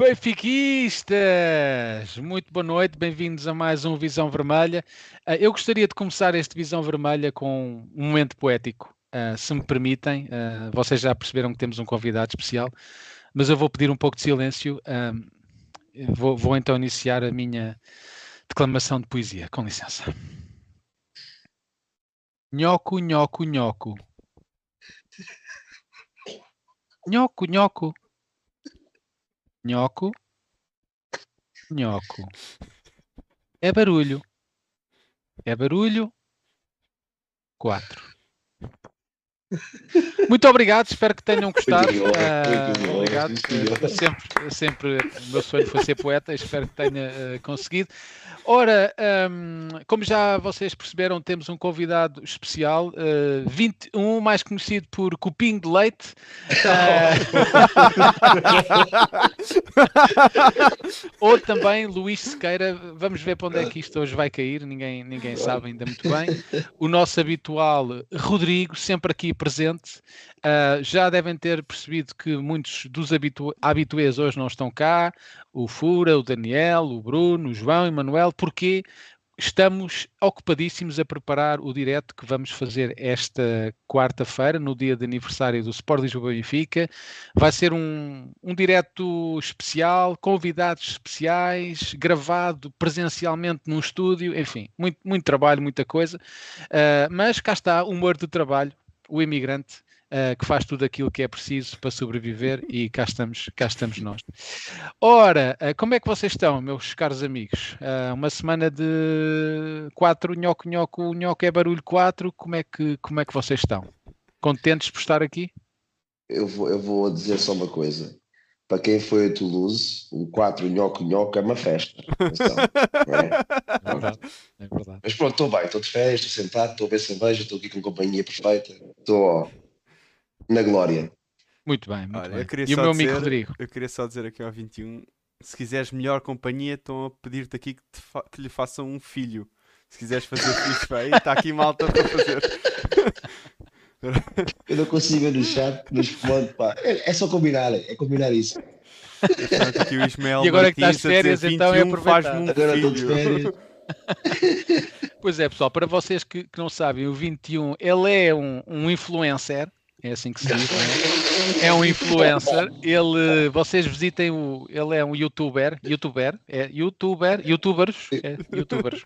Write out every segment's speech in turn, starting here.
Benfiquistas! Muito boa noite, bem-vindos a mais um Visão Vermelha. Uh, eu gostaria de começar este Visão Vermelha com um momento poético, uh, se me permitem. Uh, vocês já perceberam que temos um convidado especial, mas eu vou pedir um pouco de silêncio. Vou, vou então iniciar a minha declamação de poesia, com licença. Nhoco, nhoco, nhoco. Nhoco, nhoco. Nhoco. Nhoco. É barulho. É barulho. Quatro. Muito obrigado, espero que tenham gostado. Uh, obrigado. Sempre, sempre, o meu sonho foi ser poeta, espero que tenha uh, conseguido. Ora, um, como já vocês perceberam, temos um convidado especial, uh, 21, mais conhecido por Cupim de Leite. Uh, ou também Luís Sequeira. Vamos ver para onde é que isto hoje vai cair, ninguém, ninguém sabe ainda muito bem. O nosso habitual Rodrigo, sempre aqui presente. Uh, já devem ter percebido que muitos dos habitu habituês hoje não estão cá. O Fura, o Daniel, o Bruno, o João, o Manuel. Porquê? Estamos ocupadíssimos a preparar o direto que vamos fazer esta quarta-feira, no dia de aniversário do Sport Lisboa Benfica. Vai ser um, um direto especial, convidados especiais, gravado presencialmente num estúdio, enfim, muito, muito trabalho, muita coisa. Uh, mas cá está, humor de trabalho, o imigrante uh, que faz tudo aquilo que é preciso para sobreviver e cá estamos, cá estamos nós. Ora, uh, como é que vocês estão, meus caros amigos? Uh, uma semana de quatro nhoco, nhoco, nhoco é barulho quatro, como é que, como é que vocês estão? Contentes por estar aqui? Eu vou, eu vou dizer só uma coisa. Para quem foi a Toulouse, o 4 nhoco nhoco é uma festa. é? É verdade, é verdade. Mas pronto, estou bem, estou de festa, estou sentado, estou a ver cerveja, estou aqui com companhia perfeita, estou na glória. Muito bem, muito Olha, bem. E o meu dizer, amigo Rodrigo? Eu queria só dizer aqui ao 21, se quiseres melhor companhia, estão a pedir-te aqui que, te que lhe façam um filho. Se quiseres fazer filhos para aí, está aqui malta para fazer. Eu não consigo ver no chat, nos comandos, pá. É, é, só combinar, é combinar isso. Aqui o Ismael e agora que estás de férias, então é aproveitar. Um agora estou de férias. Pois é, pessoal, para vocês que, que não sabem, o 21 ele é um, um influencer é assim que se diz, é? é um influencer. Ele, vocês visitem o, ele é um youtuber, youtuber, é youtuber, youtubers, é, youtubers.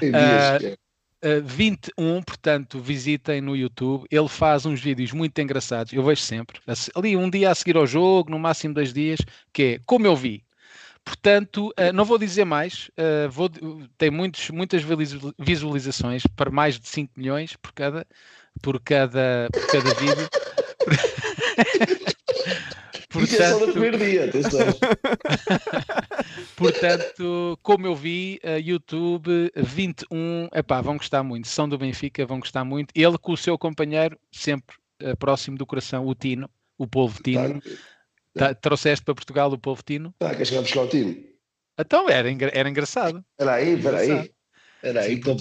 Uh, uh, 21, portanto, visitem no YouTube. Ele faz uns vídeos muito engraçados, eu vejo sempre. Ali um dia a seguir ao jogo, no máximo dois dias, que é como eu vi. Portanto, uh, não vou dizer mais, uh, vou, tem muitos, muitas visualizações para mais de 5 milhões por cada por cada, por cada vídeo. Portanto, é só no primeiro dia, atenção. Portanto, como eu vi, YouTube 21, epá, vão gostar muito. São do Benfica, vão gostar muito. Ele com o seu companheiro, sempre uh, próximo do coração, o Tino, o povo Tino. Tá, trouxeste para Portugal o povo Tino? Ah, queres chegar a buscar o Tino? Então, era, era engraçado. Espera aí, espera aí. Espera aí, estou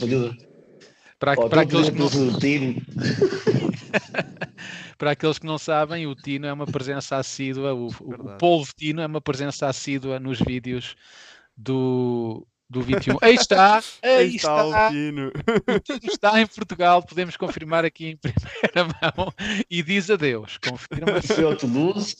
para, oh, para aqueles que não... para aqueles que não sabem, o Tino é uma presença assídua, o, o polvo Tino é uma presença assídua nos vídeos do, do 21. Aí está, aí, aí está, está, o Tino. O Tino está em Portugal, podemos confirmar aqui em primeira mão e diz adeus. Confirma. Foi a Toulouse.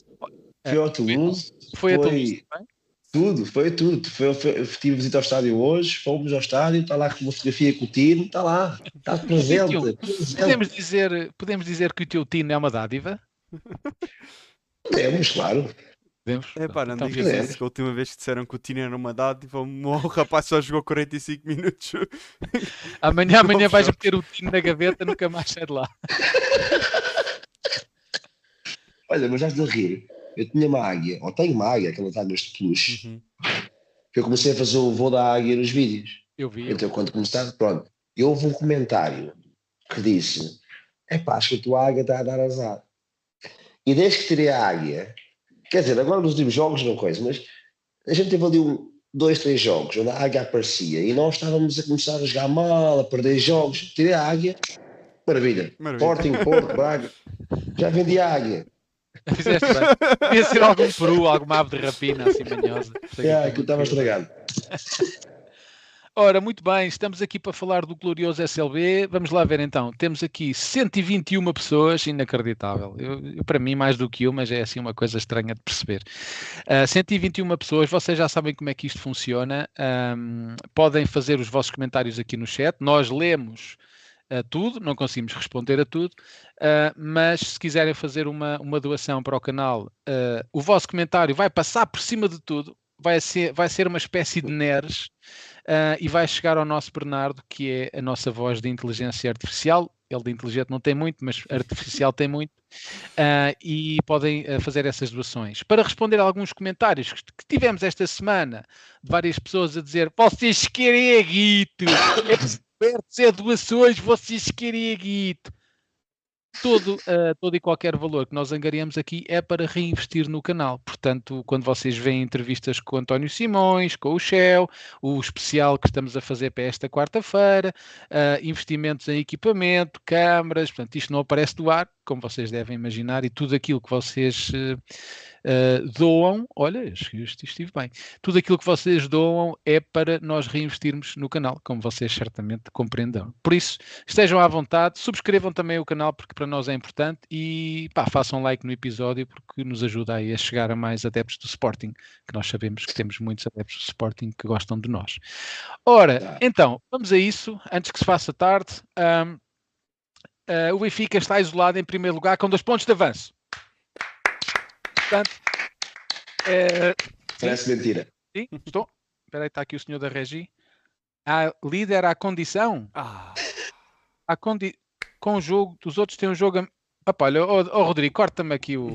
Foi a Toulouse. Foi, foi a Toulouse também? Tudo, foi tudo. Foi, foi, tive visita ao estádio hoje, fomos ao estádio, está lá com uma fotografia com o Tino, está lá, está presente, presente. Podemos, dizer, podemos dizer que o teu Tino é uma dádiva? Podemos, claro. Podemos? É pá, não então, digas é. isso, que a última vez que disseram que o Tino era uma dádiva, o rapaz só jogou 45 minutos. Amanhã, amanhã vais meter o Tino na gaveta, nunca mais sai de lá. Olha, mas já de rir eu tinha uma águia, ou tenho uma águia, aquelas águias de peluche, uhum. que eu comecei a fazer o voo da águia nos vídeos. Eu vi. Então, quando começaste, pronto, eu houve um comentário que disse: é pá, acho que a tua águia está a dar azar. E desde que tirei a águia, quer dizer, agora nos últimos jogos não coisa, mas a gente teve ali um, dois, três jogos onde a águia aparecia e nós estávamos a começar a jogar mal, a perder jogos. Tirei a águia, maravilha. maravilha. Sporting, Porto, Braga, já vendi a águia. Fizeste bem. Devia ser algum peru, alguma ave de rapina assim manhosa. É, que estava estragado. Ora, muito bem, estamos aqui para falar do glorioso SLB. Vamos lá ver então. Temos aqui 121 pessoas, inacreditável. Eu, eu, para mim, mais do que uma, mas é assim uma coisa estranha de perceber. Uh, 121 pessoas, vocês já sabem como é que isto funciona. Um, podem fazer os vossos comentários aqui no chat. Nós lemos uh, tudo, não conseguimos responder a tudo, uh, mas se quiserem fazer uma, uma doação para o canal, o vosso comentário vai passar por cima de tudo. Vai ser, vai ser uma espécie de NERS uh, e vai chegar ao nosso Bernardo, que é a nossa voz de inteligência artificial. Ele de inteligente não tem muito, mas artificial tem muito. Uh, e podem uh, fazer essas doações. Para responder a alguns comentários que, que tivemos esta semana, de várias pessoas a dizer: vocês querem a guito, é doações, vocês querem guito todo, uh, todo e qualquer valor que nós angariamos aqui é para reinvestir no canal. Portanto, quando vocês veem entrevistas com o António Simões, com o Shell, o especial que estamos a fazer para esta quarta-feira, uh, investimentos em equipamento, câmaras, portanto, isto não aparece do ar, como vocês devem imaginar, e tudo aquilo que vocês uh, uh, doam, olha, estive bem, tudo aquilo que vocês doam é para nós reinvestirmos no canal, como vocês certamente compreendam. Por isso, estejam à vontade, subscrevam também o canal, porque para nós é importante, e pá, façam like no episódio, porque nos ajuda aí a chegar a mais adeptos do Sporting, que nós sabemos que temos muitos adeptos do Sporting que gostam de nós. Ora, então, vamos a isso, antes que se faça tarde. Um, Uh, o Benfica está isolado em primeiro lugar com dois pontos de avanço. Portanto, é, Parece mentira. Sim, estou. Espera aí, está aqui o senhor da Regi. A líder à condição. Ah. À condi... Com o jogo, os outros têm um jogo. A... Opa, olha, oh, oh Rodrigo, corta-me aqui o.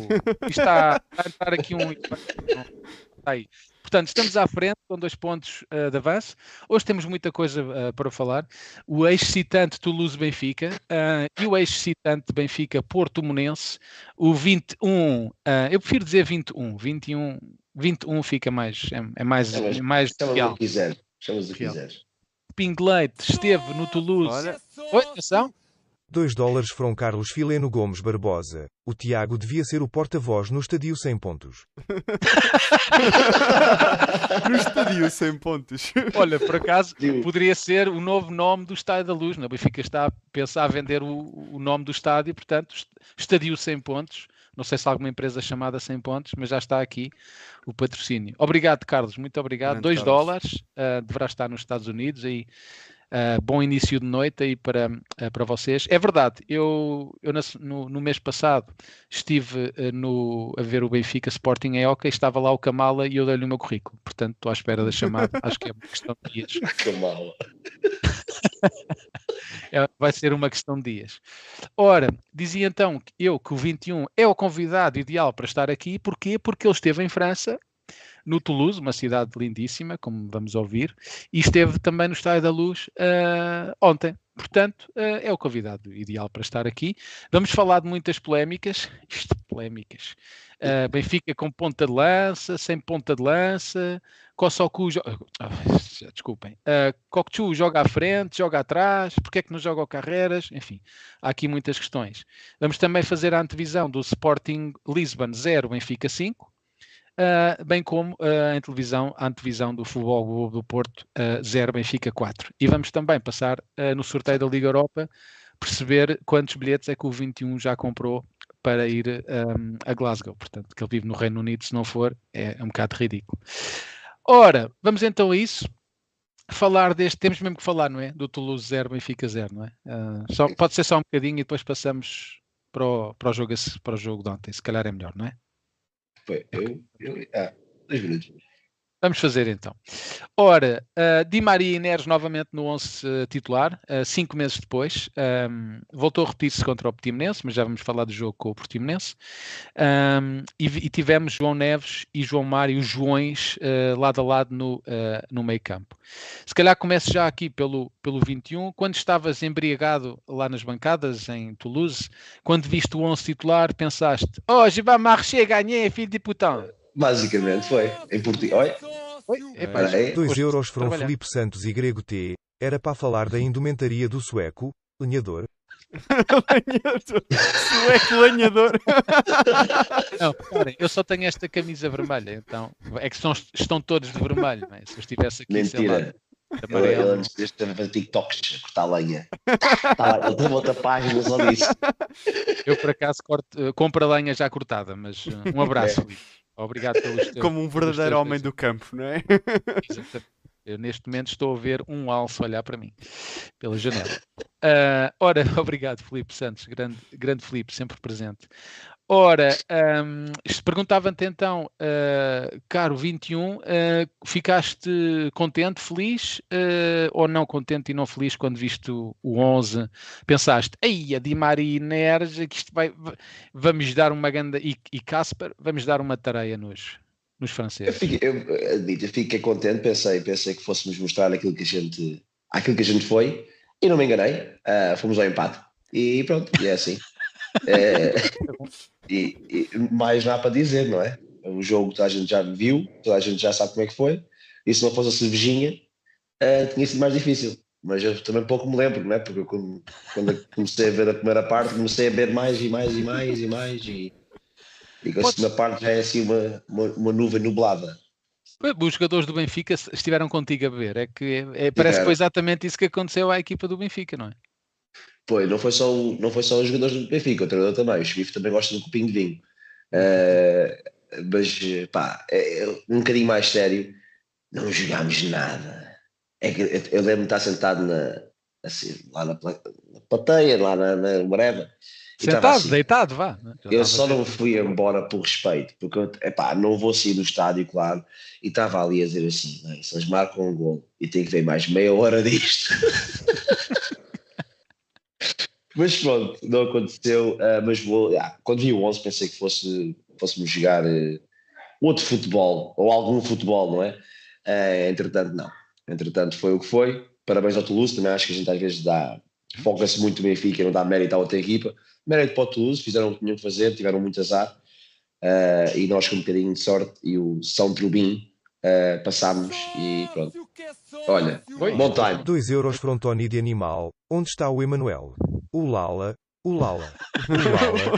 Isto está, está a entrar aqui um. Está aí. Portanto, estamos à frente com dois pontos uh, de avanço. Hoje temos muita coisa uh, para falar. O ex-citante Toulouse-Benfica uh, e o ex-citante Benfica-Porto-Monense. O 21, eu prefiro dizer 21, 21, 21 fica mais, é, é mais, é, é mais chama real. quiser, chamas o que quiseres. Pingleite esteve no Toulouse. Olha. Oi, atenção. 2 dólares from Carlos Fileno Gomes Barbosa. O Tiago devia ser o porta-voz no estadio 100 pontos. no estadio 100 pontos. Olha, por acaso, poderia ser o novo nome do Estádio da Luz. O Benfica está a pensar a vender o, o nome do estádio, portanto, Estadio 100 pontos. Não sei se há alguma empresa chamada 100 pontos, mas já está aqui o patrocínio. Obrigado, Carlos. Muito obrigado. 2 dólares. Uh, deverá estar nos Estados Unidos aí Uh, bom início de noite aí para, uh, para vocês. É verdade, eu, eu no, no mês passado estive uh, no, a ver o Benfica Sporting em Oca e estava lá o Kamala e eu dei-lhe o meu currículo. Portanto, estou à espera da chamada. Acho que é uma questão de dias. Kamala. é, vai ser uma questão de dias. Ora, dizia então eu que o 21 é o convidado ideal para estar aqui. Porquê? Porque ele esteve em França no Toulouse, uma cidade lindíssima, como vamos ouvir, e esteve também no Estádio da Luz uh, ontem. Portanto, uh, é o convidado ideal para estar aqui. Vamos falar de muitas polémicas. Polémicas. Uh, Benfica com ponta de lança, sem ponta de lança. Kossoku, jo... oh, desculpem. Uh, Kokchu joga à frente, joga atrás. Porque é que não joga Carreiras? Enfim, há aqui muitas questões. Vamos também fazer a antevisão do Sporting Lisbon 0, Benfica 5 uh, bem como uh, em televisão, a antevisão do Futebol Globo do Porto uh, 0 Benfica 4. E vamos também passar uh, no sorteio da Liga Europa, perceber quantos bilhetes é que o 21 já comprou para ir um, a Glasgow. Portanto, que ele vive no Reino Unido, se não for, é, um bocado ridículo. Ora, vamos então a isso falar deste, temos mesmo que falar, não é? Do Toulouse 0, Benfica 0, não é? Só, pode ser só um bocadinho e depois passamos para o, para o, jogo, para o jogo de ontem, se calhar é melhor, não é? Foi eu, eu, ah, dois minutos. Vamos fazer então. Ora, uh, Di Maria Neres novamente no 11 uh, titular, uh, cinco meses depois. Um, voltou a repetir-se contra o Portimonense, mas já vamos falar do jogo com o Portimonense. Um, e, e, tivemos João Neves e João Mário, os Joões, lado a lado no, no meio campo. Se calhar começo já aqui pelo, pelo 21. Quando estavas embriagado lá nas bancadas, em Toulouse, quando viste o 11 titular, pensaste, hoje oh, marcher, ganhei, filho de putão. Basicamente foi. Em Portugal. Oi? Oi? 2 euros foram Felipe Santos e Grego T. Era para falar da indumentaria do sueco, lenhador. Lenhador. Sueco lenhador. Não, reparem, eu só tenho esta camisa vermelha, então é que estão, estão todos de vermelho, não é? Se eu estivesse aqui, sei lá, Mentira. ele amarelo. antes deste teve a fazer TikToks, a cortar lenha. Tá ele teve outra página só disso. Eu por acaso corto, eh, compro a lenha já cortada, mas eh, um abraço, Filipe. Obrigado pelos teus, Como um verdadeiro homem do campo, não é? Exatamente. Eu neste momento estou a ver um alce olhar para mim pela janela. Ah, ora, obrigado, Filipe Santos, grande, grande Filipe, sempre presente. Ora, isto perguntava-te então, ah, caro 21, ah, ficaste contente, feliz ah, ou não contente e não feliz quando viste o, o 11? Pensaste, ei, a Di Maria e Neres, que isto vai, va- vamos dar uma ganda, e, e Casper, vamos dar uma tareia nos, nos Eu, franceses. fiquei, eu admito, eu fiquei contente, pensei, pensei que fôssemos mostrar aquilo que a gente, aquilo que a gente foi, e não me enganei, ah, fomos ao empate. E pronto, e é assim. É, e, e mais nada para dizer, não é? O jogo toda a gente já viu, toda a gente já sabe como é que foi, e se não fosse a cervejinha, ah, tinha sido mais difícil. Mas eu também pouco me lembro, não é? Porque eu, quando, comecei a ver a primeira parte, comecei a ver mais e mais e mais e mais, e, e com a segunda parte já é assim uma, uma, uma nuvem nublada. Os jogadores do Benfica estiveram contigo a beber. É que é- é- parece que foi exatamente isso que aconteceu à equipa do Benfica, não é? Foi, não foi só, o- não foi só os jogadores do Benfica, o treinador também. O Schmiff também gosta um copinho de vinho. Eh, mas, pá, é, é um bocadinho mais sério, não jogámos nada. É que eu, eu lembro-me de estar sentado na, assim, lá na, na plateia, lá na, na Sentado, assim, deitado, vá. Já eu só não fui embora por respeito, porque eu, epá, não vou sair do estádio, claro, e estava ali a dizer assim: "Bem, se eles marcam um gol e tem que ver mais meia hora disto. mas pronto, não aconteceu. ah, mas vou, ah, quando vi o 11, pensei que fosse, fôssemos jogar eh, outro futebol, ou algum futebol, não é? Ah, entretanto, não. Entretanto, foi o que foi. Parabéns ao Toulouse, também acho que a gente às vezes dá, foca-se muito no Benfica e não dá mérito à outra equipa mérito para o Toulouse, fizeram o que tinham que fazer, tiveram muito azar eh, e nós com um bocadinho de sorte e o São Trubin eh, passámos e pronto. Olha, Oi. bom time. 2 euros Frontoni de animal. Onde está o Emanuel? O Lala. O Lala. O Lala.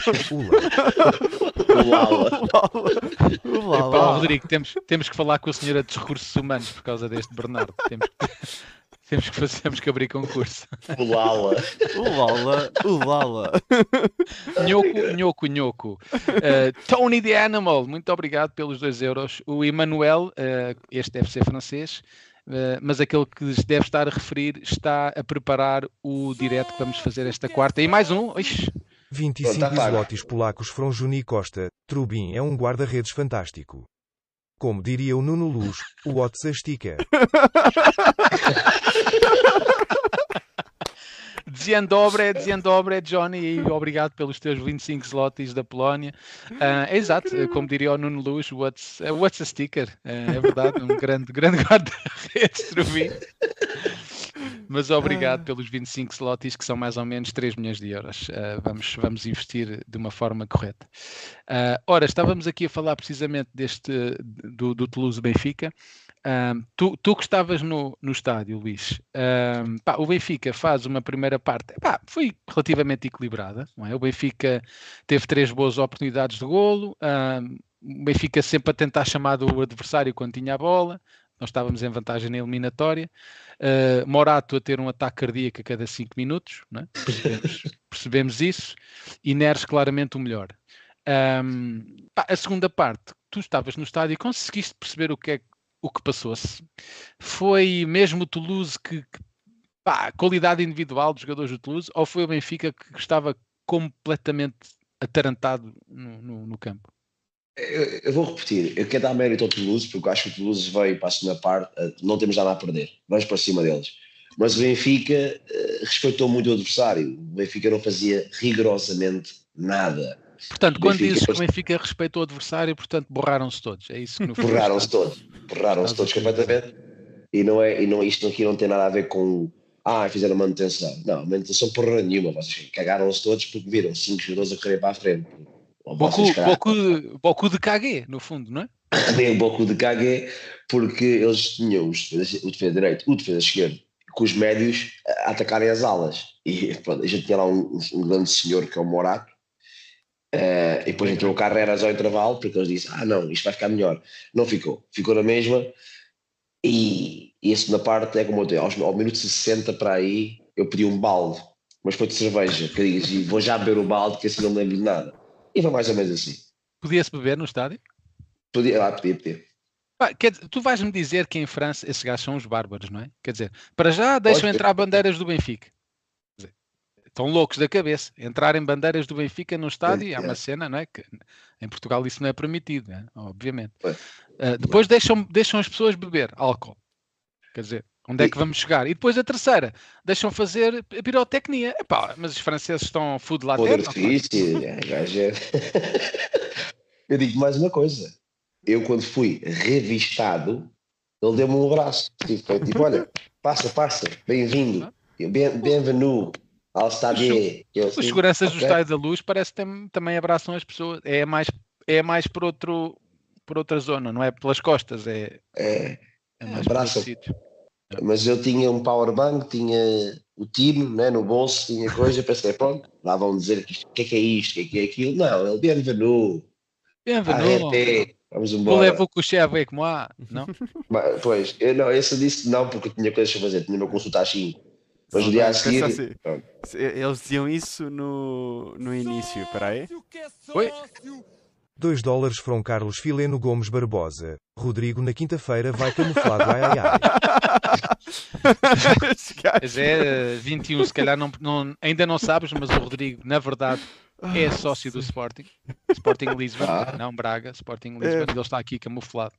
O Lala. O Lala. O Epá. Rodrigo, temos, temos que falar com a senhora dos recursos humanos por causa deste Bernardo. Temos que, temos que, fazer, temos que abrir concurso. O Lala. O Lala. O Lala. Nhoco, nhoco, nhoco. Uh, Tony the Animal, muito obrigado pelos 2 euros. O Emmanuel, uh, este deve ser francês, mas aquele que se deve estar a referir está a preparar o direto que vamos fazer esta quarta. E mais um. Ixi, 25 Pronto, tá polacos Fronjuni Costa. Trubin é um guarda-redes fantástico. Como diria o Nuno Luz, o Otsa estica. Dobry, dzień dobry, Johnny, e obrigado pelos teus 25 slots da Polónia. Ah, é exato, como diria o Nuno Luz, what's, eh, what's a sticker? Eh, é verdade, um grande, grande guarda-redes, Trubin. Mas obrigado pelos 25 slots, que são mais ou menos 3 milhões de euros. Ah, vamos, vamos investir de uma forma correta. Ah, ora, estávamos aqui a falar precisamente deste do, do Toulouse Ahm, tu, tu que estavas no, no estádio, Luís, ahm, pá, o Benfica faz uma primeira parte, pá, foi relativamente equilibrada, é? O Benfica teve três boas oportunidades de golo, ahm, o Benfica sempre a tentar chamar o adversário quando tinha a bola, nós estávamos em vantagem na eliminatória, Ah, Morato a ter um ataque cardíaco a cada cinco minutos, é? percebemos, percebemos isso, e Neres claramente o melhor. Pá, a segunda parte, tu estavas no estádio e conseguiste perceber o que é o que passou-se. Foi mesmo o Toulouse que, que pá, qualidade individual dos jogadores do Toulouse, ou foi o Benfica que estava completamente atarantado no, no- no campo? Eu, eu vou repetir, eu quero dar mérito ao Toulouse, porque eu acho que o Toulouse veio para a segunda parte, eh, não temos nada a perder, vamos para cima deles. Mas o Benfica eh, respeitou muito o adversário, o Benfica não fazia rigorosamente nada. Portanto, quando Benfica dizes que o Benfica respeitou o adversário, portanto, borraram-se todos. É isso que no Borraram-se todos, borraram-se Estás todos dizer. completamente. E, não é, e não, isto aqui não tem nada a ver com ah, fizeram manutenção. Não, manutenção porra nenhuma. Vocês cagaram-se todos porque viram cinco jogadores a correr para a frente. Boku, vocês, caralho, Boku, Boku de KG, no fundo, não é? nem um pouco de cague porque eles tinham os defesas- o defesa direito, o defesa esquerdo, com os médios a atacarem as alas. E pronto, a gente tinha lá um, um grande senhor que é o Morato, uh, e depois entrou o Carreras ao intervalo, porque eles disseram, ah não, isto vai ficar melhor. Não ficou, ficou na mesma, e, e a segunda parte é como eu tenho, ao minuto 60 para aí, eu pedi um balde, mas foi de cerveja, que diz, e vou já beber o balde, que assim não me lembro de nada. E foi mais ou menos assim. Podia-se beber no estádio? Podia, ah, podia, podia. Pá, quer dizer, tu vais-me dizer que em França esses gajos são os bárbaros, não é? Quer dizer, para já deixam Pode- entrar bandeiras do Benfica. Estão loucos da cabeça. Entrarem bandeiras do Benfica no estádio é É. uma cena, não é? Que em Portugal isso não é permitido, não é? obviamente. Ah, depois deixam, deixam as pessoas beber álcool. Quer dizer, onde é que vamos chegar? E depois a terceira, deixam fazer a pirotecnia. Epá, mas os franceses estão food lá dentro. é, é. Eu digo mais uma coisa. Eu, quando fui revistado, ele deu-me um abraço. Tipo, foi tipo, olha, passa, passa, bem-vindo. Bem- Bienvenue ao. Eu, Os assim, seguranças do ok. Estádio da Luz parece que tam- também abraçam as pessoas. É mais, é mais por, outro, por outra zona, não é pelas costas, é, É, é mais abraçam. sítio. mas eu tinha um powerbank, tinha o time né, no bolso, tinha coisa. Pensei, pronto, lá vão dizer que o que é que é isto, o que é que é aquilo. Não, ele, bienvenue. Bienvenue. Arrete, vamos embora. Voulez-vous coucher avec moi? Não? Mas, pois, eu, não, esse disse não porque tinha coisas a fazer, tinha uma consulta às 5. Mas o dia a seguir, assim. Eles diziam isso no, no início, espera aí. Oi? 2 dólares from Carlos Fileno Gomes Barbosa. Rodrigo na quinta-feira vai camuflado ai ai ai. Mas é 21, se calhar não, não- ainda não sabes, mas o Rodrigo, na verdade, é sócio do Sporting. Sporting Lisbon, Ah. não Braga, Sporting É. Lisbon, e ele está aqui camuflado.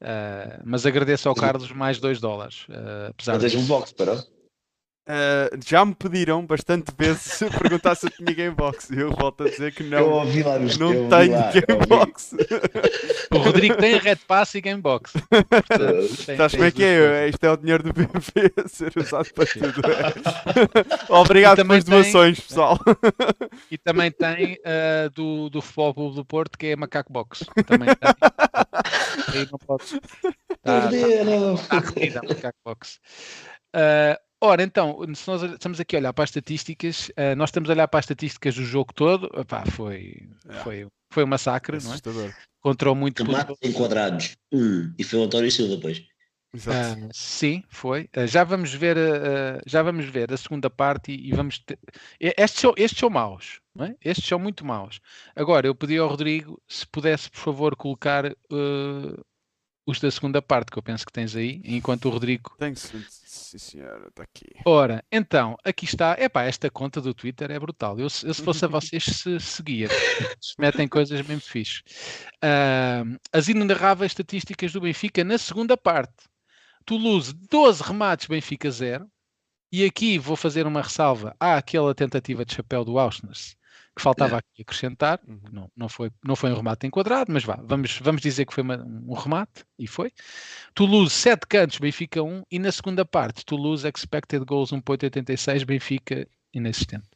Ah, mas agradeço ao Carlos mais 2 dólares. ah, apesar Mas tens um disso. box, para? Ah, já me pediram bastante vezes perguntar se eu tinha Gamebox. Eu volto a dizer que Eu não. ouvi lá nos Não eu tenho lá, eu. Gamebox. O Rodrigo tem Red Pass e Gamebox. Tem- tem como é que é? Isto é o dinheiro do BB a ser usado para tudo. Obrigado E também pelas tem- doações, pessoal. E também tem ah, do, do Futebol Clube do Porto, que é Macaco Box. Também tem. Aí não pode. Tá, tá, Perderam. tá retida a Macaco Box. Ah, ora, então, se nós estamos aqui a olhar para as estatísticas, ah, nós estamos a olhar para as estatísticas do jogo todo. Epá, foi, foi, foi um massacre, não é? Contra muito Remates enquadrados. Hum, e foi o António Silva depois. Exato. Ah, sim, foi. Ah, já vamos ver, ah, já vamos ver a segunda parte e, e vamos ter... estes são, estes são maus, não é? Estes são muito maus. Agora, eu pedi ao Rodrigo se pudesse, por favor, colocar os da segunda parte que eu penso que tens aí, enquanto o Rodrigo. Tenho sim, sim senhora, está aqui. Ora, então, aqui está. Epá, esta conta do Twitter é brutal. Eu, se eu se fosse a vocês, se seguia. Eles Metem coisas mesmo fixe. Ah, as inenarráveis estatísticas do Benfica na segunda parte. Toulouse, 12 remates, Benfica 0. E aqui vou fazer uma ressalva. Há aquela tentativa de chapéu do Ausnes que faltava aqui acrescentar. Uhum. Não, não, foi, não foi um remate enquadrado, mas vá, vamos, vamos dizer que foi uma- um remate, e foi. Toulouse, 7 cantos, Benfica 1. E na segunda parte, Toulouse, expected goals 1.86, Benfica inexistente.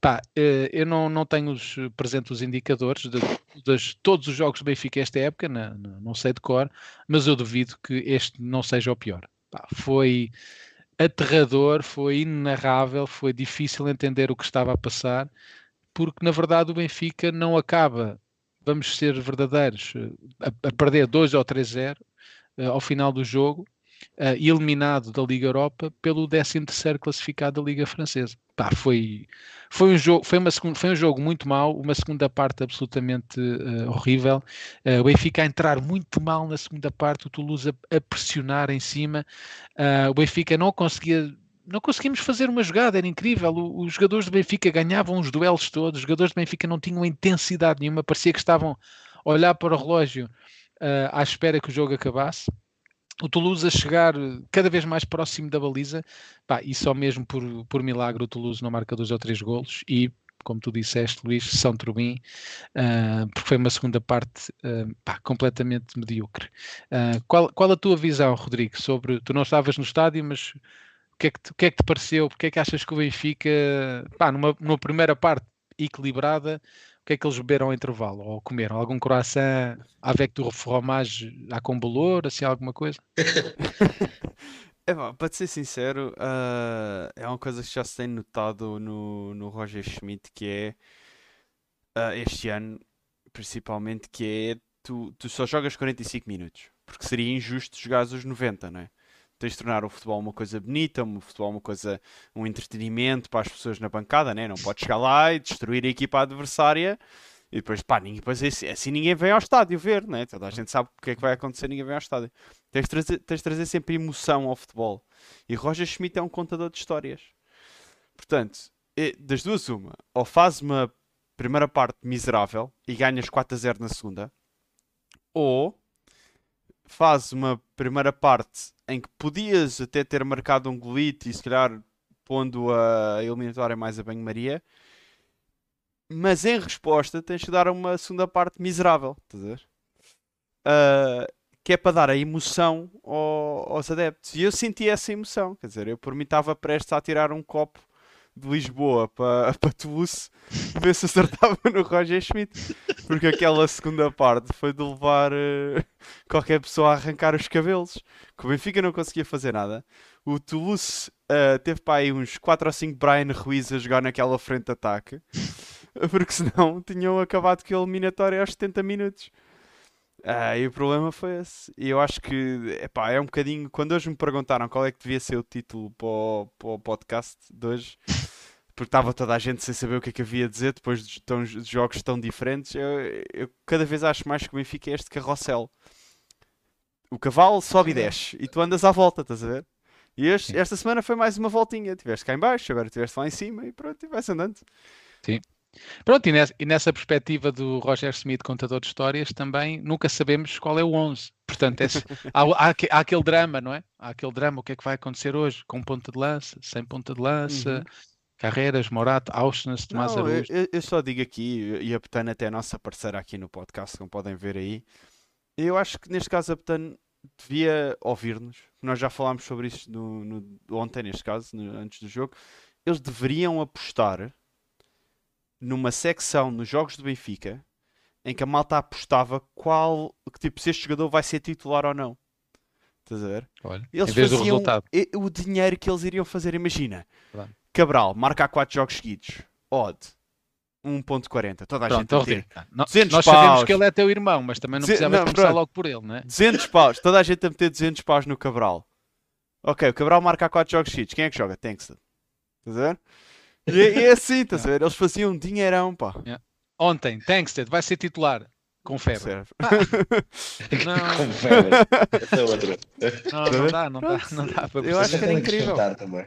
Pá, eh, eu não, não tenho os, presente os indicadores de, das- todos os jogos do Benfica esta época, na- na- não sei de cor, mas eu duvido que este não seja o pior. Pá, foi aterrador, foi inenarrável, foi difícil entender o que estava a passar, porque na verdade o Benfica não acaba, vamos ser verdadeiros, a, a perder 2 ou 3-0 eh, ao final do jogo, e eliminado da Liga Europa pelo 13º classificado da Liga Francesa. Pá, foi, foi, um jogo, foi, uma segunda, foi um jogo muito mau, uma segunda parte absolutamente eh, horrível. O Benfica a entrar muito mal na segunda parte, o Toulouse a, a pressionar em cima. O Benfica não conseguia não conseguimos fazer uma jogada, era incrível. Os jogadores do Benfica ganhavam os duelos todos, os jogadores do Benfica não tinham intensidade nenhuma, parecia que estavam a olhar para o relógio ah, à espera que o jogo acabasse. O Toulouse a chegar eh, cada vez mais próximo da baliza, pá, e só mesmo por, por milagre o Toulouse não marca dois ou três golos e, como tu disseste, Luís, São Turbim, ah, porque foi uma segunda parte ah, pá, completamente medíocre. Ah, qual, qual a tua visão, Rodrigo, sobre, tu não estavas no estádio, mas que é que te, o que é que te pareceu? Porque é que achas que o Benfica, pá, numa, numa primeira parte equilibrada, o que é que eles beberam ao intervalo? Ou comeram? Algum croissant avec du fromage à com bolor, assim alguma coisa? É, pá, para ser sincero, ah, é uma coisa que já se tem notado no, no Roger Schmidt, que é ah, este ano, principalmente, que é tu, tu só jogas 45 minutos, porque seria injusto jogares os 90, não é? Tens de tornar o futebol uma coisa bonita, o futebol uma coisa, um entretenimento para as pessoas na bancada, né? Não podes chegar lá e destruir a equipa adversária e depois, pá, ninguém, depois assim, assim ninguém vem ao estádio ver, né? Toda a gente sabe o que é que vai acontecer, ninguém vem ao estádio. Tens de trazer, tens de trazer sempre emoção ao futebol. E Roger Schmidt é um contador de histórias. Portanto, é- das duas, uma, ou faz uma primeira parte miserável e ganhas 4 a 0 na segunda, ou faz uma primeira parte em que podias até ter marcado um golite e se calhar pondo a eliminatória mais a banho-maria, mas em resposta tens que dar uma segunda parte miserável, estás a ver? Ah, que é para dar a emoção ao- aos adeptos. E eu senti essa emoção, quer dizer, eu por mim estava prestes a tirar um copo de Lisboa para, para Toulouse, ver se acertava no Roger Schmidt, porque aquela segunda parte foi de levar eh, qualquer pessoa a arrancar os cabelos, que o Benfica não conseguia fazer nada. O Toulouse eh, teve para aí uns 4 ou 5 Brian Ruiz a jogar naquela frente de ataque, porque senão tinham acabado com a eliminatória aos 70 minutos. Ah, e o problema foi esse. E eu acho que epá, é um bocadinho. Quando hoje me perguntaram qual é que devia ser o título para o, para o podcast de hoje, porque estava toda a gente sem saber o que é que havia a dizer depois de, tão- de jogos tão diferentes, eu, eu cada vez acho mais que o Benfica é este carrossel. O cavalo sobe e desce e tu andas à volta, estás a ver? E este- Sim. esta semana foi mais uma voltinha. Tiveste cá em baixo, agora estiveste lá em cima e pronto, e vai-se andando. Pronto, e nessa, e nessa perspectiva do Roger Smith, contador de histórias, também nunca sabemos qual é o 11. Portanto, esse- há, há há aquele drama, não é? Há aquele drama, o que é que vai acontecer hoje? Com ponta de lança, sem ponta de lança, Uhum. Carreiras, Morato, Auschwitz, Tomás Não, eu- eu só digo aqui, e a Betana até é a nossa parceira aqui no podcast, como podem ver aí. Eu acho que neste caso a Betana devia ouvir-nos. Nós já falámos sobre isso no, no- ontem, neste caso, no- antes do jogo. Eles deveriam apostar numa secção nos jogos do Benfica em que a malta apostava qual, que tipo, se este jogador vai ser titular ou não. Estás a ver? Olha, Eles em vez do faziam resultado. e- o dinheiro que eles iriam fazer, imagina. Claro. Cabral, marca há 4 jogos seguidos. Odd, 1.40. Toda a Pronto, gente a meter. Rodrigo, nó- 200 nós sabemos paus. que ele é teu irmão, mas também não Duze- precisava não, começar pronto. logo por ele, não é? 200 paus. Toda a gente a meter 200 paus no Cabral. Ok, o Cabral marca há 4 jogos seguidos. Quem é que joga? Tankstead. Estás a ver? E é, e é assim, estás a ver? Eles faziam um dinheirão, pá. Ontem, Tankstead vai ser titular com febre. Serve. Não, Com febre. Essa é outra. não, não dá, não dá, não dá para Eu acho que era incrível. também.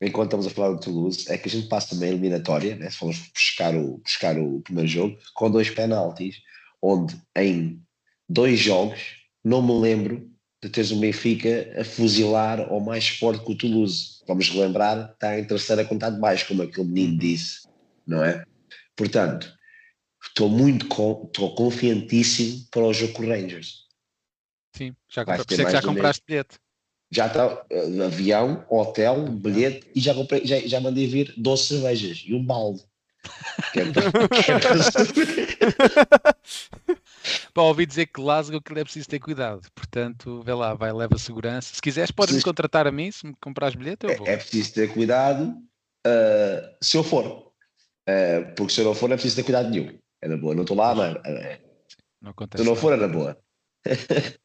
Enquanto estamos a falar do Toulouse, é que a gente passa também a eliminatória, né? se formos buscar o, buscar o primeiro jogo, com dois penaltis, onde em dois jogos não me lembro de teres o Benfica a fuzilar ou mais forte que o Toulouse. Vamos relembrar, está em terceira conta de baixo, como aquele menino disse, não é? Portanto, estou muito estou confiantíssimo para o jogo com o Rangers. Sim, já, Pensei que já compraste bilhete. já está eh, avião, hotel, bilhete e já comprei, já, já mandei vir 12 cervejas e um balde. Que é para- que é para- Pá, ouvi dizer que Glasgow que é preciso ter cuidado. Portanto, vê lá, vai, leva segurança. Se quiseres, podes-me contratar a mim, se me comprares bilhete, eu vou. é, é preciso ter cuidado eh, se eu for. Eh, porque se eu não for, não é preciso ter cuidado nenhum. É na boa, não estou lá, mas eh, Não se acontece eu não for, é na boa.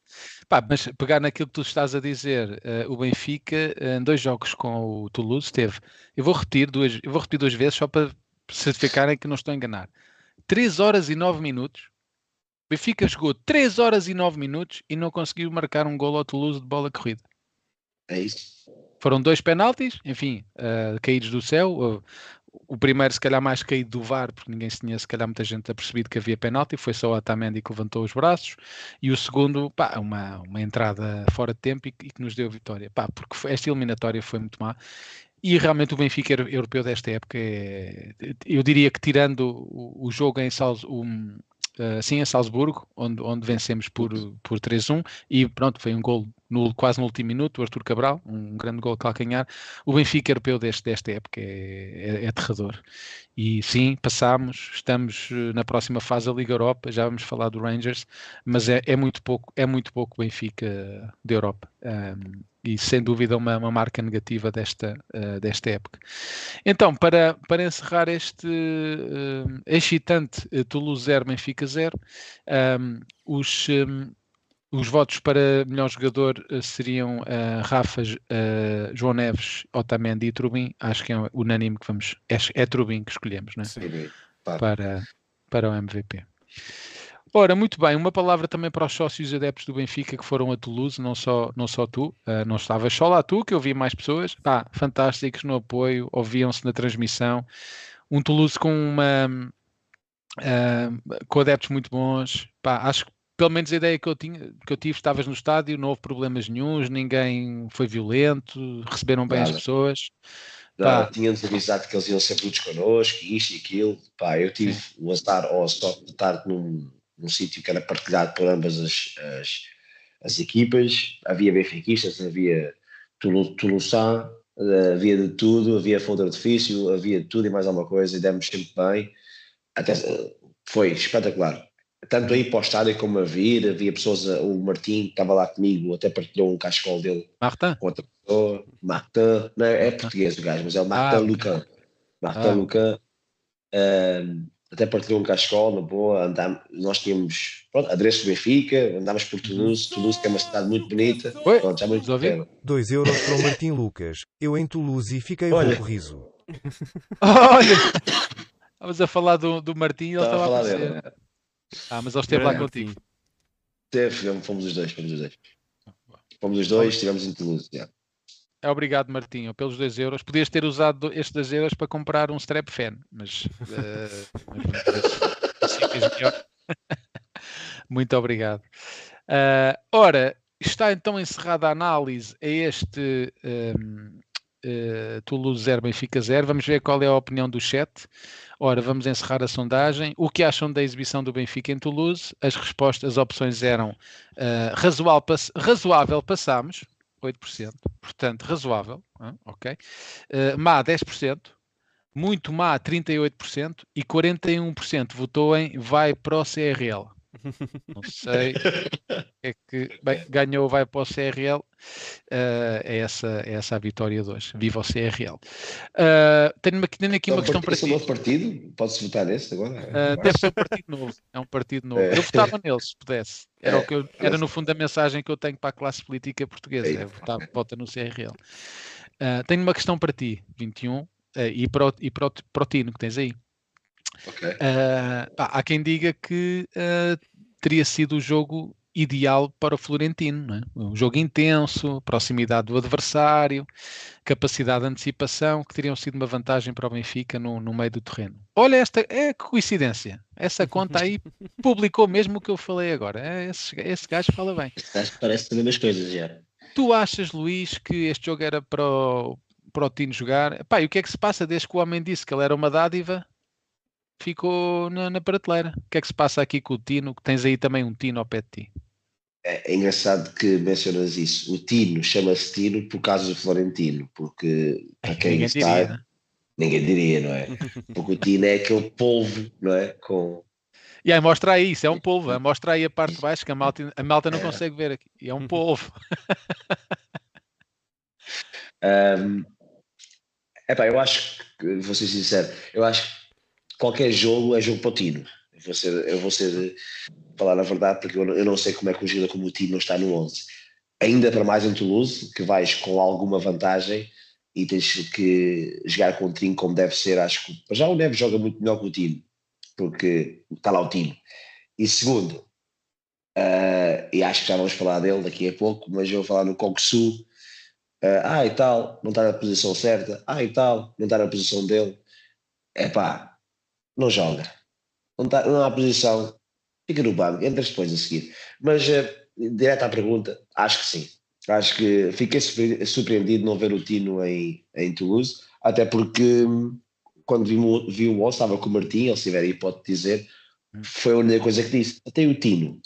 Pá, mas pegar naquilo que tu estás a dizer, eh, o Benfica, em dois jogos com o Toulouse, teve. Eu vou repetir duas, eu vou repetir duas vezes só para certificarem que não estou a enganar. 3 horas e 9 minutos. Benfica jogou 3 horas e 9 minutos e não conseguiu marcar um gol ao Toulouse de bola corrida. É isso. Foram dois penaltis, enfim, eh, caídos do céu. O, o primeiro, se calhar, mais caído do VAR, porque ninguém se tinha, se calhar, muita gente apercebido que havia penalti. Foi só o Otamendi que levantou os braços. E o segundo, pá, uma, uma entrada fora de tempo e, que- e que nos deu vitória. Pá, porque foi- esta eliminatória foi muito má. E realmente o Benfica euro- europeu desta época é, eu diria que tirando o, o jogo em Salz, um, sim, em Salzburgo, onde, onde vencemos por, por 3-1, e pronto, foi um gol no, quase no último minuto, o Arthur Cabral, um grande gol calcanhar. O Benfica europeu deste, desta época é, é, é aterrador. E sim, passámos, estamos eh, na próxima fase da Liga Europa, já vamos falar do Rangers, mas é, é muito pouco, é muito pouco Benfica da Europa. Um, e sem dúvida uma, uma marca negativa desta, uh, desta época. Então, para, para encerrar este uh, excitante uh, Toulouse 0, Benfica 0, um, os, um, os votos para melhor jogador seriam Rafa, João Neves, Otamendi e Trubin. Acho que é unânime que vamos. É, é Trubin que escolhemos, não é? Sim, para, para o MVP. Ora, muito bem, uma palavra também para os sócios adeptos do Benfica que foram a Toulouse, não só, não só tu, uh, não estavas só lá tu, que eu vi mais pessoas, pá, fantásticos no apoio, ouviam-se na transmissão. Um Toulouse com uma uh, com adeptos muito bons, pá, acho que pelo menos a ideia que eu, tinha, que eu tive, estavas no estádio, não houve problemas nenhums, ninguém foi violento, receberam bem Nada. as pessoas. Tínhamos avisado que eles iam ser brutos connosco, isto e aquilo. Pá, eu tive Sim. o azar ou a sorte de estar num, num sítio que era partilhado por ambas as, as, as equipas. Havia benfiquistas, havia Toulouse, eh, havia de tudo, havia fogo de artifício, havia de tudo e mais alguma coisa, e demos sempre bem. Até, eh, foi espetacular. Tanto aí para o estádio como a vir, havia pessoas, o Martim que estava lá comigo, até partilhou um cascol dele Marta? com outra pessoa. Marta, não é, é português o gajo, mas é o Marta ah, Lucan. Marta ah. Lucan. Um, até partilhou um cascol, na boa, andámos, nós tínhamos pronto, adereço do Benfica, andámos por Toulouse, Toulouse que é uma cidade muito bonita. Oi, pronto, já muito 2 euros para o Martim Lucas. Eu em Toulouse e fiquei Olha. um riso. Olha, estávamos a falar do, do Martim e ele estava a falar dele. Ah, mas ele esteve lá contigo. Teve, fomos os dois, fomos os dois. Fomos os dois, estivemos em Toulouse. Yeah. É obrigado, Martinho, pelos 2 euros. Podias ter usado estes 2 euros para comprar um strap fan, mas. Uh, Muito obrigado. Uh, ora, está então encerrada a análise a este um, uh, Toulouse 0 Benfica 0. Vamos ver qual é a opinião do chat. Ora, vamos encerrar a sondagem. O que acham da exibição do Benfica em Toulouse? As respostas, as opções eram uh, razoável, pass razoável, passamos, 8%, portanto, razoável, ok? Uh, má, 10%, muito má, 38%, e 41% votou em vai para o CRL. Não sei é que bem, ganhou, vai para o CRL. Uh, eh, é, essa, é essa a vitória de hoje. Viva o CRL. Uh, eh, tenho, aqui, tenho aqui uma questão para ti. É um novo partido? Pode-se votar nesse agora? Uh, deve ser um partido novo. É um partido novo. É. Eu votava nele se pudesse. Era, é. o que eu, era no fundo a mensagem que eu tenho para a classe política portuguesa. É, é votar, vota no CRL. Tenho uma questão para ti, 21, e, para o, e para, o, para o Tino que tens aí. Okay. Uh, há quem diga que uh, teria sido o jogo ideal para o Florentino. É? Um jogo intenso, proximidade do adversário, capacidade de antecipação, que teriam sido uma vantagem para o Benfica no, no meio do terreno. Olha, esta é coincidência. Essa conta aí publicou mesmo o que eu falei agora. É, esse, esse gajo fala bem. Esse parece saber as coisas já. Tu achas, Luís, que este jogo era para o, para o Tino jogar? Pá, e o que é que se passa desde que o homem disse que ele era uma dádiva? Ficou na, na, prateleira. O que é que se passa aqui com o Tino? Que tens aí também um Tino ao pé de ti. É, é engraçado que mencionas isso. O Tino chama-se Tino por causa do Florentino, porque para quem ninguém está, diria, né? ninguém diria, não é? Porque o Tino é aquele polvo, não é? Com... E aí mostra aí, isso é um polvo, mostra aí a parte de baixo que a malta, a malta não é. consegue ver aqui. E é um polvo. um, epá, eu acho que, vou ser sincero, eu acho que qualquer jogo é jogo para o Tino. Eu vou ser, eu vou ser falar a verdade, porque eu, eu não sei como é que um jogador como o Tino está no 11. Ainda para mais em Toulouse, que vais com alguma vantagem e tens que jogar com o Tino como deve ser. Acho que já o Neves joga muito melhor que o Tino, porque está lá o Tino. E segundo, uh, e acho que já vamos falar dele daqui a pouco, mas eu vou falar no Koksu. Uh, ah, e tal, não está na posição certa. Ah, e tal, não está na posição dele. É pá, não joga. Não, tá, não há posição, fica no banco, entra depois a seguir. Mas, uh, direto à pergunta, acho que sim. Acho que fiquei surpreendido não ver o Tino em, em Toulouse, até porque hum, quando vi, vi o Wall, estava com o Martim, ele se tiver aí pode dizer, foi a única coisa que disse. Até o Tino.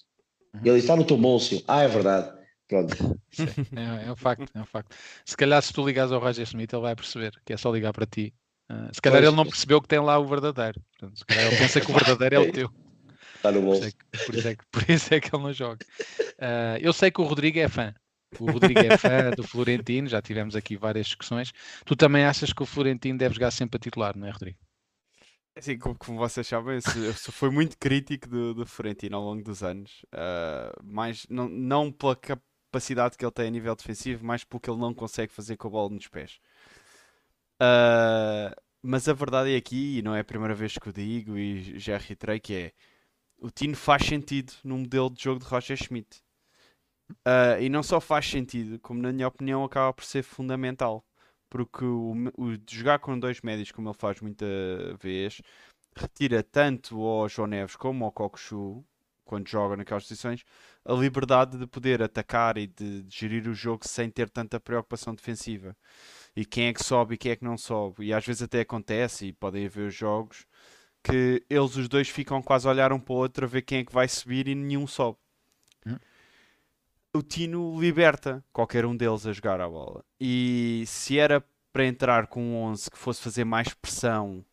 Uhum. Ele está no teu bolso. Ah, é verdade. Pronto. É, é um facto, é um facto. Se calhar se tu ligares ao Roger Smith, ele vai perceber que é só ligar para ti. Uh, se calhar Pois. ele não percebeu que tem lá o verdadeiro. Portanto, se calhar ele pensa que o verdadeiro é o teu. Está no Por isso bolso. é que, por isso é que- por isso é que ele não joga. Ah, eu sei que o Rodrigo é fã. O Rodrigo é fã do Florentino, já tivemos aqui várias discussões. Tu também achas que o Florentino deve jogar sempre a titular, não é, Rodrigo? Assim, como, como vocês sabem, eu fui muito crítico do, do Florentino ao longo dos anos. ah, mais, não, não pela capacidade que ele tem a nível defensivo, mais pelo que ele não consegue fazer com a bola nos pés. Ah, mas a verdade é aqui, e não é a primeira vez que o digo, e já reiterei, que é o Tino faz sentido no modelo de jogo de Roger Schmidt. Ah, e não só faz sentido, como na minha opinião acaba por ser fundamental. Porque o, o de jogar com dois médios, como ele faz muita vez, retira tanto ao João Neves como ao Kokushu, quando joga naquelas posições, a liberdade de poder atacar e de, de gerir o jogo sem ter tanta preocupação defensiva. E quem é que sobe e quem é que não sobe. E às vezes até acontece, e podem haver jogos, que eles os dois ficam quase a olhar um para o outro a ver quem é que vai subir e nenhum sobe. Hum. O Tino liberta qualquer um deles a jogar a bola. E se era para entrar com um 11 que fosse fazer mais pressão,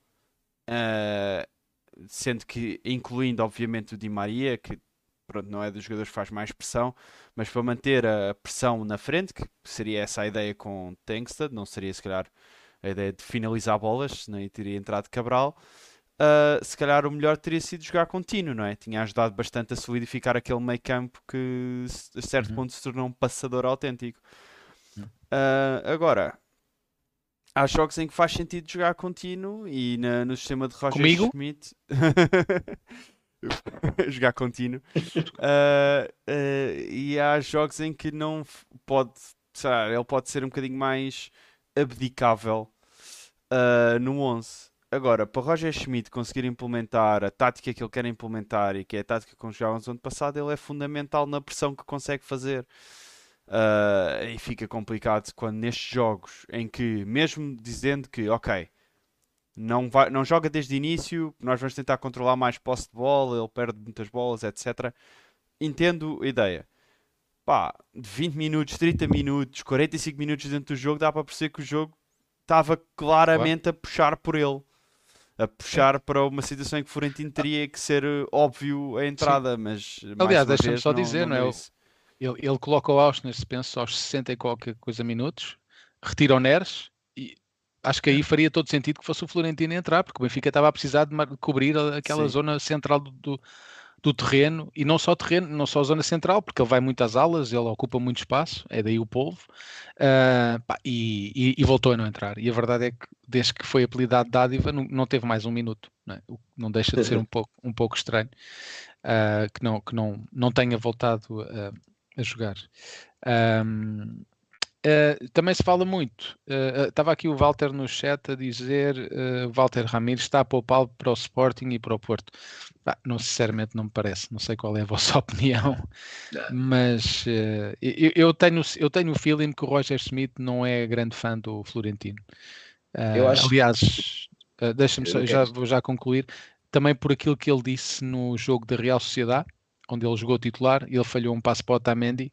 ah, sendo que incluindo obviamente o Di Maria, que pronto, não é dos jogadores que faz mais pressão, mas para manter a pressão na frente, que seria essa a ideia com Tankstead, não seria se calhar a ideia de finalizar bolas, aí teria entrado Cabral. Uh, se calhar o melhor teria sido jogar contínuo, não é? Tinha ajudado bastante a solidificar aquele meio campo que a certo Uhum. ponto se tornou um passador autêntico. Uhum. Uh, agora, há jogos em que faz sentido jogar contínuo e na- no sistema de Roger Comigo? Schmidt jogar contínuo Uh, uh, e há jogos em que não pode, ele pode ser um bocadinho mais abdicável uh, no 11. Agora, para Roger Schmidt conseguir implementar a tática que ele quer implementar e que é a tática que jogávamos ano passado, ele é fundamental na pressão que consegue fazer. E fica complicado quando nestes jogos em que, mesmo dizendo que, ok, não, vai, não joga desde o início, nós vamos tentar controlar mais posse de bola, ele perde muitas bolas, etc. Entendo a ideia. Pá, de 20 minutos, 30 minutos, 45 minutos dentro do jogo, dá para perceber que o jogo estava claramente a puxar por ele. A puxar para uma situação em que Florentino teria que ser eh, óbvio a entrada, mas mais Aliás, deixa-me só dizer, não é? deu O- isso. Ele, ele coloca o Ausnes, penso, aos 60 e qualquer coisa minutos, retira o Neres acho que aí faria todo sentido que fosse o Florentino entrar, porque o Benfica estava a precisar de cobrir aquela Sim. zona central do, do, do terreno e não só terreno, não só a zona central, porque ele vai muito às alas, ele ocupa muito espaço, é daí o polvo, ah, pá, e, e- e voltou a não entrar. E a verdade é que desde que foi apelidado Dádiva não, não teve mais um minuto, não, é? O que não deixa de ser um pouco, um pouco estranho ah, que, não, que não, não tenha voltado a, a jogar. Ahm, ah, também se fala muito. ah, ah, Estava aqui o Walter no chat a dizer: ah, Walter Ramires está a poupá-lo para o Sporting e para o Porto. Pá, não, sinceramente, não me parece. Não sei qual é a vossa opinião, mas ah, eu, eu tenho, eu tenho o feeling que o Roger Smith não é grande fã do Florentino. Ah, Eu acho- Aliás, ah, deixa-me só, já, vou já concluir. Também por aquilo que ele disse no jogo da Real Sociedade, onde ele jogou titular, ele falhou um passo para o Otamendi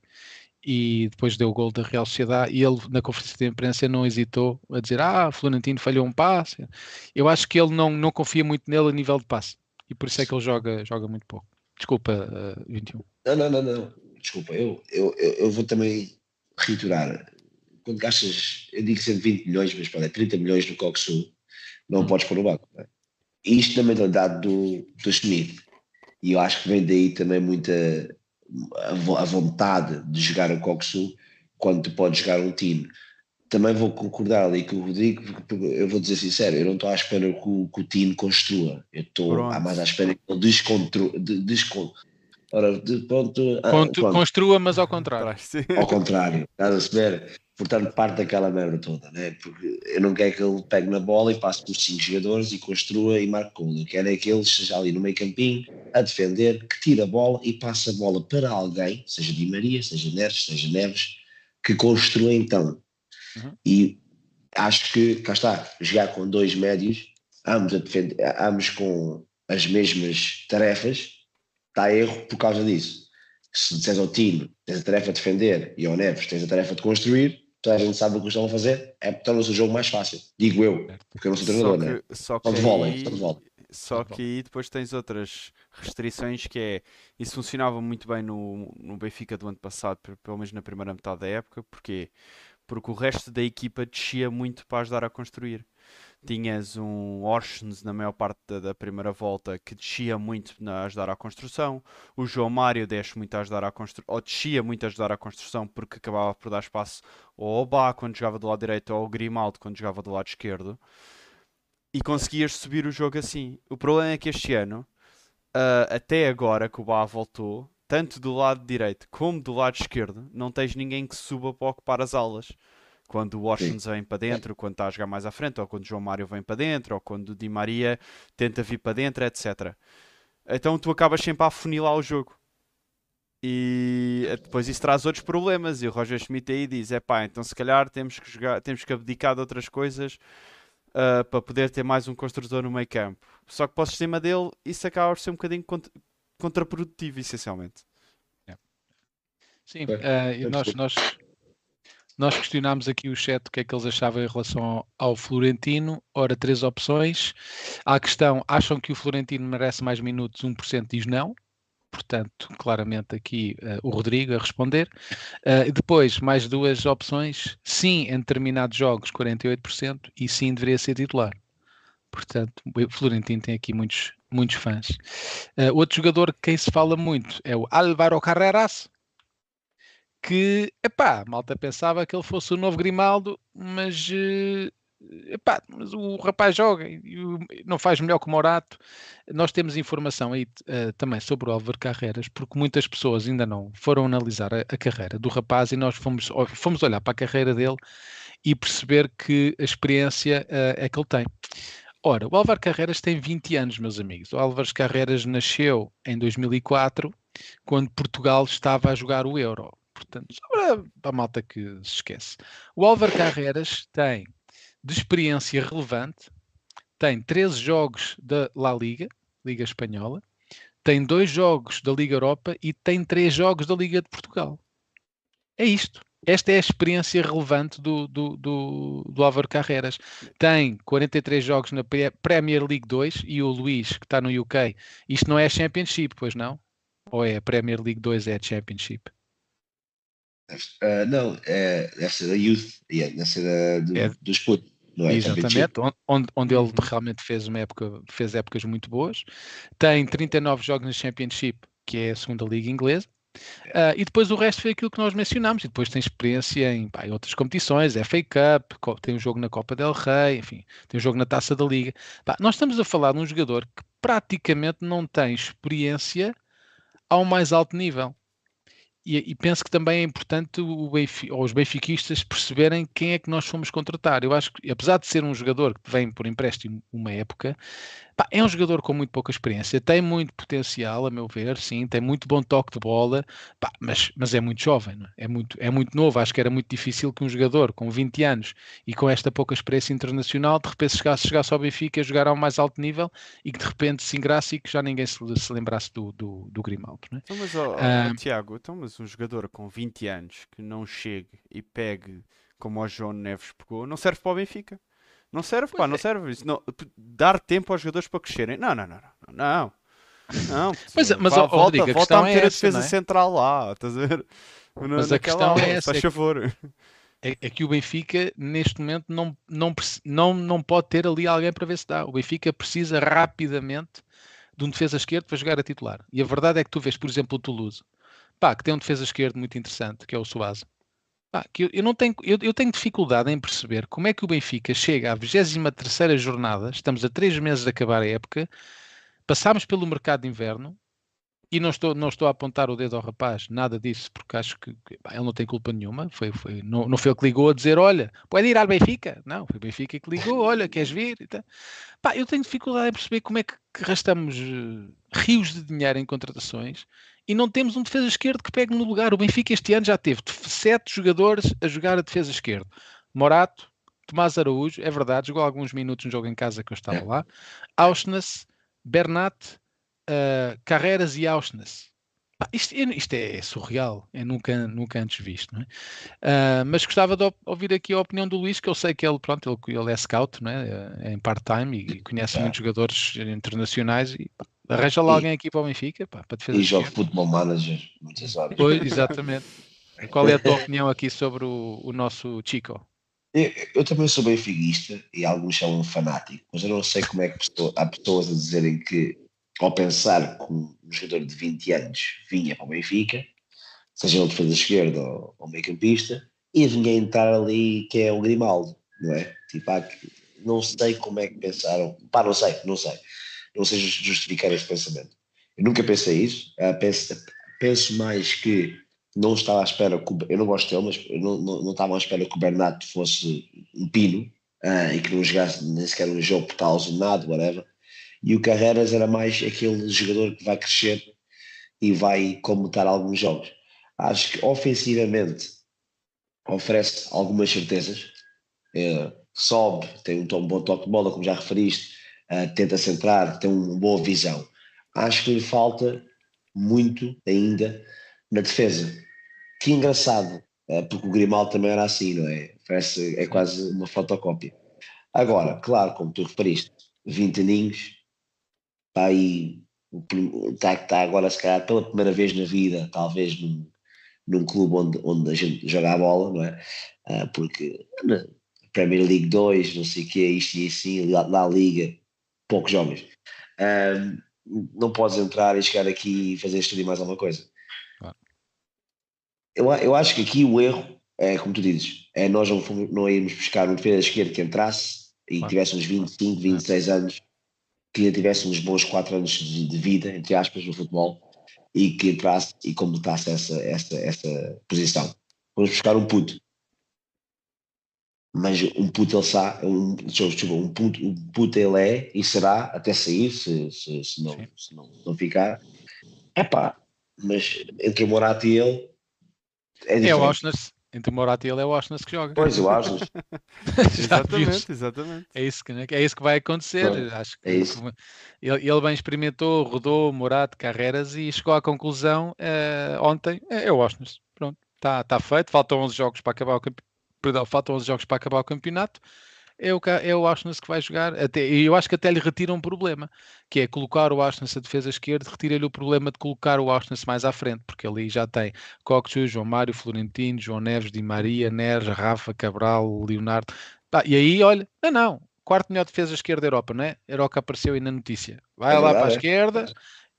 e depois deu o gol da Real Sociedade e ele na conferência de imprensa não hesitou a dizer ah, Florentino falhou um passe eu acho que ele não, não confia muito nele a nível de passe e por isso é que ele joga, joga muito pouco desculpa uh, 21 Não, não, não, não. Desculpa, eu, eu, eu, vou também reiterar. Quando gastas, eu digo sempre 20 milhões, mas pode, é 30 milhões no Coxu, não podes pôr no banco. não é? E Isto na mentalidade do, do Schmidt. E eu acho que vem daí também muita a, vo- a vontade de jogar o Coxu quando tu podes jogar um time. Também vou concordar ali com o Rodrigo, porque eu vou dizer sincero, eu não estou à espera que o, que o time construa. Eu estou mais à espera que ele descontro, de, descon, ora, de, pronto, ah, construa mas ao contrário ao contrário, estás a saber? Portanto, parte daquela merda toda, né? Porque eu não quero que ele pegue na bola e passe por cinco jogadores e construa e marque gol. Eu quero é que ele esteja ali no meio campinho a defender, que tire a bola e passe a bola para alguém, seja Di Maria, seja Neres, seja Neves, que construa então. Uhum. E acho que, cá está, jogar com dois médios, ambos, a defender, ambos com as mesmas tarefas, está erro por causa disso. se disseres ao time, tens a tarefa de defender e ao Neves tens a tarefa de construir, toda a gente sabe o que estão a fazer, é torna-se o jogo mais fácil. Digo eu, porque eu não sou treinador, Só né? que, só Só que de vôlei, só de vôlei. Só que aí depois tens outras restrições que é isso funcionava muito bem no, no Benfica do ano passado, pe- pelo menos na primeira metade da época, porquê? Porque o resto da equipa descia muito para ajudar a construir. Tinhas um Orsens na maior parte da, da primeira volta que descia muito a ajudar à construção. O João Mário desce muito a ajudar à construção, ou descia muito a ajudar à construção porque acabava por dar espaço ao Obá quando jogava do lado direito ou ao Grimaldo quando jogava do lado esquerdo e conseguias subir o jogo assim. O problema é que este ano, ah, até agora que o Bá voltou, tanto do lado direito como do lado esquerdo, não tens ninguém que suba para ocupar as alas. Quando o Orsens vem para dentro, quando está a jogar mais à frente, ou quando o João Mário vem para dentro, ou quando o Di Maria tenta vir para dentro, etc. Então tu acabas sempre a afunilar o jogo. E eh, depois isso traz outros problemas. E o Roger Schmidt aí diz: é pá, então se calhar temos que jogar, temos que abdicar de outras coisas uh, para poder ter mais um construtor no meio campo. Só que para o sistema dele, isso acaba por ser um bocadinho cont- contraprodutivo, essencialmente. Sim, eh, e nós, nós, nós questionámos aqui o chat o que é que eles achavam em relação ao, Florentino. Ora, três opções. A questão, acham que o Florentino merece mais minutos? 1% diz não. Portanto, claramente aqui eh, o Rodrigo a responder. E depois, mais duas opções. Sim, em determinados jogos, 48%. E sim, deveria ser titular. Portanto, o Florentino tem aqui muitos, muitos fãs. Eh, outro jogador que quem se fala muito é o Álvaro Carreras, que, epá, malta pensava que ele fosse o novo Grimaldo, mas, eh, epá, mas o rapaz joga e não faz melhor que o Morato. Nós temos informação aí eh, também sobre o Álvaro Carreras, porque muitas pessoas ainda não foram analisar a, a carreira do rapaz e nós fomos, fomos olhar para a carreira dele e perceber que a experiência eh, é que ele tem. Ora, o Álvaro Carreras tem 20 anos, meus amigos. O Álvaro Carreras nasceu em 2004, quando Portugal estava a jogar o Euro. Portanto, só para, a malta que se esquece. O Álvaro Carreras tem de experiência relevante, tem 13 jogos da La Liga, Liga Espanhola, tem dois jogos da Liga Europa e tem três jogos da Liga de Portugal. É isto. Esta é a experiência relevante do, do, do, do Álvaro Carreras. Tem 43 jogos na Pre- Premier League 2 e o Luís, que está no UK, isto não é Championship, pois não? Ou é Premier League 2 é Championship? Ah, não, é, deve ser da Youth, yeah, deve ser da, do, É. dos putos, não é? Exatamente, on- onde, onde ele realmente fez uma época, fez épocas muito boas. Tem 39 jogos na Championship, que é a segunda liga inglesa. Ah, e depois o resto foi aquilo que nós mencionámos. E depois tem experiência em, pá, em outras competições, FA Cup, tem um jogo na Copa del Rei, enfim, tem um jogo na Taça da Liga. Pá, nós estamos a falar de um jogador que praticamente não tem experiência ao mais alto nível. E, e penso que também é importante o Benfi- ou os benfiquistas perceberem quem é que nós fomos contratar. Eu acho que, apesar de ser um jogador que vem por empréstimo uma época, pá, é um jogador com muito pouca experiência, tem muito potencial, a meu ver, sim, tem muito bom toque de bola, pá, mas, mas é muito jovem, é? É, muito, é muito novo. Acho que era muito difícil que um jogador com 20 anos e com esta pouca experiência internacional de repente chegasse, chegasse ao Benfica a jogar ao mais alto nível e que de repente se engrasse e que já ninguém se, se lembrasse do, do, do Grimaldo. Não é? Então, mas, ó, Ah. Tiago, então, mas um jogador com 20 anos que não chegue e pegue como o João Neves pegou, não serve para o Benfica. Não serve, pá, não é. serve. Isso não, dar tempo aos jogadores para crescerem. Não, não, não, não. Não. Não, é, mas, vá, ó, ó, volta, Rodrigo, a volta a é meter a essa, defesa é? central lá, estás a ver? Na- Mas a questão ala, é essa, faz é que- favor. é, é que o Benfica, neste momento, não, não, não, não pode ter ali alguém para ver se dá. O Benfica precisa rapidamente de um defesa esquerdo para jogar a titular. E a verdade é que tu vês, por exemplo, o Toulouse, pá, que tem um defesa esquerdo muito interessante, que é o Suaza. Pá, que eu, eu não tenho, eu, eu tenho dificuldade em perceber como é que o Benfica chega à 23ª jornada, estamos a três meses de acabar a época, passámos pelo mercado de inverno, e não estou, não estou a apontar o dedo ao rapaz, nada disso, porque acho que, que, ele não tem culpa nenhuma. Foi, foi, não, não foi ele que ligou a dizer: Olha, pode ir ao Benfica. Não, foi o Benfica que ligou: Olha, queres vir? E. Pá, eu tenho dificuldade em perceber como é que, que gastamos eh, rios de dinheiro em contratações e não temos um defesa esquerdo que pegue no lugar. O Benfica este ano já teve sete jogadores a jogar a defesa esquerda: Morato, Tomás Araújo, é verdade, jogou alguns minutos no jogo em casa que eu estava É. lá, Auschnes, Bernat. Uh, Carreras e Auschnes. isto, isto, é surreal, é nunca, nunca antes visto, é? Uh, mas gostava de ouvir aqui a opinião do Luís, que eu sei que ele, pronto, ele, ele é scout, é? é em part-time e, e, conhece é. muitos jogadores internacionais e pá, arranja lá alguém aqui para o Benfica, pá, para defesa. E joga futebol manager, muitas horas. Pois, exatamente. Qual é a tua opinião aqui sobre o, o nosso Chico? Eu, eu, também sou benfiquista e alguns chamam fanático, mas eu não sei como é que há pessoas a dizerem que ao pensar que um jogador de 20 anos vinha para o Benfica, seja ele defesa esquerda ou, ou meio campista, e vinha entrar ali que é o Grimaldo, não é? Tipo, há, não sei como é que pensaram, pá, não sei, não sei, não sei justificar esse pensamento. Eu nunca pensei isso, uh, penso, penso mais que não estava à espera, que, eu não gosto dele, mas não, não, não estava à espera que o Bernardo fosse um pino uh, e que não jogasse nem sequer um jogo por tal, nada, whatever e o Carreras era mais aquele jogador que vai crescer e vai comutar alguns jogos. Acho que ofensivamente oferece algumas certezas, é, sobe, tem um, bom toque de bola, como já referiste, uh, tenta centrar, tem uma boa visão. Acho que lhe falta muito ainda na defesa. Que engraçado, uh, porque o Grimaldo também era assim, não é? Parece, é quase uma fotocópia. Agora, claro, como tu referiste, 20 aninhos, está aí, está, está agora se calhar pela primeira vez na vida, talvez num, num clube onde, onde a gente joga a bola, não é? Uh, porque na Premier League 2, não sei o que, isto e assim, lá na Liga, poucos. Uh, não podes entrar e chegar aqui e fazer estudar mais alguma coisa. Eu, eu acho que aqui o erro é, como tu dizes, é nós não, não irmos buscar um defesa esquerdo que entrasse e tivesse uns 25, 26 anos que tivesse uns bons 4 anos de, de, vida, entre aspas, no futebol e que entrasse e completasse essa, essa, essa posição. Vamos buscar um puto. Mas um puto ele sabe, um, um, puto, um puto ele é e será até sair, se, se, se, não, se não, não ficar. É pá, mas entre o Morato e ele é diferente. É o Ausnes, entre o Morata e ele é o Asnas que joga. Pois, o Asnas. exatamente, exatamente. É isso que, é isso que vai acontecer. Acho que, é isso. Ele, ele, bem experimentou, rodou Morata, carreiras e chegou à conclusão uh, ontem, é, é o Asnas. Pronto, está tá feito. Faltam 11 jogos para acabar o campeonato. Perdão, faltam 11 jogos para acabar o campeonato é o, é o Ashness que vai jogar. Até, e eu acho que até lhe retira um problema, que é colocar o Ashness a defesa esquerda, retira-lhe o problema de colocar o Ashness mais à frente, porque ali já tem Coxo, João Mário, Florentino, João Neves, Di Maria, Neres, Rafa, Cabral, Leonardo. e aí, olha, não, não, quarto melhor defesa esquerda da Europa, não é? Europa apareceu aí na notícia. Vai é lá para a é. esquerda,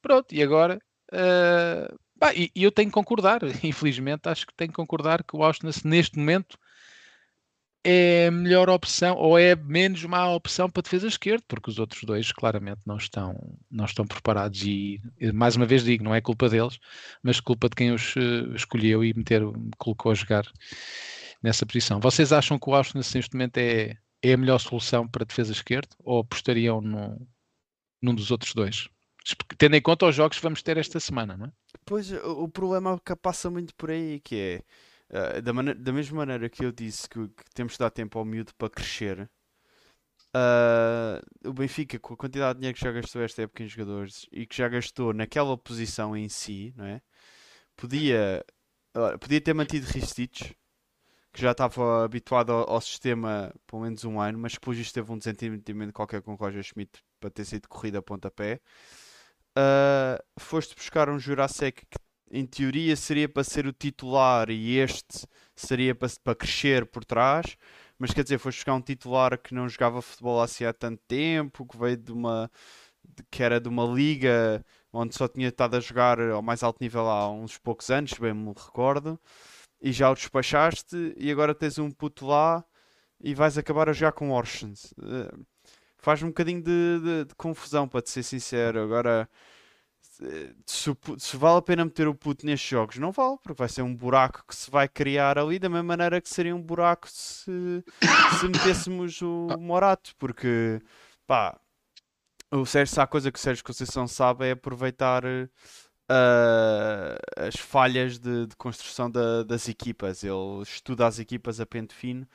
pronto, e agora. Uh, e, e, eu tenho que concordar, infelizmente, acho que tenho que concordar que o Auschwitz neste momento é a melhor opção ou é menos má opção para a defesa esquerda, porque os outros dois claramente não estão, não estão preparados e, mais uma vez digo, não é culpa deles, mas culpa de quem os uh, escolheu e meter, colocou a jogar nessa posição. Vocês acham que o Austin neste momento é, é a melhor solução para a defesa esquerda ou apostariam no, num dos outros dois? Tendo em conta os jogos que vamos ter esta semana, não é? Pois, o problema que passa muito por aí, que é Uh, da, da, mesma maneira que eu disse que, que, temos de dar tempo ao miúdo para crescer, uh, o Benfica, com a quantidade de dinheiro que já gastou esta época em jogadores e que já gastou naquela posição em si, não é? Podia, uh, podia ter mantido Ristich, que já estava habituado ao, ao, sistema pelo menos um ano, mas depois isto teve um desentendimento qualquer com o Roger Schmidt para ter sido corrida a pontapé. Uh, foste buscar um Jurasek que em teoria seria para ser o titular e este seria para, para crescer por trás. Mas quer dizer, foi buscar um titular que não jogava futebol assim há tanto tempo, que veio de uma que era de uma liga onde só tinha estado a jogar ao mais alto nível há uns poucos anos, bem me recordo, e já o despachaste e agora tens um puto lá e vais acabar a jogar com Orsons. Uh, faz um bocadinho de, de, de confusão, para te ser sincero. Agora se, se, vale a pena meter o puto nestes jogos, não vale, porque vai ser um buraco que se vai criar ali da mesma maneira que seria um buraco se, se metêssemos o. Morato, porque pá, o Sérgio, a coisa que o Sérgio Conceição sabe é aproveitar uh, as falhas de, de construção da, das equipas. Ele estuda as equipas a pente fino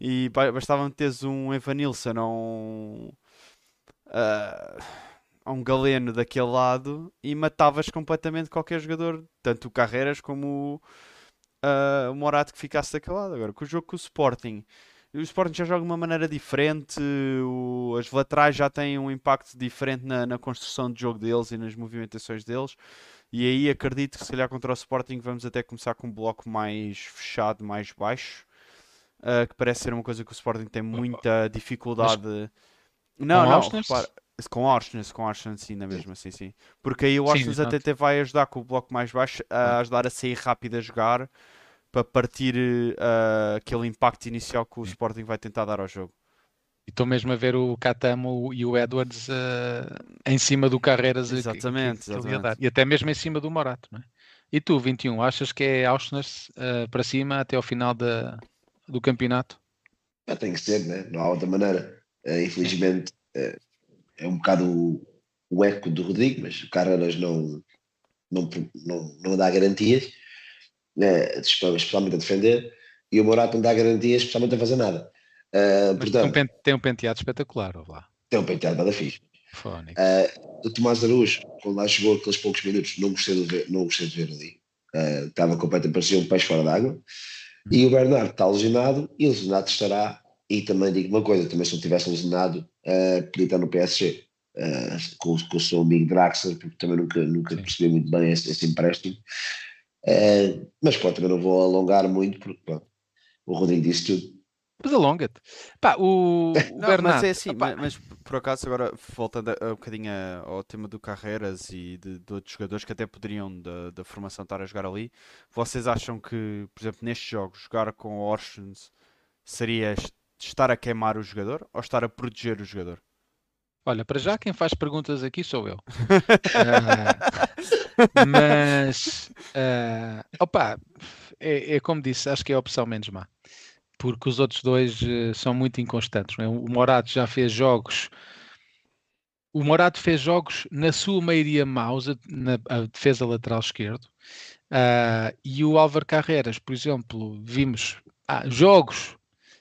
e bastava teres um Evanilson um. Uh, a um galeno daquele lado e matavas completamente qualquer jogador, tanto o Carreiras como o, uh, o Morato que ficasse daquele lado. Agora, com o jogo com o Sporting, o Sporting já joga de uma maneira diferente, o, as laterais já têm um impacto diferente na, na, construção de jogo deles e nas movimentações deles. E aí acredito que se calhar contra o Sporting vamos até começar com um bloco mais fechado, mais baixo. Uh, que parece ser uma coisa que o Sporting tem muita dificuldade. Mas, não, não, repara, com Orsnes, com Orsnes sim, na mesma, sim, sim. Porque aí o Orsnes até, até vai ajudar com o bloco mais baixo a ajudar a sair rápido a jogar para partir uh, aquele impacto inicial que o Sporting vai tentar dar ao jogo. Estou mesmo a ver o Catamo e o Edwards uh, em cima do Carreiras. Exatamente, que, que, exatamente. E até mesmo em cima do Morato, não é? E tu, 21, achas que é Auschwitz uh, para cima até ao final da, do campeonato? Tem que ser, né? não há outra maneira. Uh, infelizmente é um bocado o, o, eco do Rodrigo, mas o Carreiras não, não, não, não dá garantias né, especialmente a defender, e o Morato não dá garantias, especialmente a fazer nada. Uh, portanto, tem, um tem um penteado espetacular, lá. Tem um penteado nada fixe. Uh, o Tomás Araújo, quando lá chegou aqueles poucos minutos, não gostei de ver, não gostei de ver ali. Uh, estava completamente, parecia um peixe fora d'água. Hum. E o Bernardo está lesionado, e o lesionado estará, e também digo uma coisa, também se não tivesse lesionado, uh, podia estar no PSG. Uh, com, com o seu amigo Draxler, porque também nunca, nunca percebi muito bem esse, esse empréstimo. É, mas pronto, também não vou alongar muito, porque pronto, o Rodrigo disse tudo. Mas alonga-te. Pá, o, o não, Bernardo, mas é assim, mas, mas, por acaso agora voltando a, um bocadinho ao tema do Carreiras e de, de, outros jogadores que até poderiam da, da formação estar a jogar ali, vocês acham que, por exemplo, nestes jogos, jogar com Orsons seria estar a queimar o jogador ou estar a proteger o jogador? Olha, para já quem faz perguntas aqui sou eu. uh, mas, uh, opa, é, é, como disse, acho que é a opção menos má. Porque os outros dois uh, são muito inconstantes. É? O Morato já fez jogos. O Morato fez jogos na sua maioria maus, na defesa lateral esquerdo. E o Álvaro Carreras, por exemplo, vimos ah, jogos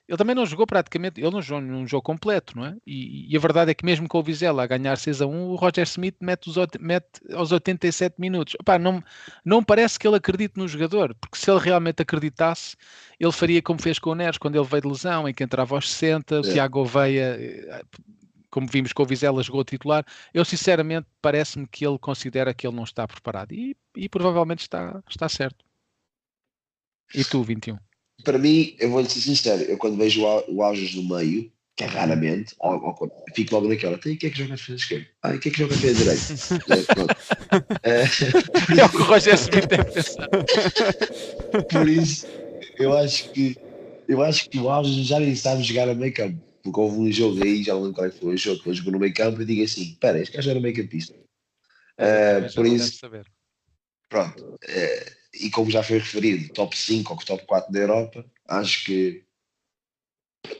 ele também não jogou praticamente, ele não jogou num jogo completo, não é? E, e, a verdade é que mesmo com o Vizela a ganhar 6 a 1, o Roger Smith mete, os, mete aos 87 minutos. Opa, não, não parece que ele acredite no jogador, porque se ele realmente acreditasse, ele faria como fez com o Neres, quando ele veio de lesão, em que entrava aos 60, é. o Tiago Oveia, eh, como vimos com o Vizela, jogou titular. Eu sinceramente parece-me que ele considera que ele não está preparado e, e provavelmente está, está certo. E tu, 21? Para mim, eu vou-lhe ser sincero, eu quando vejo o Alges no meio, que é raramente, ou, ou, fico logo naquela, tem o que é que joga a defesa esquerda? Ah, o que é que joga a defesa direita? é, é o que o Roger Smith deve pensar. Por isso, eu acho que eu acho que o Alges já nem sabe jogar a meio campo. Porque houve um jogo aí, já não lembro qual é foi o jogo, que ele jogou no meio campo e digo assim: espera, este gajo era meio campista. Uh, por isso, pronto. Uh, e como já foi referido, top 5 ou top 4 da Europa, acho que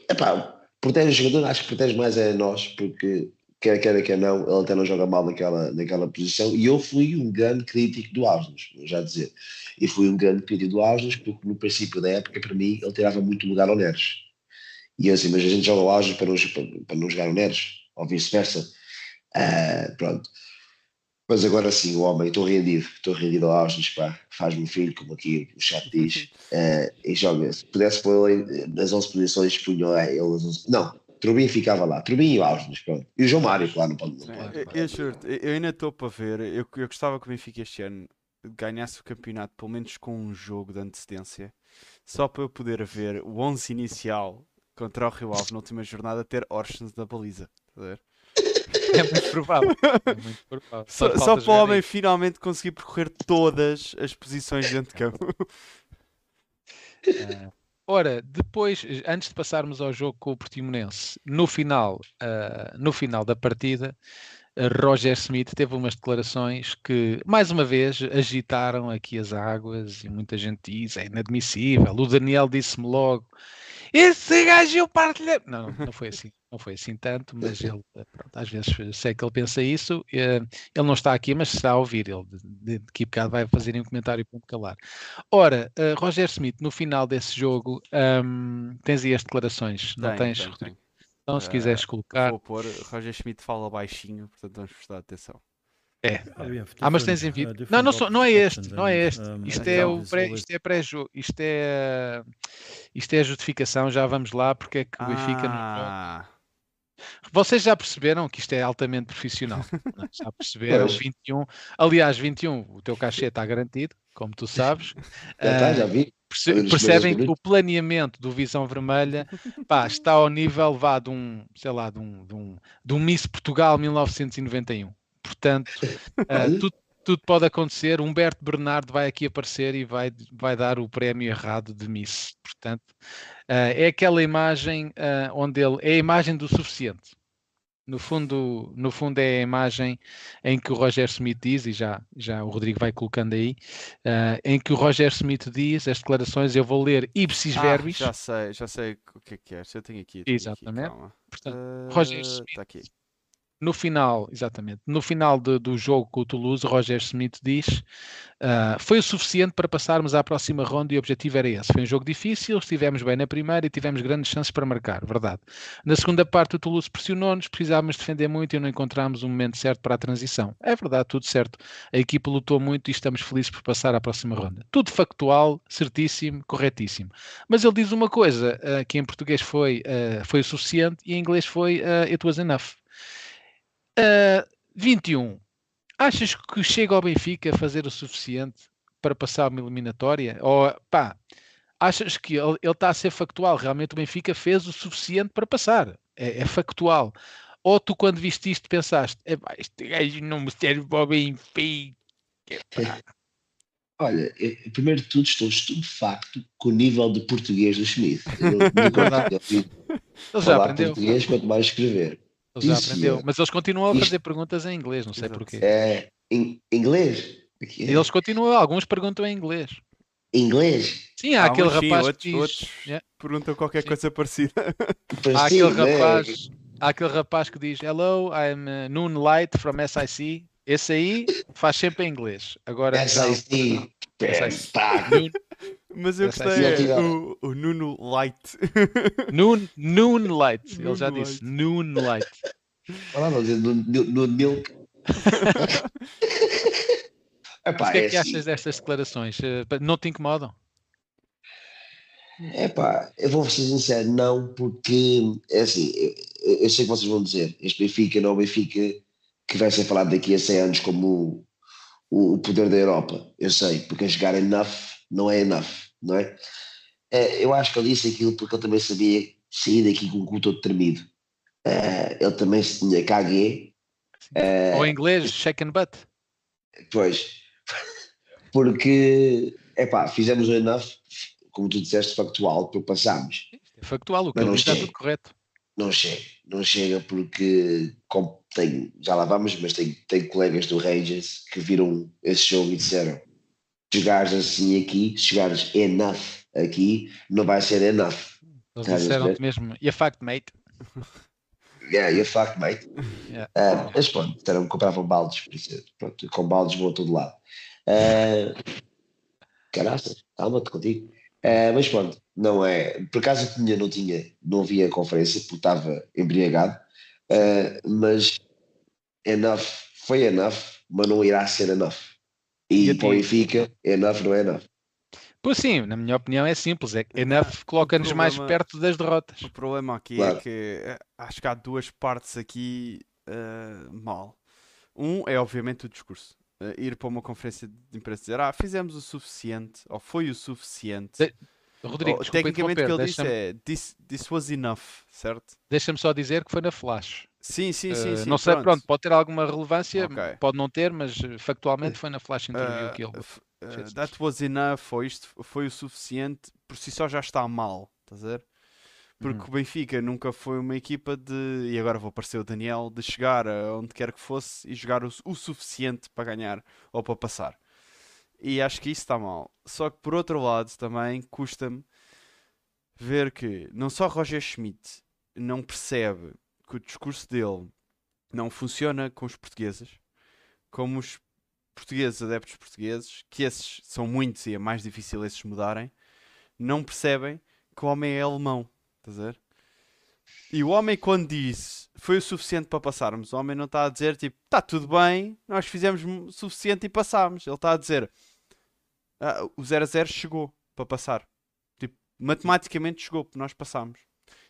epá, protege o jogador, acho que protege mais é nós, porque quer queira, quer não, ele até não joga mal naquela, naquela posição. E eu fui um grande crítico do Arsenal, já dizer. E fui um grande crítico do Arsenal, porque no princípio da época, para mim, ele tirava muito lugar ao Neres. E eu assim, mas a gente joga o Arsenal para não, para, para não jogar o Neres, ou vice-versa. Uh, pronto. Mas agora sim, o homem, estou rendido, estou rendido ao Auschwitz, pá, faz-me filho, como aqui o chat diz, uh, e joga. Se pudesse pôr ele nas 11 posições, punha ele nas 11. Não, Trubin ficava lá, Trubin e o Auschwitz, pronto. E o João Mário, claro, não pode. Não pode, eu, eu, juro, eu ainda estou para ver, eu, eu gostava que o Benfica este ano ganhasse o campeonato, pelo menos com um jogo de antecedência, só para eu poder ver o 11 inicial contra o Rio Ave na última jornada ter Orsens na baliza. Está a ver? É muito provável. É muito provável. Só, só para o homem finalmente conseguir percorrer todas as posições dentro de campo. Uh, ora, depois, antes de passarmos ao jogo com o Portimonense, no final, uh, no final da partida, Roger Smith teve umas declarações que, mais uma vez, agitaram aqui as águas e muita gente diz é inadmissível. O Daniel disse-me logo: Esse gajo eu partilhei. Não, não foi assim não foi assim tanto, mas ele, eh, pronto, às vezes sei que ele pensa isso. Eh, ele não está aqui, mas está a ouvir. Ele de, de que bocado vai fazer um comentário para me calar. Ora, uh, Roger Smith, no final desse jogo, um, tens aí as declarações, não tens? Tem, tem. Então, se quiseres colocar. Vou pôr. Roger Schmidt fala baixinho, portanto vamos prestar atenção. É. Ah, mas tens em vídeo. Não, não, só- não é este, não é este. um, Isto é o pré, isto é pré-jogo, isto é isto é a justificação, já vamos lá porque é que o Benfica não joga. Ah, Vocês já perceberam que isto é altamente profissional. não já perceberam Pois. 21. Aliás, 21, o teu cachê está garantido, como tu sabes. Já está, já vi. Perce- percebem que o planeamento do Visão Vermelha pá, está ao nível vá, de um, sei lá, de um, de um, de um Miss Portugal 1991. Portanto, Olha. tudo, tudo pode acontecer. Humberto Bernardo vai aqui aparecer e vai, vai dar o prémio errado de Miss. Portanto, ah, é aquela imagem ah, onde ele é a imagem do suficiente. No fundo, no fundo é a imagem em que o Roger Smith diz, e já, já o Rodrigo vai colocando aí, ah, em que o Roger Smith diz as declarações, eu vou ler ipsis ah, verbis, já sei, já sei o que é que é. Eu tenho aqui. tenho aqui, Exatamente. calma. portanto, Ah, Roger Smith. tá aqui. No final, exatamente, no final de- do jogo com o Toulouse, Roger Smith diz ah, foi o suficiente para passarmos à próxima ronda e o objetivo era esse. Foi um jogo difícil, estivemos bem na primeira e tivemos grandes chances para marcar, verdade. Na segunda parte o Toulouse pressionou-nos, precisávamos defender muito e não encontramos o momento certo para a transição. É verdade, tudo certo. A equipa lutou muito e estamos felizes por passar à próxima ronda. Tudo factual, certíssimo, corretíssimo. Mas ele diz uma coisa, ah, que em português foi, ah, foi o suficiente e em inglês foi ah, it was enough. Uh, 21. Achas que chega ao Benfica a fazer o suficiente para passar uma eliminatória? Ou pá, achas que ele está a ser factual? Realmente o Benfica fez o suficiente para passar? É, é factual. Ou tu, quando viste isto, pensaste: "Epá, este gajo não me serve para o Benfica? Olha, eu, primeiro de tudo, estou estupefacto com o nível de português do Schmidt. Eu nunca tinha ouvido Ele já falar aprendeu. português, quanto mais escrever. Ele já Isso, aprendeu. é. Mas eles continuam a Isto- fazer perguntas em inglês, não sei Exato. porquê. É, em inglês? Aqui é. E eles continuam, alguns perguntam em inglês. Inglês? Sim, há Há aquele uns sim, rapaz outros, que diz. outros Yeah. perguntam qualquer Sim. coisa parecida. Há aquele Parecido, né? rapaz, há aquele rapaz que diz Hello, I'm uh, Noon Light from SIC. Esse aí faz sempre em inglês. Agora SIC. SIC. Pá, Mas eu Essa gostei é é, o, o Nuno Light. noon, noon Light. Ele Noon já disse. Noon Light. Olha lá, no, no, no milk. Mas Epá, o que é é que assim, achas destas declarações? Eh, Não te incomodam? epá, eu vou ser sincero, não, porque é assim, eu, eu sei que vocês vão dizer, este Benfica não é o Benfica que vai ser falado daqui a 100 anos como o, o, o poder da Europa. Eu sei, porque a jogar enough não é enough, não é? É, eu acho que ele disse aquilo porque ele também sabia sair daqui com o cu todo tremido. É, ele também se tinha cagué. É, Ou em inglês, shake and butt. Pois, porque, epá, fizemos o enough, como tu disseste, factual, porque passámos. É factual, o que não está tudo correto. Não chega, não chega porque como tenho, já lá vamos, mas tenho, tenho colegas do Rangers que viram esse jogo e disseram jogares assim aqui, se jogares enough aqui, não vai ser enough. Eles disseram-te mesmo, e a fact, mate. Yeah, you're fucked, mate. Yeah. Ah, mas pronto, disseram que compravam baldes, por isso, pronto, com baldes vou a todo lado. Uh, caraças, calma-te contigo. Ah, mas pronto, não é. Por acaso eu tinha, não tinha, não vi a conferência porque estava embriagado, ah, mas enough foi enough, mas não irá ser enough. E, E para o? Benfica, enough não é enough. Pois sim, na minha opinião é simples. É que enough coloca-nos mais perto das derrotas. O problema aqui Claro. é que eh, acho que há duas partes aqui eh, mal. Um é obviamente o discurso. Eh, ir para uma conferência de imprensa e dizer ah, fizemos o suficiente, ou foi o suficiente. De- Rodrigo, desculpa tecnicamente o que ele disse é this, this was enough, certo? deixa-me só dizer que foi na Flash. Sim, sim, sim. Eh, sim não sei, pronto. pode ter alguma relevância, Ok. pode não ter, mas eh, factualmente foi na Flash Interview Uh, que ele. uh, that was enough, ou isto foi o suficiente, por si só já está mal, estás a ver? Porque Uhum. o Benfica nunca foi uma equipa de, e agora vou aparecer o Daniel, de chegar a onde quer que fosse e jogar o, o suficiente para ganhar ou para passar. E acho que isso está mal. Só que por outro lado também custa-me ver que não só Roger Schmidt não percebe que o discurso dele não funciona com os portugueses, como os portugueses, adeptos portugueses, que esses são muitos e é mais difícil esses mudarem, não percebem que o homem é alemão. Estás a ver? E o homem, quando disse foi o suficiente para passarmos, o homem não está a dizer tipo, está tudo bem, nós fizemos o suficiente e passámos. Ele está a dizer, ah, o 0 a 0 chegou para passar. Tipo, matematicamente chegou, nós passámos.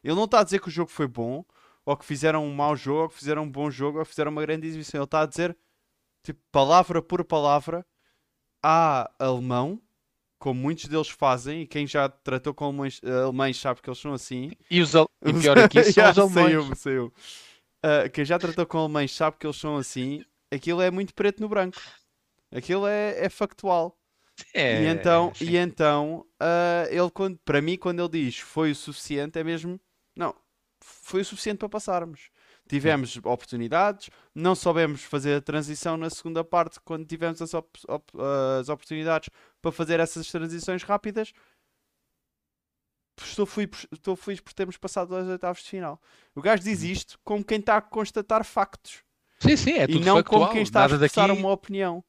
Ele não está a dizer que o jogo foi bom, ou que fizeram um mau jogo, ou que fizeram um bom jogo, ou que fizeram uma grande exibição. Ele está a dizer, tipo, palavra por palavra, há alemão, como muitos deles fazem, e quem já tratou com alemães, alemães sabe que eles são assim. E, os, al- e pior aqui são os alemães. Saiu, saiu. Ah, quem já tratou com alemães sabe que eles são assim. Aquilo é muito preto no branco. Aquilo é, é factual. É, e então, sim. e então ah, ele, quando, para mim, quando ele diz foi o suficiente, é mesmo. Não, foi o suficiente para passarmos. Tivemos oportunidades, não soubemos fazer a transição na segunda parte quando tivemos as, op- op- as oportunidades para fazer essas transições rápidas. Estou feliz, estou feliz por termos passado aos oitavos de final. O gajo diz isto como quem está a constatar factos Sim, sim, é e tudo não factual. como quem está nada a expressar daqui... uma opinião.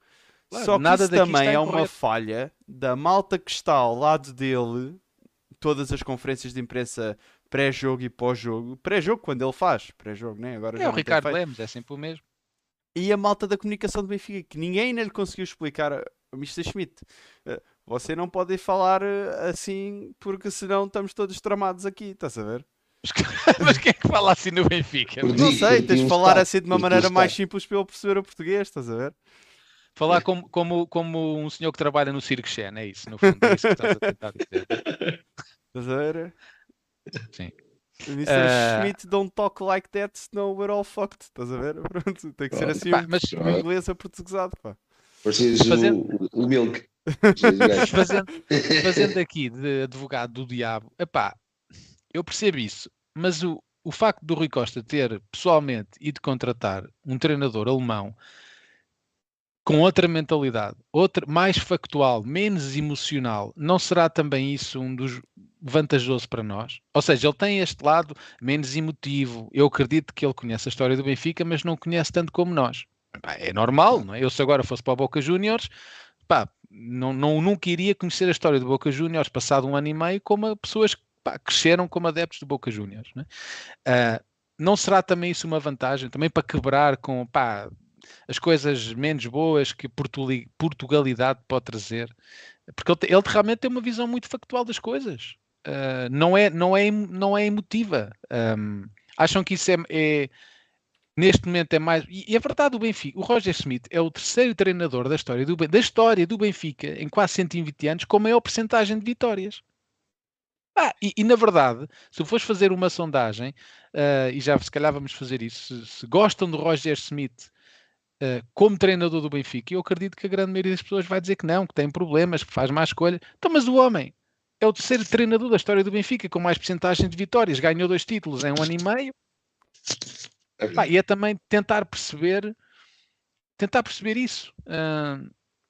Claro, Só que isso também é uma falha da malta que está ao lado dele, todas as conferências de imprensa pré-jogo e pós-jogo. Pré-jogo quando ele faz, pré-jogo, né? Agora já É o Ricardo. Lemos, é sempre o mesmo. E a malta da comunicação do Benfica, que ninguém ainda lhe conseguiu explicar a a Mr. Schmidt. eh, Você não pode falar eh, assim porque senão estamos todos tramados aqui, estás a ver? Mas quem é que fala assim no Benfica? Não sei, tens de falar está, assim de uma maneira está. mais simples para eu perceber o português, estás a ver? Falar como, como, como um senhor que trabalha no Cirque Chen, é isso, no fundo, é isso que estás a tentar dizer. Estás a ver? Sim. Mr. Ah. Schmidt don't talk like that, senão we're all fucked. Estás a ver? Pronto, tem que ser assim Pá, mas um inglês aportuguesado, pá. Fazendo- o, o Milk. Fazendo, fazendo aqui de advogado do diabo, epá, eu percebo isso, mas o, o facto do Rui Costa ter pessoalmente ido contratar um treinador alemão com outra mentalidade, outra, mais factual, menos emocional, não será também isso um dos vantajoso para nós? Ou seja, ele tem este lado menos emotivo. Eu acredito que ele conhece a história do Benfica, mas não conhece tanto como nós. É normal, não é? Eu se agora fosse para o Boca Juniors, pá, não, não, nunca iria conhecer a história do Boca Juniors passado um ano e meio como pessoas que pá, cresceram como adeptos do Boca Juniors. Não, é? Ah, não será também isso uma vantagem? Também para quebrar com pá, as coisas menos boas que Portugalidade pode trazer? Porque ele, ele realmente tem uma visão muito factual das coisas. Ah, não, é, não, é, não é emotiva. Ahm, acham que isso é, é- neste momento é mais. E, e a verdade do Benfica, o Roger Smith é o terceiro treinador da história do, da história do Benfica em quase 120 anos com maior porcentagem de vitórias. Ah, e, e na verdade, se fores fazer uma sondagem, ah, e já se calhar vamos fazer isso, se, se gostam do Roger Smith ah, como treinador do Benfica, eu acredito que a grande maioria das pessoas vai dizer que não, que tem problemas, que faz má escolha. Então, mas o homem é o terceiro treinador da história do Benfica com mais porcentagem de vitórias, ganhou dois títulos em um ano e meio. Pá, e é também tentar perceber tentar perceber isso. Ah,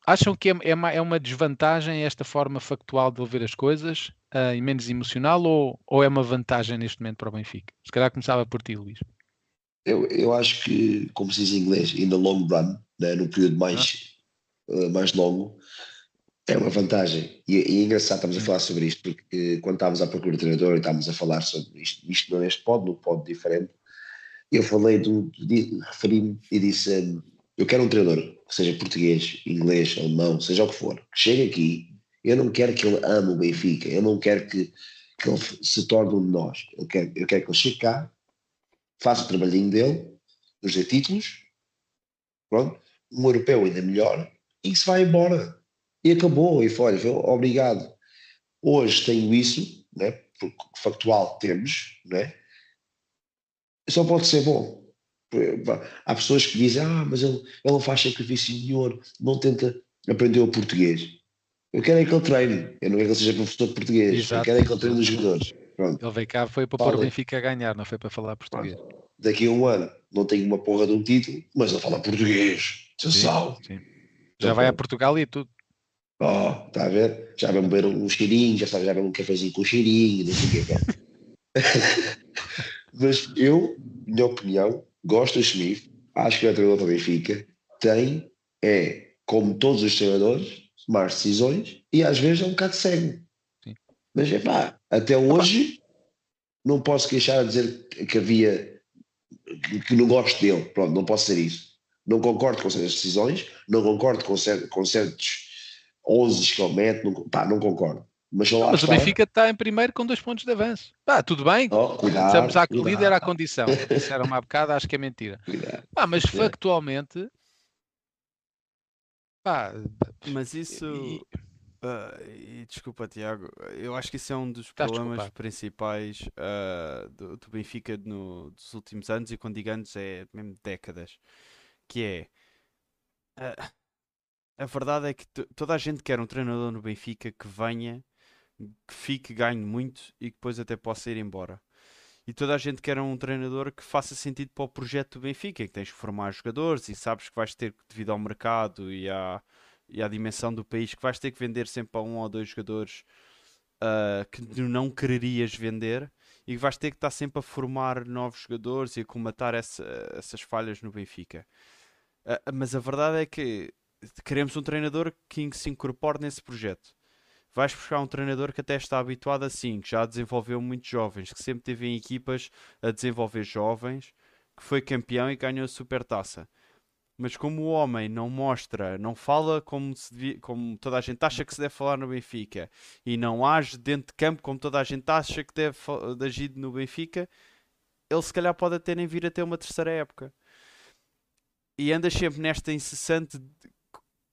acham que é, é, ma- é uma desvantagem esta forma factual de ver as coisas ah, e menos emocional ou, ou é uma vantagem neste momento para o Benfica? Se calhar começava por ti, Luís. Eu, eu acho que, como se diz em inglês, in the long run, né, no período mais, eh, mais longo, é uma vantagem. E, e é engraçado, estamos a falar sobre isto, porque eh, quando estávamos à procura de treinador e estávamos a falar sobre isto, isto não é este pod, no pod diferente, eu falei, do, referi-me e disse: eh, Eu quero um treinador que seja português, inglês, alemão, seja o que for, que chegue aqui. Eu não quero que ele ame o Benfica, eu não quero que, que ele se torne um de nós. Eu quero, eu quero que ele chegue cá, faça o trabalhinho dele, nos dê títulos, pronto, um europeu ainda melhor, e se vai embora. E acabou, e foi, olha, obrigado. Hoje tenho isso, né, porque factual temos, né, só pode ser bom. Há pessoas que dizem, ah, mas ele, ele não faz sacrifício nenhum, não tenta aprender o português. Eu quero é que ele treine, eu não quero que ele seja professor de português, eu Exato. quero é que ele treine os jogadores. Pronto. Ele veio cá, foi para pôr o Fala. Benfica a ganhar, não foi para falar português. Daqui a um ano não tenho uma porra de um título, mas ele fala português. Atenção. Sim. Já vai a Portugal e tudo. Oh, está a ver? Já beber um cheirinho, já sabe, já beber um cafezinho com cheirinho, não sei o quê. pronto. Mas eu, minha opinião, gosto do Smith, acho que é o treinador para o Benfica, tem, é, como todos os treinadores, tomar decisões e às vezes é um bocado cego. Sim. Mas é pá, até hoje não posso queixar a dizer que havia que não gosto dele, pronto, não posso ser isso. Não concordo com certas decisões, não concordo com, cer com certos 11 que mete, não, pá, não concordo. Mas, não, mas o Benfica está em primeiro com dois pontos de avanço. Pá, tudo bem. Oh, cuidado, Estamos à cuidado. líder à condição. Disseram uma bocada, acho que é mentira. Pá, mas cuidado. factualmente. Pá, mas isso. E... Uh, e desculpa, Tiago, eu acho que isso é um dos Estás problemas desculpado. principais uh, do, do, Benfica no, dos últimos anos, e quando digo anos é mesmo décadas, que é uh, a verdade é que toda a gente quer um treinador no Benfica que venha, que fique, ganhe muito e que depois até possa ir embora. E toda a gente quer um treinador que faça sentido para o projeto do Benfica, que tens que formar jogadores e sabes que vais ter, devido ao mercado e à e à dimensão do país que vais ter que vender sempre a um ou dois jogadores uh, que não quererias vender e que vais ter que estar sempre a formar novos jogadores e a comatar essa, essas falhas no Benfica. Uh, mas a verdade é que queremos um treinador que se incorpore nesse projeto. Vais buscar um treinador que até está habituado assim, que já desenvolveu muitos jovens, que sempre teve em equipas a desenvolver jovens, que foi campeão e ganhou a supertaça mas como o homem não mostra, não fala como, devia, como toda a gente acha que se deve falar no Benfica e não age dentro de campo como toda a gente acha que deve agir no Benfica, ele se calhar pode até nem vir a ter uma terceira época. E andas sempre nesta incessante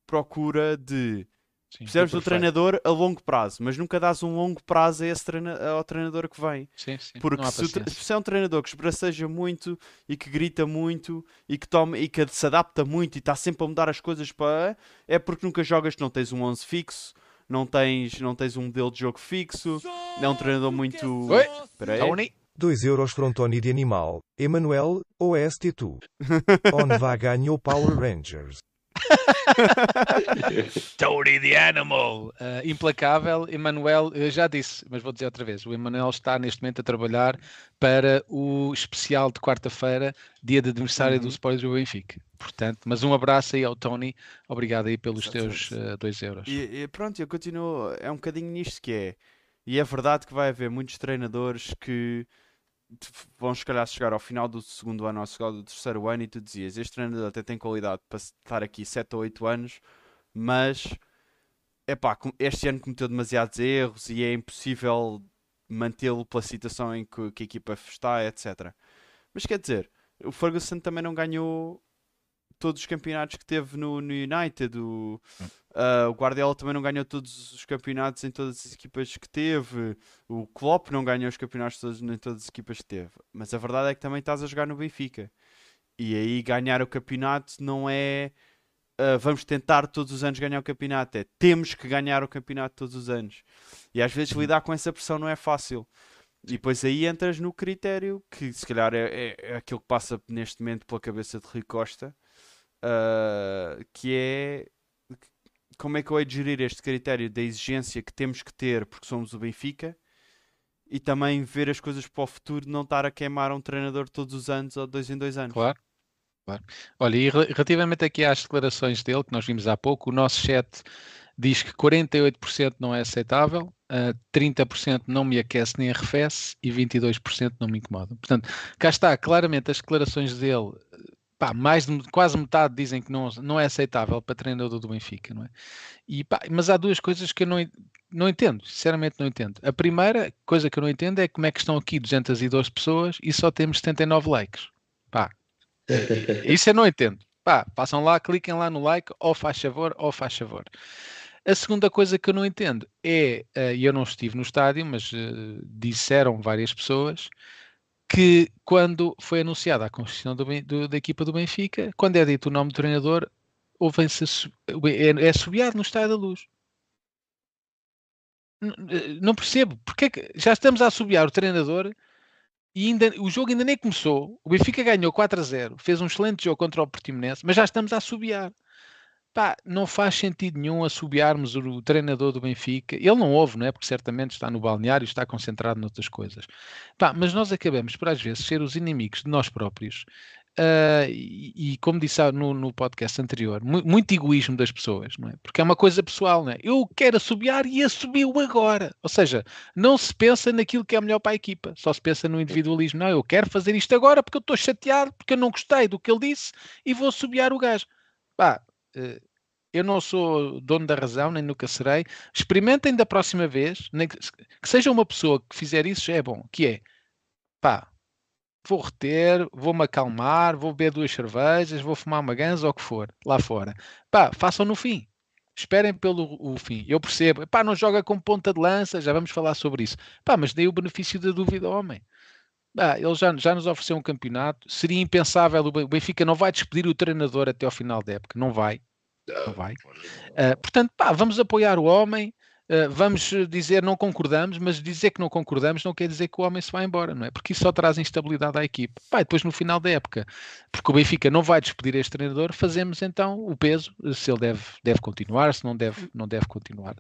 procura de Sim, Precisamos do treinador a longo prazo, mas nunca dás um longo prazo a esse treina ao treinador que vem. Sim, sim. Porque se, se, é um treinador que esbraceja muito e que grita muito e que, toma, e que se adapta muito e está sempre a mudar as coisas para. É porque nunca jogas, não tens um 11 fixo, não tens, não tens um modelo de jogo fixo, é um treinador muito. Oi, Tony. 2 euros Frontoni de animal. Emanuel, OST2. On vai ganhou Power Rangers. Tony the Animal. Uh, implacável. Emanuel, eu já disse, mas vou dizer outra vez: o Emanuel está neste momento a trabalhar para o especial de quarta-feira, dia de aniversário uhum. do Sporting do Benfica. Portanto, mas um abraço aí ao Tony. Obrigado aí pelos teus 2 uh, euros. E, e, pronto, eu continuo. É um bocadinho nisto que é. E é verdade que vai haver muitos treinadores que vão se calhar chegar ao final do segundo ano ou ao final do terceiro ano e tu dizias este treinador até tem qualidade para estar aqui 7 ou 8 anos, mas epá, este ano cometeu demasiados erros e é impossível mantê-lo pela situação em que, que, a equipa está, etc. Mas quer dizer, o Ferguson também não ganhou todos os campeonatos que teve no, no United. O, uh, o Guardiola também não ganhou todos os campeonatos em todas as equipas que teve. O Klopp não ganhou os campeonatos todos, em todas as equipas que teve. Mas a verdade é que também estás a jogar no Benfica. E aí ganhar o campeonato não é uh, vamos tentar todos os anos ganhar o campeonato, é temos que ganhar o campeonato todos os anos. E às vezes lidar com essa pressão não é fácil. E depois aí entras no critério que se calhar é, é, é aquilo que passa neste momento pela cabeça de Rui Costa, uh, que é como é que eu hei de gerir este critério da exigência que temos que ter porque somos o Benfica e também ver as coisas para o futuro, não estar a queimar um treinador todos os anos ou dois em dois anos. Claro. claro. Olha, e relativamente aqui às declarações dele, que nós vimos há pouco, o nosso chat diz que 48% não é aceitável, uh, ah, 30% não me aquece nem arrefece e 22% não me incomoda. Portanto, cá está, claramente as declarações dele pá, mais de, quase metade dizem que não, não é aceitável para treinador do Benfica, não é? E, pá, mas há duas coisas que eu não, não entendo, sinceramente não entendo. A primeira coisa que eu não entendo é como é que estão aqui 212 pessoas e só temos 79 likes. Pá, isso eu não entendo. Pá, passam lá, cliquem lá no like, ou faz favor, ou faz favor. A segunda coisa que eu não entendo é, eh, e eu não estive no estádio, mas uh, disseram várias pessoas, que quando foi anunciada a constituição do, do, da equipa do Benfica, quando é dito o nome do treinador, ouvem-se é, é subiado no Estádio da Luz. Não, não percebo, porque é que já estamos a assobiar o treinador e ainda, o jogo ainda nem começou. O Benfica ganhou 4 a 0, fez um excelente jogo contra o Portimonense, mas já estamos a assobiar. Pá, não faz sentido nenhum assobiarmos o treinador do Benfica. Ele não ouve, não é? Porque certamente está no balneário está concentrado noutras coisas. Pá, mas nós acabamos por às vezes ser os inimigos de nós próprios. uh, e, e, como disse no, no podcast anterior, mu muito egoísmo das pessoas, não é? Porque é uma coisa pessoal, não é? Eu quero assobiar e assobiu agora. Ou seja, não se pensa naquilo que é melhor para a equipa, só se pensa no individualismo. Não, eu quero fazer isto agora porque eu estou chateado, porque eu não gostei do que ele disse e vou assobiar o gajo. Pá, uh, eu não sou dono da razão, nem nunca serei. Experimentem da próxima vez, que seja uma pessoa que fizer isso, é bom, que é, pá, vou reter, vou-me acalmar, vou beber duas cervejas, vou fumar uma ganza ou o que for, lá fora. Pá, façam no fim. Esperem pelo o fim. Eu percebo. Pá, não joga com ponta de lança, já vamos falar sobre isso. Pá, mas dei o benefício da dúvida ao homem. Pá, ele já, já nos ofereceu um campeonato. Seria impensável. O Benfica não vai despedir o treinador até ao final da época. Não vai. Não vai. Uh, portanto, pá, vamos apoiar o homem. Uh, vamos dizer não concordamos, mas dizer que não concordamos não quer dizer que o homem se vai embora, não é? Porque isso só traz instabilidade à equipe. Pá, depois no final da época, porque o Benfica não vai despedir este treinador, fazemos então o peso, se ele deve, deve continuar, se não deve, não deve continuar.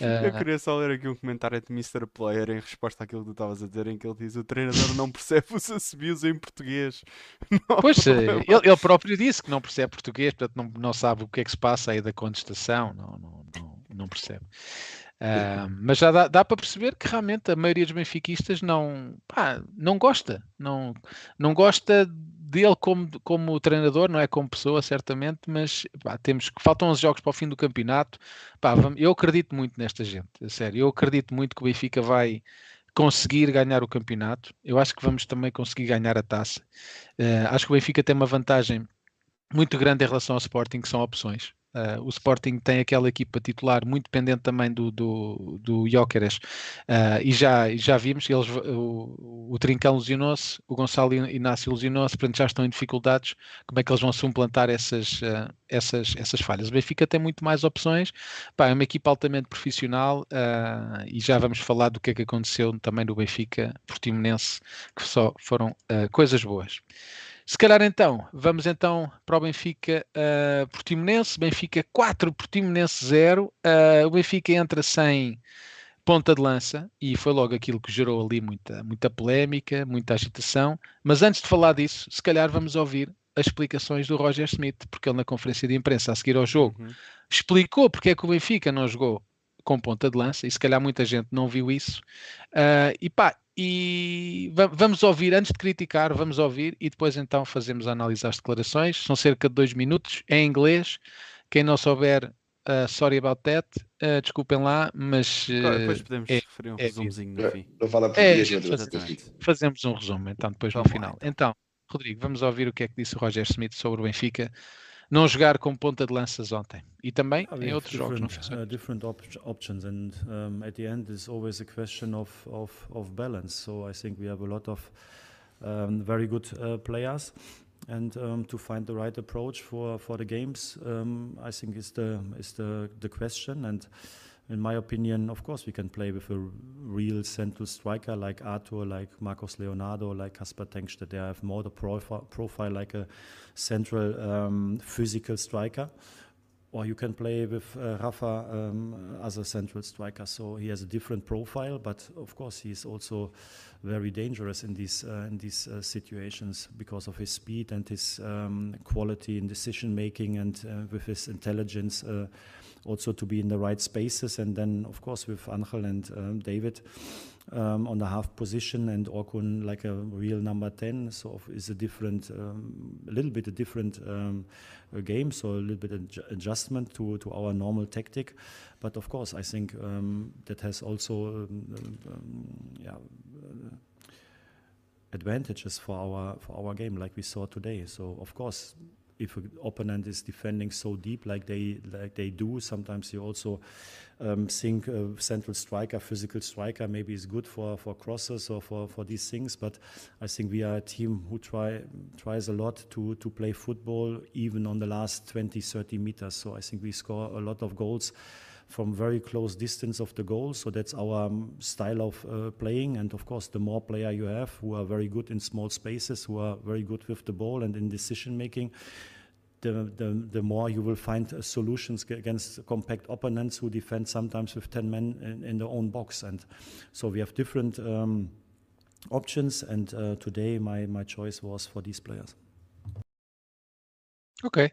Eu ah. queria só ler aqui um comentário de Mr. Player em resposta àquilo que tu estavas a dizer, em que ele diz: O treinador não percebe os assobios em português. Não pois, eh, ele, ele, próprio disse que não percebe português, portanto não, não sabe o que é que se passa aí da contestação, não, não, não, não percebe. Uh, mas já dá, dá, para perceber que realmente a maioria dos benfiquistas não, pá, não gosta, não, não gosta dele como, como treinador, não é como pessoa, certamente, mas pá, temos que faltam 11 jogos para o fim do campeonato. Pá, eu acredito muito nesta gente, sério. Eu acredito muito que o Benfica vai conseguir ganhar o campeonato. Eu acho que vamos também conseguir ganhar a taça. Uh, acho que o Benfica tem uma vantagem muito grande em relação ao Sporting, que são opções. Uh, o Sporting tem aquela equipa titular muito dependente também do, do, do Jóqueres uh, e já, já vimos eles, o, o Trincão lesionou-se, o Gonçalo Inácio lesionou-se, portanto já estão em dificuldades. Como é que eles vão suplantar essas, uh, essas, essas falhas? O Benfica tem muito mais opções, Pá, é uma equipa altamente profissional e já vamos falar do que é que aconteceu também no Benfica Portimonense, que só foram coisas boas. Se calhar então, vamos então para o Benfica uh, Portimonense. Benfica 4, Portimonense 0. Uh, eh, o Benfica entra sem ponta de lança e foi logo aquilo que gerou ali muita, muita polémica, muita agitação. Mas antes de falar disso, se calhar vamos ouvir as explicações do Roger Smith, porque ele na conferência de imprensa a seguir ao jogo uhum. explicou porque é que o Benfica não jogou com ponta de lança e se calhar muita gente não viu isso. Uh, e pá, e vamos ouvir, antes de criticar, vamos ouvir e depois então fazemos a análise às declarações. São cerca de dois minutos, é em inglês. Quem não souber, uh, sorry about that, uh, desculpem lá, mas. Uh, claro, depois podemos é, referir um é, resumozinho no fim. Não fala português, é, fazemos, fazemos um resumo então, depois Vamos no final. Lá, então. então, Rodrigo, vamos ouvir o que é que disse o Roger Smith sobre o Benfica não jogar com ponta de lanças ontem. E também oh, em outros jogos não uh, different op options and um, at the end is always a question of, of, of balance. So I think we have a lot of um, very good uh, players. And um, to find the right approach for, for the games um, I think is the is the, the question. And in my opinion, of course, we can play with a real central striker like Arthur, like Marcos Leonardo, like Kasper Tenkstedt. They have more the profile, profile like a central um, physical striker. Or you can play with uh, Rafa um, as a central striker. So he has a different profile, but of course he is also very dangerous in these uh, in these uh, situations because of his speed and his um, quality in decision making and uh, with his intelligence uh, also to be in the right spaces. And then, of course, with Angel and um, David um, on the half position and Orkun like a real number 10. So is a different, um, a little bit a different um, game. So a little bit of adjustment to, to our normal tactic. But of course, I think um, that has also, um, yeah, uh, advantages for our for our game like we saw today so of course if an opponent is defending so deep like they like they do, sometimes you also um, think a central striker, physical striker, maybe is good for, for crosses or for, for these things. But I think we are a team who try tries a lot to to play football even on the last 20, 30 meters. So I think we score a lot of goals from very close distance of the goal. So that's our um, style of uh, playing. And of course, the more player you have who are very good in small spaces, who are very good with the ball and in decision making, the, the, the more you will find uh, solutions against compact opponents who defend sometimes with 10 men in, in their own box. And so we have different um, options. And uh, today, my, my choice was for these players. Ok.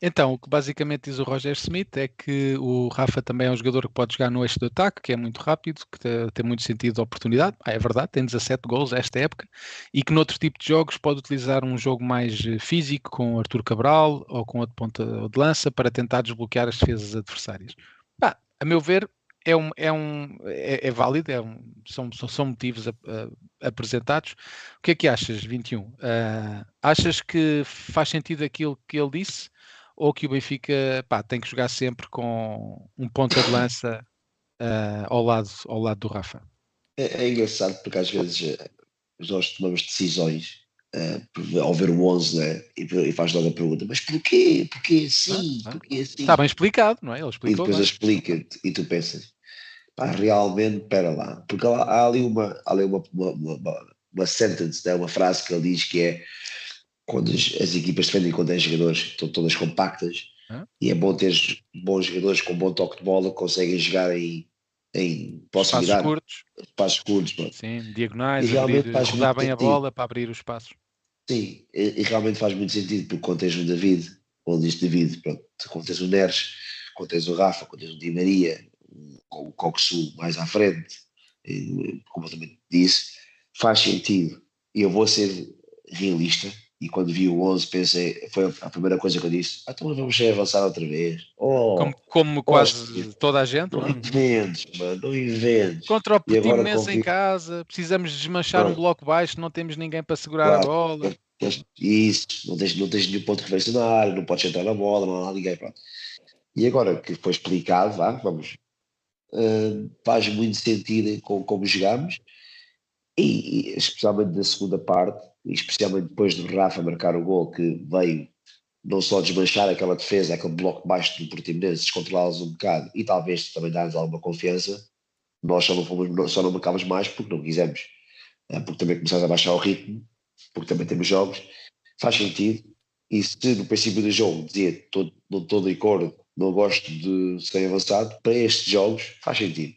Então, o que basicamente diz o Roger Smith é que o Rafa também é um jogador que pode jogar no eixo de ataque, que é muito rápido, que tem muito sentido de oportunidade. Ah, é verdade, tem 17 gols esta época. E que noutro tipo de jogos pode utilizar um jogo mais eh, físico, com Artur Cabral ou com outro ponta de lança, para tentar desbloquear as defesas adversárias. Bah, a meu ver, é, um, é, um, é, é válido, é um, são, são motivos a, a, apresentados. O que é que achas, 21? Uh, ah, achas que faz sentido aquilo que ele disse? Ou que o Benfica pá, tem que jogar sempre com um ponta de lança uh, ao, lado, ao lado do Rafa? É, é engraçado porque às vezes eh, nós tomamos decisões uh, ao ver o 11 né? e, e faz logo a pergunta: mas porquê? Porquê assim? Ah, porquê assim? Está bem explicado, não é? Ele explicou. E depois explica-te e tu pensas: pá, realmente, espera lá. Porque há, há, ali uma, há ali uma, uma, uma, uma sentence, né? uma frase que ele diz que é quando as, as equipas defendem com 10 jogadores, estão todas compactas, e é bom ter bons jogadores com bom toque de bola que conseguem jogar em, em. Espaços curtos. Espaços curtos. Sim, diagonais, e realmente abrir, rodar bem a bola para abrir os espaços. Sim, e, e, realmente faz muito sentido, porque quando tens o David, quando diz David, pronto, quando tens o Neres, quando tens o Rafa, quando tens o Di Maria, o, o Coxu mais à frente, como eu também disse, faz sentido. E eu vou ser realista, e quando vi o 11 pensei, foi a primeira coisa que eu disse, ah, então vamos avançar outra vez. Oh, como, como quase toda a gente. Não, inventes, mano, não inventes. Contra o Portimonense em casa, precisamos desmanchar um bloco baixo, não temos ninguém para segurar claro, a bola. Isso, não tens, não tens nenhum ponto de referência na área, não podes entrar na bola, não há ninguém, pronto. E agora que foi explicado, vá, vamos, uh, faz muito sentido com como jogamos, e, e especialmente na segunda parte, especialmente depois do Rafa marcar o gol, que veio não só desmanchar aquela defesa, aquele bloco baixo do Portimonense, descontrolá-los um bocado e talvez também dar-lhes alguma confiança, nós só não, fomos, só não marcámos mais porque não quisemos, eh, porque também começámos a baixar o ritmo, porque também temos jogos, faz sentido, e se no princípio do jogo dizia todo, não estou de acordo, não gosto de ser avançado, para estes jogos faz sentido.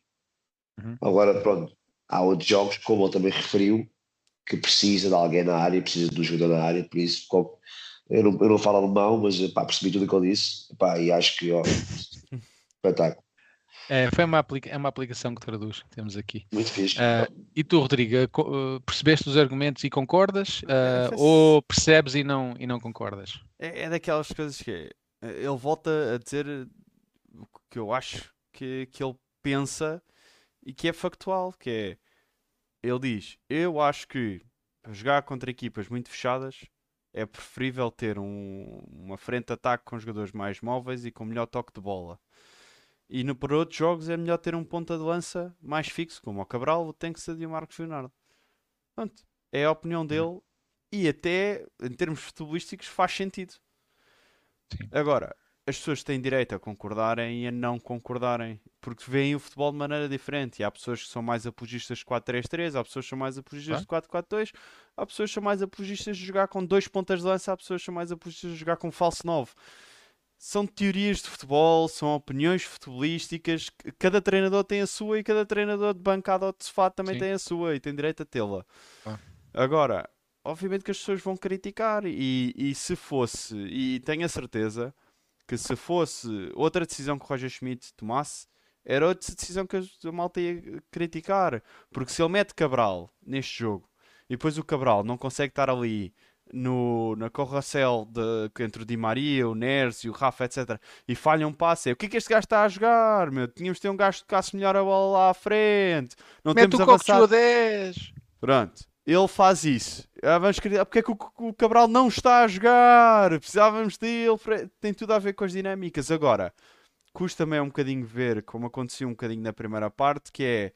Uhum. Agora, pronto, há outros jogos, como ele também referiu, que precisa de alguém na área, precisa de um jogador na área, por isso eu não, eu não falo alemão, mas pá, percebi tudo o que ele disse pá, e acho que ó, espetáculo. É, foi uma, aplica é uma aplicação que traduz, temos aqui. Muito fixe. Uh, e tu, Rodrigo, uh, percebeste os argumentos e concordas? Uh, ou percebes e não, e não concordas? É, é daquelas coisas que é, ele volta a dizer o que eu acho que, que ele pensa e que é factual, que é ele diz: Eu acho que para jogar contra equipas muito fechadas é preferível ter um, uma frente de ataque com jogadores mais móveis e com melhor toque de bola. E no, para outros jogos é melhor ter um ponta de lança mais fixo, como o Cabral, o Tenkstead e o Marcos Leonardo. Pronto, é a opinião dele e até em termos futebolísticos faz sentido. Sim. Agora, as pessoas têm direito a concordarem e a não concordarem, porque veem o futebol de maneira diferente. E há pessoas que são mais apologistas de 4-3-3, há pessoas que são mais apologistas de 4-4-2, há pessoas que são mais apologistas de jogar com dois pontas de lança, há pessoas que são mais apologistas de jogar com falso 9. São teorias de futebol, são opiniões futebolísticas. Cada treinador tem a sua e cada treinador de bancada ou de sofá também Sim. tem a sua e tem direito a tê-la. Ah. Agora, obviamente que as pessoas vão criticar e, e se fosse, e tenho a certeza que se fosse outra decisão que o Roger Schmidt tomasse, era outra decisão que a malta ia criticar. Porque se ele mete Cabral neste jogo e depois o Cabral não consegue estar ali no, na corracel de, entre o Di Maria, o Neres e o Rafa, etc. e falha um passe, é, o que é que este gajo está a jogar? Meu? Tínhamos de ter um gajo que tocasse melhor a bola lá à frente. Não Mete temos o avançado. 10. Pronto ele faz isso. Ah, vamos querer... Porque é que o, Cabral não está a jogar? Precisávamos dele. Tem tudo a ver com as dinâmicas. Agora, custa-me um bocadinho ver como aconteceu um bocadinho na primeira parte, que é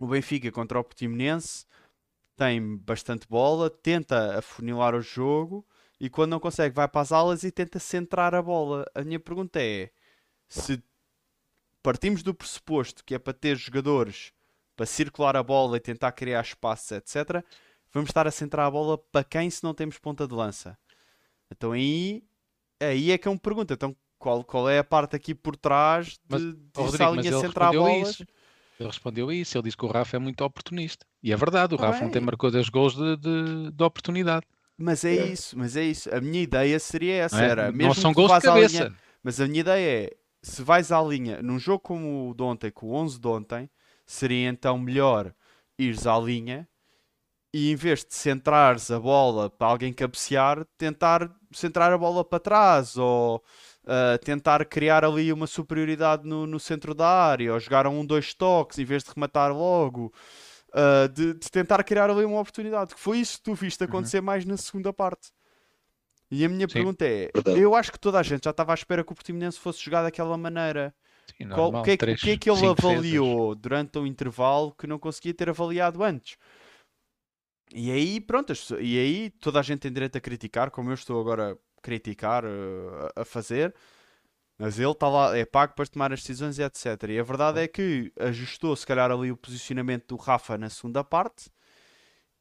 o Benfica contra o Portimonense tem bastante bola, tenta afunilar o jogo e quando não consegue vai para as alas e tenta centrar a bola. A minha pergunta é se partimos do pressuposto que é para ter jogadores para circular a bola e tentar criar espaços, etc., vamos estar a centrar a bola para quem se não temos ponta de lança? Então aí, aí é que é uma pergunta. Então qual, qual é a parte aqui por trás de, mas, de Rodrigo, a linha centrar bolas? Isso. Ele respondeu isso, ele disse que o Rafa é muito oportunista. E é verdade, o ah, Rafa bem. não tem marcou 10 gols de, de, de, oportunidade. Mas é, É. isso, mas é isso. A minha ideia seria essa, Não, é? era não mesmo são que tu gols de à linha- cabeça. Mas a minha ideia é, se vais à linha, num jogo como o de ontem, com o 11 de ontem, seria então melhor ires à linha e em vez de centrares a bola para alguém cabecear, tentar centrar a bola para trás ou ah, tentar criar ali uma superioridade no, no centro da área ou jogar a um, dois toques em vez de rematar logo. ah, de, de tentar criar ali uma oportunidade, que foi isso que tu viste acontecer mais na segunda parte. E a minha Sim. pergunta é: Verdade. eu acho que toda a gente já estava à espera que o Portimonense fosse jogar daquela maneira. Sim, Qual- normal, o, que é, três, que é que ele defesas. avaliou durante o intervalo que não conseguia ter avaliado antes? E aí, pronto, e aí toda a gente tem direito a criticar, como eu estou agora a criticar, eh, a a fazer, mas ele está lá, é pago para tomar as decisões e etc. E a verdade é que ajustou, se calhar, ali o posicionamento do Rafa na segunda parte.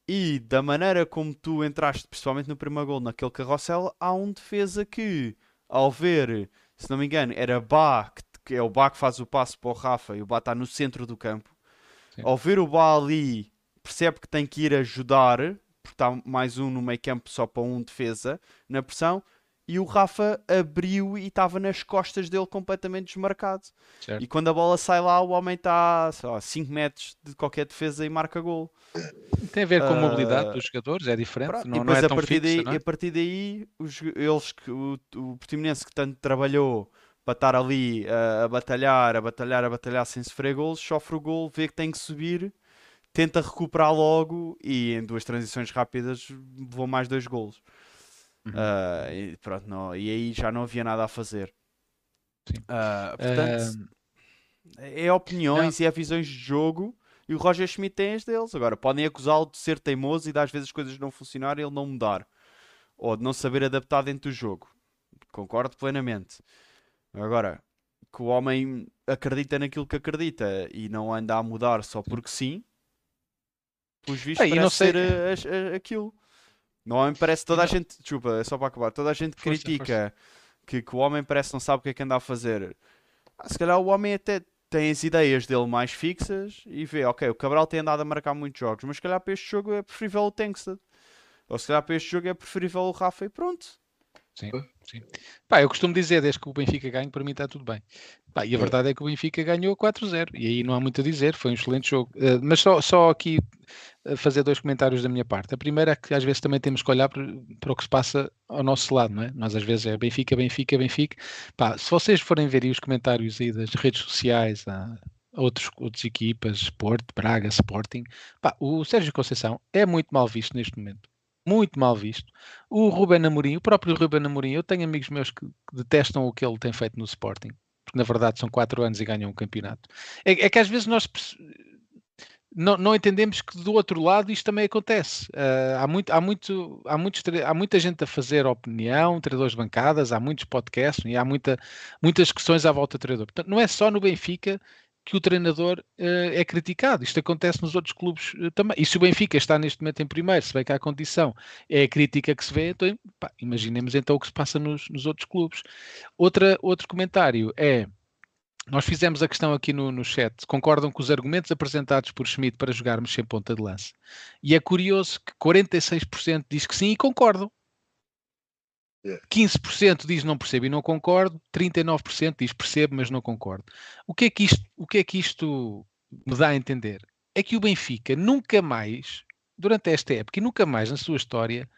E da maneira como tu entraste, principalmente no primeiro gol, naquele carrossel, há um defesa que, ao ver, se não me engano, era Bá, que, que é o Bá que faz o passo para o Rafa e o Bá está no centro do campo. Sim. Ao ver o Bá ali, percebe que tem que ir ajudar, porque está mais um no meio campo só para um defesa, na pressão, e o Rafa abriu e estava nas costas dele completamente desmarcado. Certo. E quando a bola sai lá, o homem está a 5 metros de qualquer defesa e marca gol. Tem a ver com a mobilidade dos jogadores, é diferente, Pronto, não, e não depois é a, tão partir fixa, daí, não é? a partir daí, os, eles o, o Portimonense que tanto trabalhou para estar ali a, a batalhar, a batalhar, a batalhar sem sofrer golos, sofre o gol, vê que tem que subir, tenta recuperar logo e em duas transições rápidas levou mais dois golos. Uhum. Ah, e pronto, não, e aí já não havia nada a fazer. Ah, portanto, Ah, é opiniões e é visões de jogo e o Roger Schmidt tem as deles. Agora, podem acusá-lo de ser teimoso e de às vezes as coisas não funcionarem e ele não mudar. Ou de não saber adaptar dentro do jogo. Concordo plenamente. Agora, que o homem acredita naquilo que acredita e não anda a mudar só porque sim, pelos vistos, e não parece sei- ser eh, as- a- aquilo. Não homem parece toda a não- gente. Desculpa, é só para acabar. Toda a gente Força, critica Que, que o homem parece não sabe o que é que anda a fazer. Ah, se calhar o homem até tem as ideias dele mais fixas e vê, ok, o Cabral tem andado a marcar muitos jogos, mas se calhar para este jogo é preferível o Tankstead. Ou se calhar para este jogo é preferível o Rafa e pronto. Sim, sim. Pá, eu costumo dizer, desde que o Benfica ganhe, para mim está tudo bem. Pá, e a verdade é que o Benfica ganhou 4-0, e aí não há muito a dizer, foi um excelente jogo. Eh, mas só, só aqui eh, fazer dois comentários da minha parte. A primeira é que às vezes também temos que olhar para, para o que se passa ao nosso lado, não é? Nós às vezes é Benfica, Benfica, Benfica. Pá, se vocês forem ver aí os comentários aí das redes sociais, a outros, outras equipas, Porto, Braga, Sporting, pá, o Sérgio Conceição é muito mal visto neste momento. Muito mal visto. O Ruben Amorim, o próprio Ruben Amorim, eu tenho amigos meus que, detestam o que ele tem feito no Sporting, porque na verdade são quatro anos e ganham um campeonato. É, é que às vezes nós não, não entendemos que do outro lado isto também acontece. Ah, há, muito, há, muito, há, muitos, há muita gente a fazer opinião, treinadores de bancadas, há muitos podcasts e há muita, muitas questões à volta do treinador. Portanto, não é só no Benfica que o treinador eh, é criticado. Isto acontece nos outros clubes eh, também. E se o Benfica está neste momento em primeiro, se bem que há condição, é a crítica que se vê, então pá, imaginemos então o que se passa nos, nos outros clubes. Outra, outro comentário é. Nós fizemos a questão aqui no, no chat. Concordam com os argumentos apresentados por Schmidt para jogarmos sem ponta de lança? E é curioso que 46% diz que sim e concordam. Yeah. 15% diz não percebo e não concordo, 39% diz percebo, mas não concordo. O que, é que isto, o que é que isto me dá a entender? É que o Benfica nunca mais, durante esta época e nunca mais na sua história,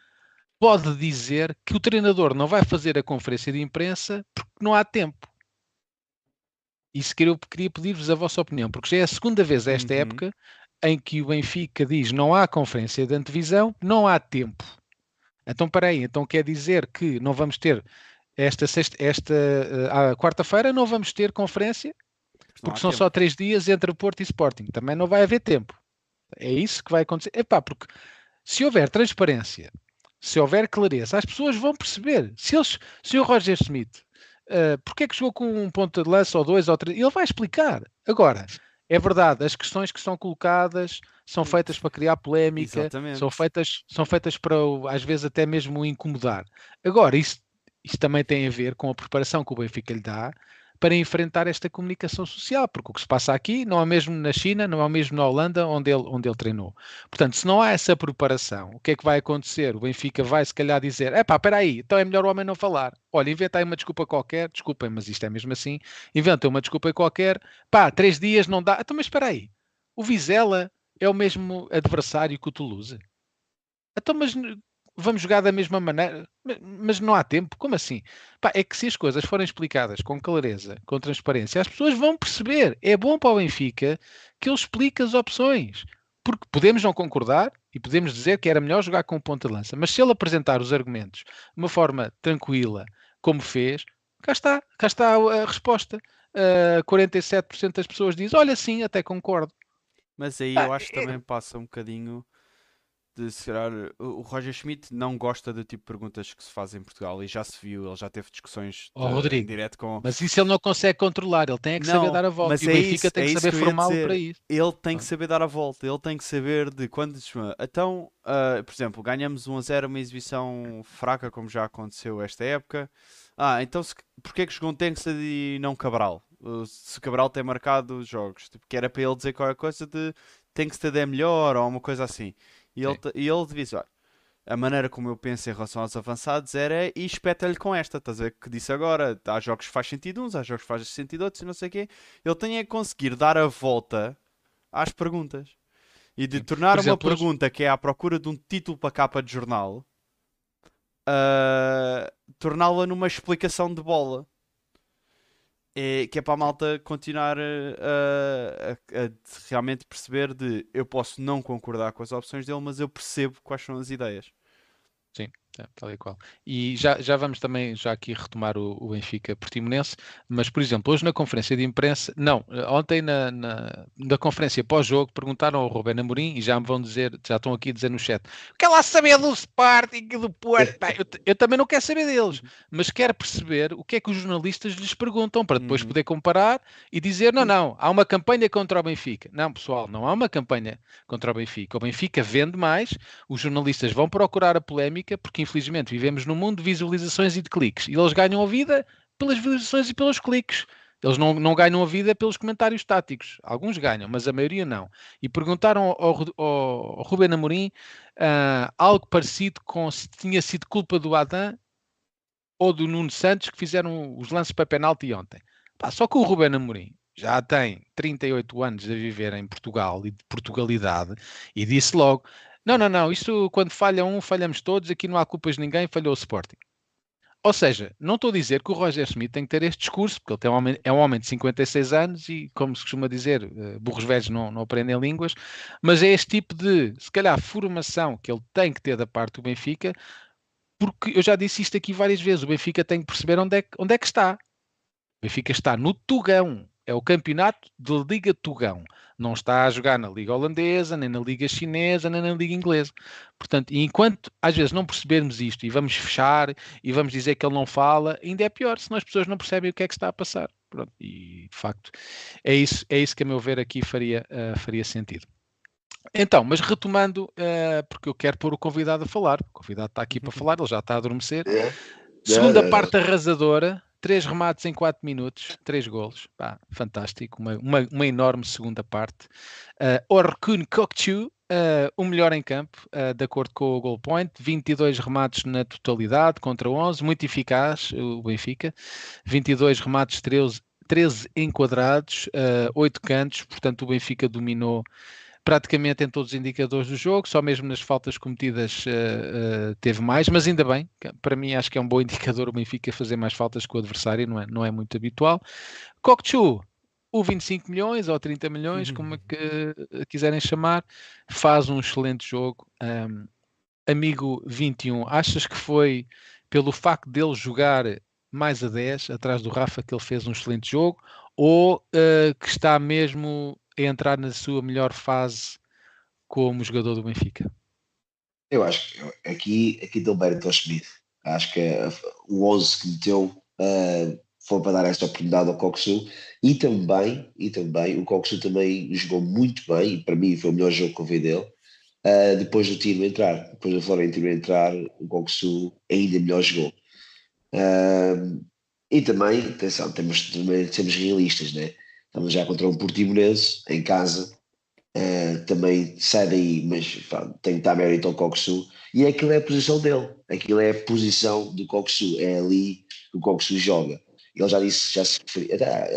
pode dizer que o treinador não vai fazer a conferência de imprensa porque não há tempo. Isso queria, eu queria pedir-vos a vossa opinião, porque já é a segunda vez esta Uhum. época em que o Benfica diz não há conferência de antevisão, não há tempo. Então, peraí, então quer dizer que não vamos ter esta, sexta, esta eh, à quarta-feira não vamos ter conferência, porque são só três dias entre Porto e Sporting. Também não vai haver tempo. É isso que vai acontecer. Epá, porque se houver transparência, se houver clareza, as pessoas vão perceber. Se, eles, se o Roger Smith, uh, porque é que jogou com um ponto de lança ou dois ou três, ele vai explicar. Agora, é verdade, as questões que são colocadas são feitas para criar polémica, Exatamente. são feitas, são feitas para, às vezes, até mesmo incomodar. Agora, isso, isso também tem a ver com a preparação que o Benfica lhe dá para enfrentar esta comunicação social, porque o que se passa aqui não é mesmo na China, não é o mesmo na Holanda, onde ele, onde ele treinou. Portanto, se não há essa preparação, o que é que vai acontecer? O Benfica vai se calhar dizer: é pá, espera aí, então é melhor o homem não falar. Olha, inventa aí uma desculpa qualquer, desculpem, mas isto é mesmo assim, inventa uma desculpa qualquer, pá, três dias não dá. Então, mas espera aí, o Vizela é o mesmo adversário que o Toulouse? Então, mas vamos jogar da mesma maneira, mas não há tempo. Como assim? Pá, é que se as coisas forem explicadas com clareza, com transparência, as pessoas vão perceber. É bom para o Benfica que ele explique as opções. Porque podemos não concordar e podemos dizer que era melhor jogar com ponta de lança, mas se ele apresentar os argumentos de uma forma tranquila, como fez, cá está, cá está a resposta. Uh, 47% das pessoas dizem: Olha, sim, até concordo. Mas aí eu acho que também passa um bocadinho de se calhar, o Roger Schmidt não gosta do tipo de perguntas que se fazem em Portugal e já se viu, ele já teve discussões oh, Rodrigo, direto com. Mas isso ele não consegue controlar, ele tem é que não, saber dar a volta mas e é o Benfica isso, tem é que saber formá-lo para isso. Ele tem que saber dar a volta, ele tem que saber de quando. Então, uh, por exemplo, ganhamos 1 a 0, uma exibição fraca, como já aconteceu esta época. Ah, então se, porquê que jogou um Tengsted e não Cabral? Se Cabral tem marcado os jogos, tipo, que era para ele dizer qualquer coisa de Tengsted é melhor ou uma coisa assim. E ele, e ele disse: olha, a maneira como eu penso em relação aos avançados era e espeta-lhe com esta, estás a ver que disse agora, há jogos que faz sentido uns, há jogos que faz sentido outros e não sei o quê. Ele tem é que conseguir dar a volta às perguntas e de tornar exemplo, uma pergunta que é à procura de um título para capa de jornal, uh, torná-la numa explicação de bola é, que é para a malta continuar a, a, a, realmente perceber de eu posso não concordar com as opções dele, mas eu percebo quais são as ideias. Sim. É, tal e qual. E já, já vamos também já aqui retomar o, o Benfica Portimonense, mas por exemplo, hoje na conferência de imprensa, não, ontem na, na, na conferência pós-jogo perguntaram ao Rubén Amorim e já me vão dizer, já estão aqui a dizer no chat, quer lá saber do Sporting e do Porto? eu, eu, também não quero saber deles, mas quero perceber o que é que os jornalistas lhes perguntam para depois uhum. poder comparar e dizer, não, não, há uma campanha contra o Benfica. Não, pessoal, não há uma campanha contra o Benfica. O Benfica vende mais, os jornalistas vão procurar a polémica porque infelizmente vivemos num mundo de visualizações e de cliques. E eles ganham a vida pelas visualizações e pelos cliques. Eles não, não ganham a vida pelos comentários estáticos. Alguns ganham, mas a maioria não. E perguntaram ao, ao, ao Ruben Amorim uh, algo parecido com se tinha sido culpa do Adam ou do Nuno Santos que fizeram os lances para penalti ontem. Pá, só que o Ruben Amorim já tem 38 anos a viver em Portugal e de Portugalidade e disse logo: não, não, não. Isto quando falha um, falhamos todos. Aqui não há culpas de ninguém. Falhou o Sporting. Ou seja, não estou a dizer que o Roger Smith tem que ter este discurso, porque ele tem um homem, é um homem de 56 anos e, como se costuma dizer, uh, burros velhos não, não aprendem línguas, mas é este tipo de, se calhar, formação que ele tem que ter da parte do Benfica, porque eu já disse isto aqui várias vezes, o Benfica tem que perceber onde é, onde é que está. O Benfica está no Tugão, é o campeonato de Liga Tugão. Não está a jogar na Liga Holandesa, nem na Liga Chinesa, nem na Liga Inglesa. Portanto, enquanto às vezes não percebermos isto e vamos fechar e vamos dizer que ele não fala, ainda é pior, senão as pessoas não percebem o que é que está a passar. Pronto, e de facto é isso, é isso que a meu ver aqui faria, uh, faria sentido. Então, mas retomando, uh, porque eu quero pôr o convidado a falar, o convidado está aqui para uhum. falar, ele já está a adormecer. É. Segunda é, parte arrasadora, três remates em quatro minutos, três golos, Pá, fantástico, uma, uma, uma, enorme segunda parte. Uh, Orkun Kokchu, uh, o melhor em campo, uh, de acordo com o Goal Point, 22 remates na totalidade contra 11, muito eficaz o Benfica, 22 remates, 13, 13 enquadrados, uh, 8 cantos, portanto o Benfica dominou praticamente em todos os indicadores do jogo, só mesmo nas faltas cometidas uh, uh, teve mais, mas ainda bem, para mim acho que é um bom indicador o Benfica fazer mais faltas que o adversário, não é, não é muito habitual. Kokchu, o 25 milhões ou 30 milhões, uhum. como é que quiserem chamar, faz um excelente jogo. Um, amigo 21, achas que foi pelo facto dele jogar mais a 10 atrás do Rafa que ele fez um excelente jogo ou uh, que está mesmo a entrar na sua melhor fase como jogador do Benfica? Eu acho que aqui, aqui deu mérito ao Schmidt. Acho que o 11 que meteu uh, foi para dar esta oportunidade ao Coxu e também, e também o Coxu também jogou muito bem, e para mim foi o melhor jogo que eu vi dele. Uh, depois do tiro entrar, depois do Florentino entrar, o Coxu ainda melhor jogou. Uh, E também, atenção, temos, também sermos realistas, né? Estamos já contra um Portimonense em casa, uh, também sai daí, mas pá, tem que estar mérito ao Coxu. E aquilo é a posição dele, aquilo é a posição do Coxu, é ali que o Coxu joga. Ele já disse, já se referiu, até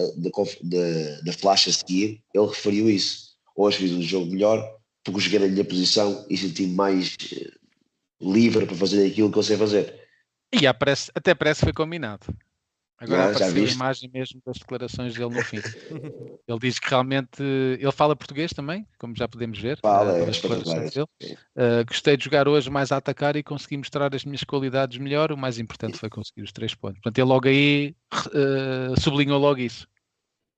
da flash a seguir, ele referiu isso. Hoje fiz um jogo melhor porque joguei na minha posição e senti mais eh, livre para fazer aquilo que eu sei fazer. E até parece que foi combinado. Agora ah, apareceu a imagem mesmo das declarações dele no fim. ele diz que realmente ele fala português também, como já podemos ver. Fala, uh, é, dele. Uh, gostei de jogar hoje mais a atacar e consegui mostrar as minhas qualidades melhor. O mais importante foi conseguir os três pontos. Portanto, ele logo aí uh, sublinhou logo isso.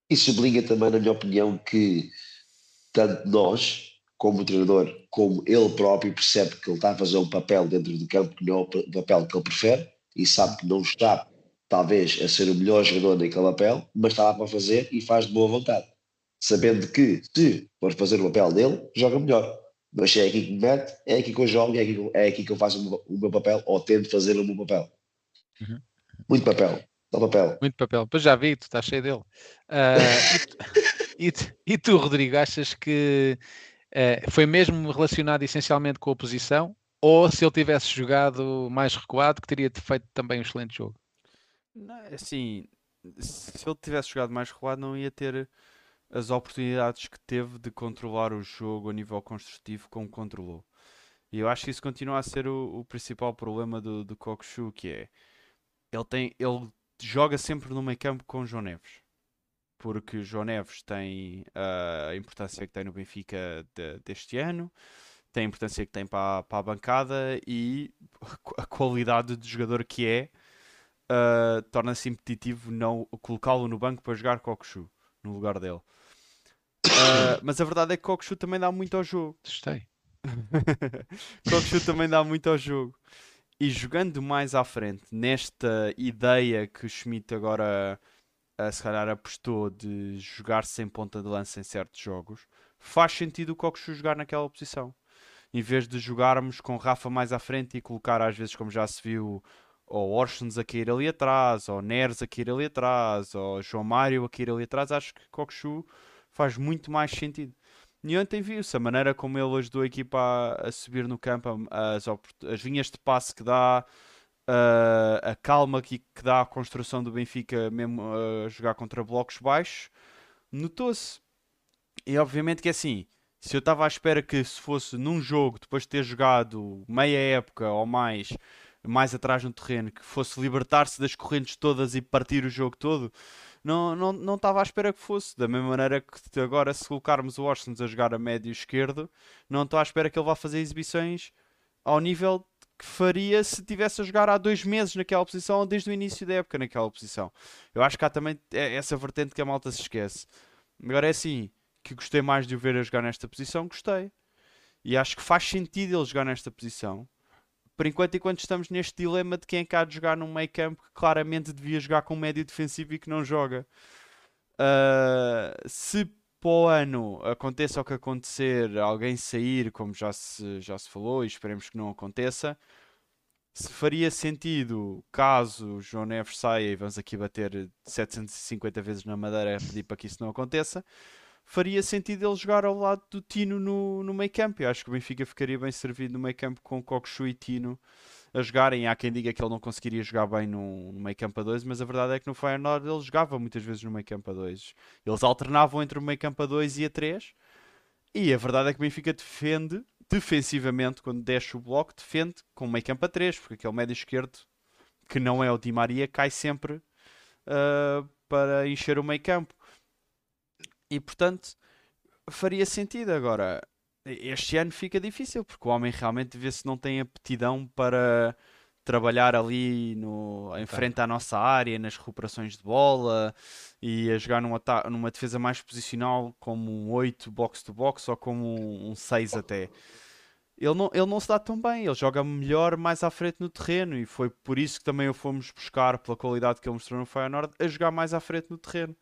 E sublinha também, na minha opinião, que tanto nós, como o treinador, como ele próprio, percebe que ele está a fazer um papel dentro do campo que não é o papel que ele prefere e sabe que não está talvez a ser o melhor jogador naquele papel, mas está lá para fazer e faz de boa vontade. Sabendo que, se for fazer o papel dele, joga melhor. Mas é aqui que me mete, é aqui que eu jogo, é aqui, que, é aqui que eu faço o meu, o meu papel, ou tento fazer o meu papel. Uhum. Muito papel. Dá papel. Muito papel. Pois já vi, tu estás cheio dele. Uh, e, tu, e, tu, Rodrigo, achas que uh, foi mesmo relacionado essencialmente com a posição? Ou se ele tivesse jogado mais recuado, que teria feito também um excelente jogo? Não, é assim, se ele tivesse jogado mais recuado, não ia ter as oportunidades que teve de controlar o jogo a nível construtivo como controlou. E eu acho que isso continua a ser o, o principal problema do, do Kokushu, que é ele tem ele joga sempre no meio campo com o João Neves. Porque o João Neves tem uh, a importância que tem no Benfica de, deste ano, tem a importância que tem para, para a bancada e a qualidade de jogador que é uh, torna-se impeditivo não colocá-lo no banco para jogar Kokushu no lugar dele. Uh, mas a verdade é que Kokushu também dá muito ao jogo. Gostei. Kokushu também dá muito ao jogo. E jogando mais à frente, nesta ideia que o Schmidt agora uh, se calhar apostou de jogar sem ponta de lança em certos jogos, faz sentido o Kokushu jogar naquela posição. Em vez de jogarmos com Rafa mais à frente e colocar, às vezes, como já se viu, ou Orsons a cair ali atrás, ou Neres a cair ali atrás, ou João Mário a cair ali atrás, acho que Kokshu faz muito mais sentido. E ontem viu-se a maneira como ele ajudou a equipa a, a subir no campo, as, as linhas de passe que dá, a, a calma que, que, dá à construção do Benfica, mesmo a jogar contra blocos baixos, notou-se. E obviamente que é assim, se eu estava à espera que se fosse num jogo, depois de ter jogado meia época ou mais, mais atrás no terreno, que fosse libertar-se das correntes todas e partir o jogo todo, não, não, não estava à espera que fosse. Da mesma maneira que agora, se colocarmos o Washington a jogar a médio esquerdo, não estou à espera que ele vá fazer exibições ao nível que faria se tivesse a jogar há dois meses naquela posição ou desde o início da época naquela posição. Eu acho que há também é essa vertente que a malta se esquece. Agora é assim, que gostei mais de o ver a jogar nesta posição, gostei. E acho que faz sentido ele jogar nesta posição por enquanto, enquanto estamos neste dilema de quem é que há de jogar num meio campo que claramente devia jogar com médio defensivo e que não joga. Uh, se para o ano aconteça o que acontecer, alguém sair, como já se, já se falou, e esperemos que não aconteça, se faria sentido caso João Neves saia e vamos aqui bater 750 vezes na madeira a pedir para que isso não aconteça faria sentido ele jogar ao lado do Tino no, no meio campo. Eu acho que o Benfica ficaria bem servido no meio campo com Coxu e Tino a jogarem. Há quem diga que ele não conseguiria jogar bem no, no meio campo a dois, mas a verdade é que no Feyenoord ele jogava muitas vezes no meio campo a dois. Eles alternavam entre o meio campo a dois e a três. E a verdade é que o Benfica defende defensivamente, quando desce o bloco, defende com o meio campo a três, porque aquele médio esquerdo que não é o Di Maria cai sempre uh, para encher o meio campo. E portanto faria sentido. Agora, este ano fica difícil porque o homem realmente vê se não tem aptidão para trabalhar ali no, em frente à nossa área, nas recuperações de bola e a jogar numa, numa defesa mais posicional como um 8 box-to-box ou como um, um 6 até. Ele não, ele não se dá tão bem, ele joga melhor mais à frente no terreno e foi por isso que também o fomos buscar, pela qualidade que ele mostrou no Feyenoord, a jogar mais à frente no terreno.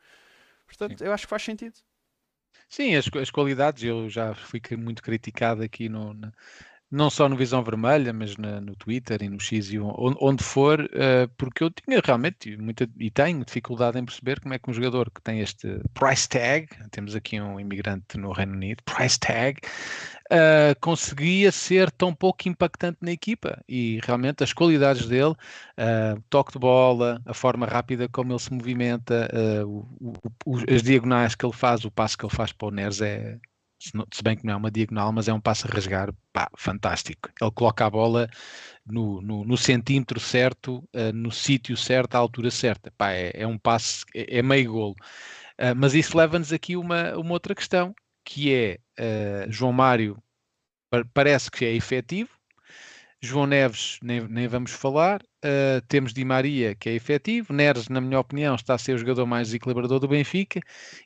Portanto, Sim. eu acho que faz sentido. Sim, as, as qualidades, eu já fui muito criticado aqui no, na, não só no Visão Vermelha, mas na, no Twitter e no X e onde, onde for, uh, porque eu tinha realmente muita, e tenho dificuldade em perceber como é que um jogador que tem este price tag, temos aqui um imigrante no Reino Unido, price tag, uh, conseguia ser tão pouco impactante na equipa. E realmente as qualidades dele, uh, toque de bola, a forma rápida como ele se movimenta, o, o, as diagonais que ele faz, o passo que ele faz para o Neres é se bem que não é uma diagonal, mas é um passo a rasgar, pá, fantástico. Ele coloca a bola no, no, no centímetro certo, uh, no sítio certo, à altura certa. Pá, é, é um passo, é, é meio golo. Uh, mas isso leva-nos aqui uma, uma outra questão, que é uh, João Mário parece que é efetivo, João Neves, nem, nem vamos falar. Uh, temos Di Maria, que é efetivo. Neres, na minha opinião, está a ser o jogador mais desequilibrador do Benfica.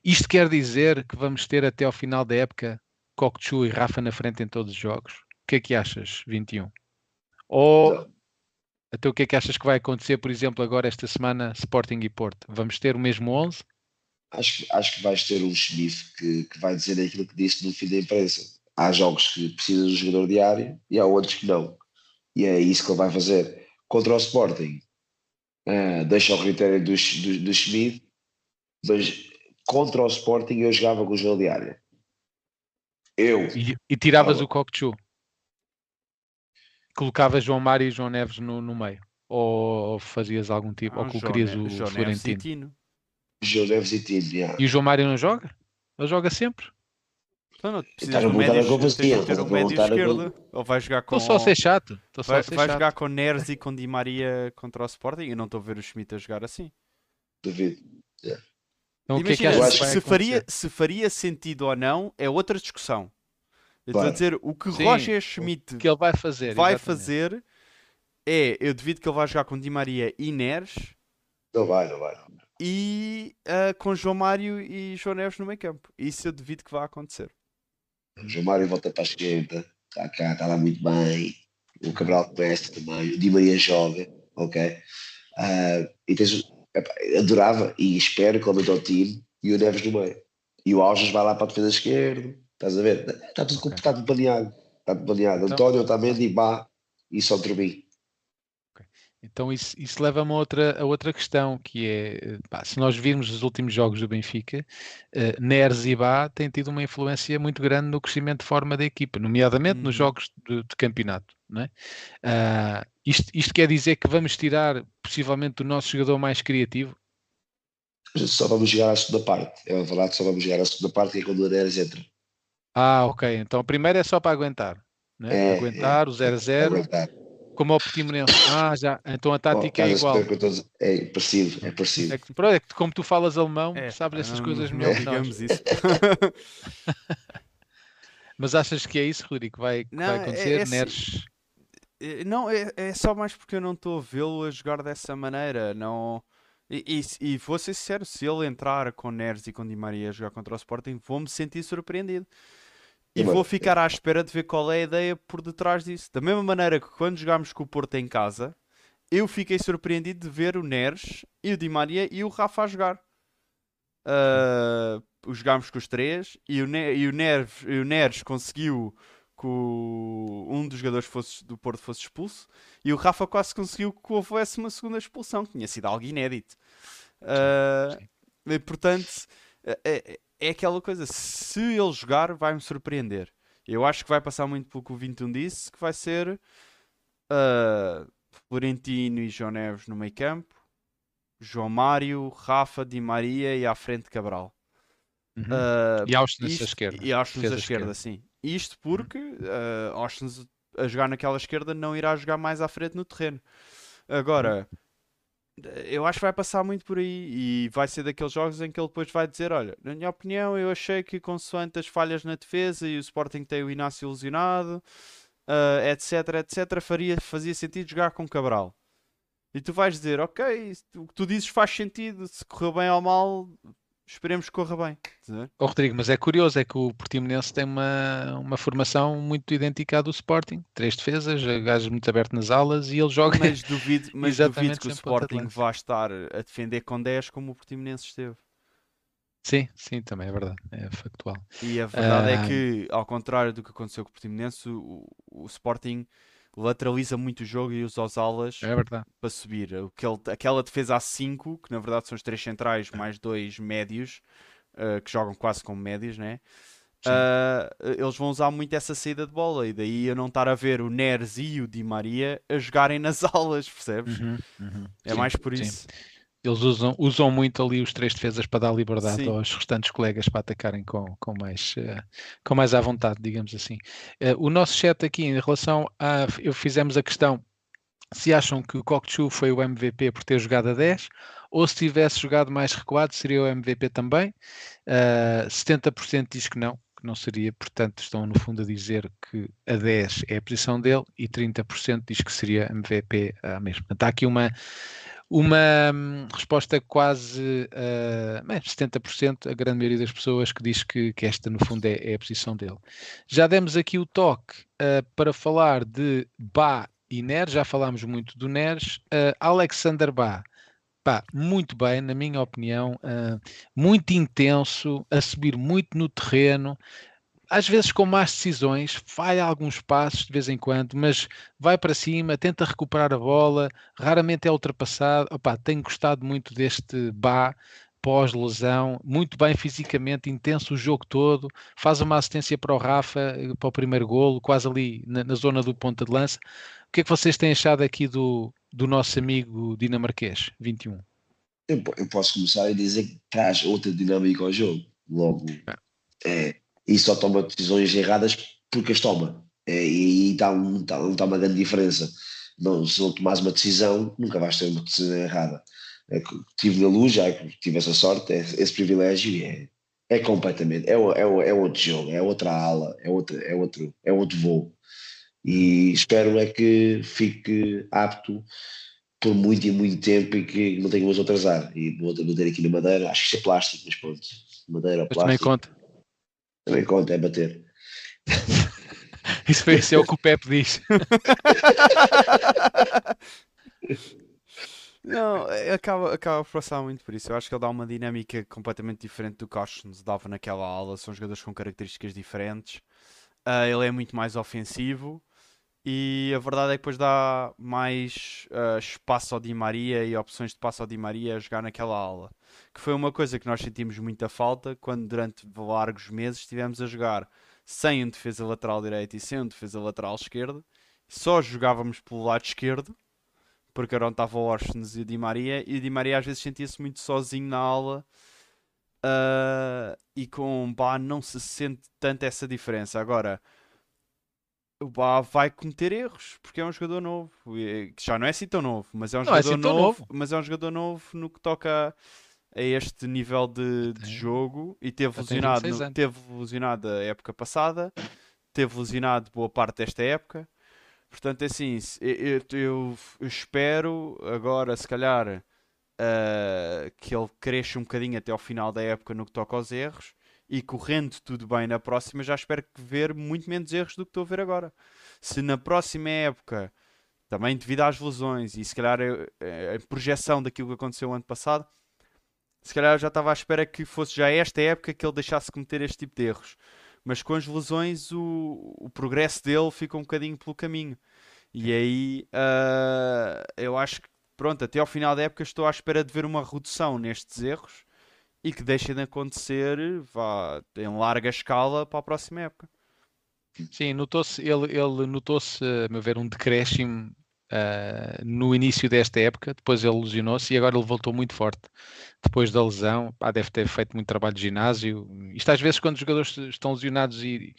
Isto quer dizer que vamos ter até ao final da época Kokchu e Rafa na frente em todos os jogos. O que é que achas, 21? Ou até o que é que achas que vai acontecer, por exemplo, agora esta semana, Sporting e Porto? Vamos ter o mesmo 11? Acho, acho que vais ter um Schmidt que, que vai dizer aquilo que disse no fim da imprensa. Há jogos que precisam do jogador diário e há outros que não e é isso que ele vai fazer. Contra o Sporting, uh, deixa o critério do, do, do Schmid, mas contra o Sporting eu jogava com o João Diário. Eu. E, e tiravas o Cocchu? Colocavas João Mário e João Neves no, no meio? Ou fazias algum tipo? Ah, ou colocarias o João Florentino? João Neves e Tino, yeah. E o João Mário não joga? Ele joga sempre. Então não precisas médio, tens ter um médio esquerdo. Ou vai jogar com... Estou só a ser chato. Só vai, ser vai chato. jogar com Neres e com Di Maria contra o Sporting? Eu não estou a ver o Schmidt a jogar assim. Duvido. Yeah. Então, Imagina, que é que se, se faria, se faria sentido ou não é outra discussão. Eu estou a dizer, o que Sim, Roger Schmidt que ele vai fazer, vai fazer é, eu devido que ele vai jogar com Di Maria e Neres. Não vai, não vai. Não. E uh, com João Mário e João Neves no meio campo. Isso eu devido que vai acontecer. O João Mário volta para a esquerda, está cá, está lá muito bem. O Cabral começa também, o Di Maria joga, ok? Uh, e tens, epa, adorava e espero que aumente o time e o Neves no meio. E o Alves vai lá para a defesa esquerda, estás a ver? Está tudo, okay. está tudo planeado. Está tudo planeado. Então, António, Otamendi, Bá e só dormir. Então isso, isso leva a, outra, a outra questão, que é, pá, se nós virmos os últimos jogos do Benfica, uh, Neres e Bá têm tido uma influência muito grande no crescimento de forma da equipa, nomeadamente nos uhum. jogos de, de, campeonato. Não é? Uh, isto, isto quer dizer que vamos tirar, possivelmente, o nosso jogador mais criativo? Só vamos jogar a segunda parte. É verdade, só vamos jogar a segunda parte, que é quando o Neres entra. Ah, ok. Então a primeira é só para aguentar. É? É, aguentar é, o 0 a 0 como ao Portimonense. Ah, já. Então a tática oh, é igual. É parecido, é parecido. É que, é que como tu falas alemão, é, sabes essas coisas melhor que nós. Isso. Mas achas que é isso, Rodrigo, que vai, que não, vai é, acontecer? É, é Neres... Não, é, é só mais porque eu não estou a vê-lo a jogar dessa maneira. Não... E, e, e vou ser sincero, se ele entrar com Neres e com Di Maria a jogar contra o Sporting, vou-me sentir surpreendido. E vou ficar à espera de ver qual é a ideia por detrás disso. Da mesma maneira que quando jogámos com o Porto em casa, eu fiquei surpreendido de ver o Neres e o Di Maria e o Rafa a jogar. Uh, jogámos com os três e o, ne e o, Neres, e o Neres conseguiu que o... um dos jogadores fosse, do Porto fosse expulso e o Rafa quase conseguiu que houvesse uma segunda expulsão, que tinha sido algo inédito. Uh, sim, sim. E, portanto, é, é, aquela coisa, se ele jogar, vai-me surpreender. Eu acho que vai passar muito pelo que o 21 disse, que vai ser uh, Florentino e João Neves no meio campo, João Mário, Rafa, Di Maria e à frente Cabral. Uhum. Uh, e Austin à esquerda. E Austin à esquerda, esquerda, sim. Isto porque uh, Austin a jogar naquela esquerda não irá jogar mais à frente no terreno. Agora, uhum eu acho que vai passar muito por aí e vai ser daqueles jogos em que ele depois vai dizer: Olha, na minha opinião, eu achei que consoante as falhas na defesa e o Sporting tem o Inácio ilusionado, uh, etc, etc, faria, fazia sentido jogar com Cabral. E tu vais dizer: Ok, o que tu dizes faz sentido, se correu bem ou mal, esperemos que corra bem. Oh, Rodrigo, mas é curioso, é que o Portimonense tem uma, uma formação muito idêntica à do Sporting. Três defesas, gajos muito aberto nas alas e ele joga. Mas duvido, mas duvido que o Sporting vá estar a defender com 10 como o Portimonense esteve. Sim, sim, também é verdade, é factual. E a verdade é Ah, que, ao contrário do que aconteceu com o Portimonense, o, o Sporting lateraliza muito o jogo e usa os alas é verdade. para subir. O que ele- aquela defesa a 5, que na verdade são os três centrais mais dois médios, eh, que jogam quase como médios, né? Ah, eles vão usar muito essa saída de bola e daí eu não estar a ver o Neres e o Di Maria a jogarem nas alas, percebes? Uhum, uhum. É Sim, mais por sim. Eles usam, usam muito ali os três defesas para dar liberdade Sim. aos restantes colegas para atacarem com, com, mais, eh, com mais à vontade, digamos assim. Eh, o nosso chat aqui em relação a. Eu fizemos a questão se acham que o Kokchu foi o MVP por ter jogado a 10 ou se tivesse jogado mais recuado seria o MVP também. Eh, 70% diz que não, que não seria, portanto estão no fundo a dizer que a 10 é a posição dele e 30% diz que seria MVP a mesma. Está aqui uma, uma hum, resposta quase uh, bem, 70%, a grande maioria das pessoas que diz que, que esta no fundo é, é a posição dele. Já demos aqui o toque uh, para falar de Bá e Neres, já falámos muito do Neres. Uh, Alexander Bá, pá, muito bem, na minha opinião, uh, muito intenso, a subir muito no terreno, às vezes com más decisões, falha alguns passos de vez em quando, mas vai para cima, tenta recuperar a bola, raramente é ultrapassado. Opa, tenho gostado muito deste Bá pós-lesão, muito bem fisicamente, intenso o jogo todo, faz uma assistência para o Rafa, eh, para o primeiro golo, quase ali na, na zona do ponta de lança. O que é que vocês têm achado aqui do, do nosso amigo dinamarquês, 21? Eu, eu posso começar a dizer que traz outra dinâmica ao jogo. Logo, é, e só toma decisões erradas porque as toma. É, e aí está um, tá, tá uma grande diferença. Não, se não tomares uma decisão, nunca vais ter uma decisão errada. É, tive na luz, já tive essa sorte, é, esse privilégio é, é completamente, é, é, é outro jogo, é outra ala, é, outra, é, outro, é outro voo. E espero é que fique apto por muito e muito tempo e que não tenha mais outro azar. E vou vou ter aqui na madeira, acho que isso é plástico, mas pronto, madeira ou Mas também plástico, conta. Também conta, é bater. Isso, foi, isso é o que o Pepe diz. Não, acaba, acaba por passar muito por isso. Eu acho que ele dá uma dinâmica completamente diferente do que nos dava naquela aula. São jogadores com características diferentes. Ah, ele é muito mais ofensivo. E a verdade é que depois dá mais ah, espaço ao Di Maria e opções de passo ao Di Maria a jogar naquela aula. Que foi uma coisa que nós sentimos muita falta quando durante largos meses estivemos a jogar sem um defesa lateral direito e sem um defesa lateral esquerdo. Só jogávamos pelo lado esquerdo porque era onde estava o Orsnes e o Di Maria, e o Di Maria às vezes sentia-se muito sozinho na aula, ah, e com o Bá não se sente tanto essa diferença. Agora, vai cometer erros, porque é um jogador novo, que já não é assim tão novo, mas é um Não é jogador assim tão novo, novo. mas é um jogador novo no que toca a este nível de, de jogo, e teve lesionado, 26 no- anos. teve lesionado a época passada, teve lesionado boa parte desta época. Portanto, é assim, eu, eu- eu espero agora, se calhar, ah, que ele cresça um bocadinho até ao final da época no que toca aos erros e correndo tudo bem na próxima, já espero que ver muito menos erros do que estou a ver agora. Se na próxima época, também devido às lesões e se calhar a projeção daquilo que aconteceu ano passado, se calhar eu já estava à espera que fosse já esta época que ele deixasse de cometer este tipo de erros. Mas com as lesões o, o progresso dele fica um bocadinho pelo caminho. E aí ah, eu acho que pronto, até ao final da época estou à espera de ver uma redução nestes erros e que deixem de acontecer vá, em larga escala para a próxima época. Sim, notou-se, ele, ele notou-se, a meu ver, um decréscimo ah, no início desta época, depois ele lesionou-se e agora ele voltou muito forte. Depois da lesão, pá, deve ter feito muito trabalho de ginásio. Isto às vezes quando os jogadores estão lesionados e,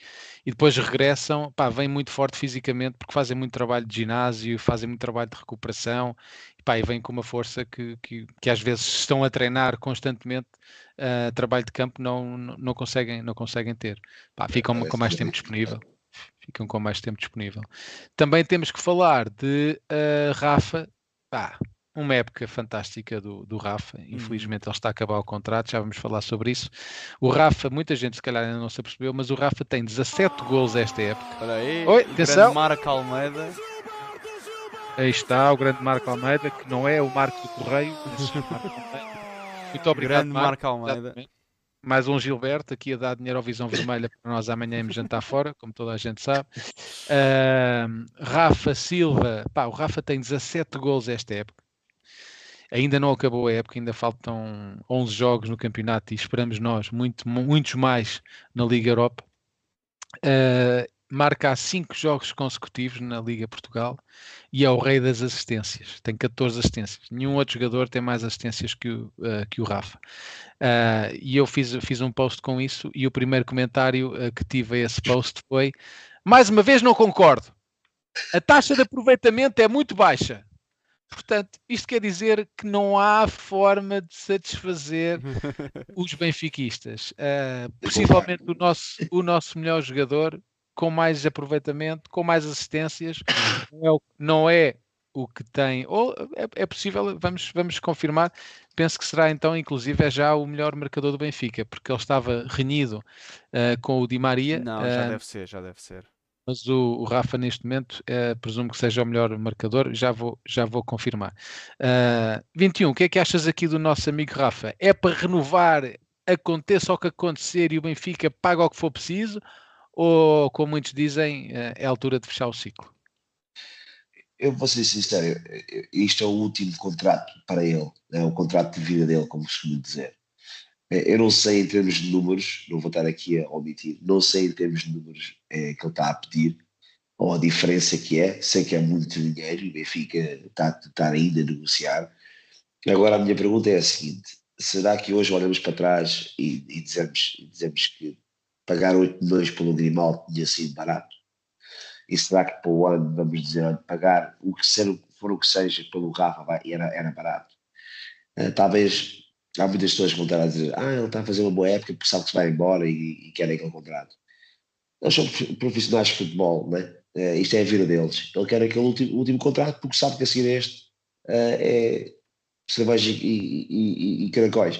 e depois regressam, pá, vem muito forte fisicamente porque fazem muito trabalho de ginásio, fazem muito trabalho de recuperação e, pá, e vêm com uma força que, que, que às vezes estão a treinar constantemente, ah, trabalho de campo não, não, não conseguem, não conseguem ter. Pá, ficam com mais tempo disponível ficam com mais tempo disponível. Também temos que falar de uh, Rafa, pá, uma época fantástica do, do Rafa. Infelizmente ele está a acabar o contrato, já vamos falar sobre isso. O Rafa, muita gente se calhar ainda não se apercebeu, mas o Rafa tem 17 gols esta época. Olha aí, Oi, o atenção. grande Marco Almeida. Aí está o grande Marco Almeida, que não é o Marco do Correio, Marco. Muito obrigado, Grande Marco Almeida. Exatamente. Mais um Gilberto aqui a dar dinheiro ao Visão Vermelha para nós amanhã irmos jantar fora, como toda a gente sabe. Uh, Rafa Silva, pá, o Rafa tem 17 gols esta época. Ainda não acabou a época, ainda faltam 11 jogos no campeonato e esperamos nós muito, muitos mais na Liga Europa. Uh, marca há 5 jogos consecutivos na Liga Portugal e é o rei das assistências. Tem 14 assistências. Nenhum outro jogador tem mais assistências que o, uh, que o Rafa. Uh, e eu fiz, fiz um post com isso e o primeiro comentário uh, que tive a esse post foi mais uma vez não concordo. A taxa de aproveitamento é muito baixa. Portanto, isto quer dizer que não há forma de satisfazer os benfiquistas. Uh, possivelmente o nosso, o nosso melhor jogador, com mais aproveitamento, com mais assistências, não é o, não é o que tem, ou é, é, possível, vamos, vamos confirmar, penso que será então, inclusive, é já o melhor marcador do Benfica, porque ele estava renhido uh, com o Di Maria. Não, já uh, deve ser, já deve ser mas o, o, Rafa neste momento uh, presumo que seja o melhor marcador, já vou, já vou confirmar. Uh, 21, o que é que achas aqui do nosso amigo Rafa? É para renovar, aconteça o que acontecer e o Benfica paga o que for preciso, ou como muitos dizem, uh, é a altura de fechar o ciclo? Eu vou ser sincero, isto é o último contrato para ele, é o contrato de vida dele, como costumo dizer. Eu não sei em termos de números, não vou estar aqui a omitir, não sei em termos de números é, que ele está a pedir, ou a diferença que é, sei que é muito dinheiro e o Benfica está, está ainda a negociar. Agora a minha pergunta é a seguinte: será que hoje olhamos para trás e, e dizemos, dizemos que pagar 8 milhões pelo Grimaldo tinha sido barato? E será que para o ano vamos dizer, pagar o que for o que seja pelo Rafa vai, era, era barato? Uh, talvez há muitas pessoas que vão estar a dizer ah, ele está a fazer uma boa época porque sabe que se vai embora e, e quer aquele contrato. Eles são profissionais de futebol, né? Uh, isto é a vida deles. Ele quer aquele último, último contrato porque sabe que a seguir este uh, é cerveja e, e, e, e caracóis.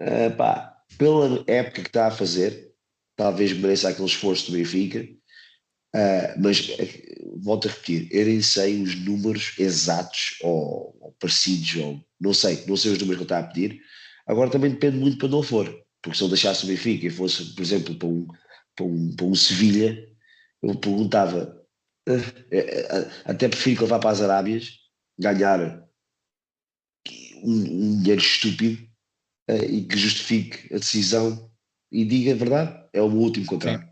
Uh, pá, pela época que está a fazer, talvez mereça aquele esforço do Benfica, uh, mas volto a repetir, eu nem sei os números exatos ou, ou, parecidos, ou não sei, não sei os números que ele está a pedir. Agora também depende muito para ele for, porque se ele deixasse o Benfica e fosse, por exemplo, para um, para um, para um Sevilha, eu perguntava, uh, até prefiro que ele vá para as Arábias, ganhar um, um dinheiro estúpido uh, e que justifique a decisão e diga a verdade, é o meu último contrato.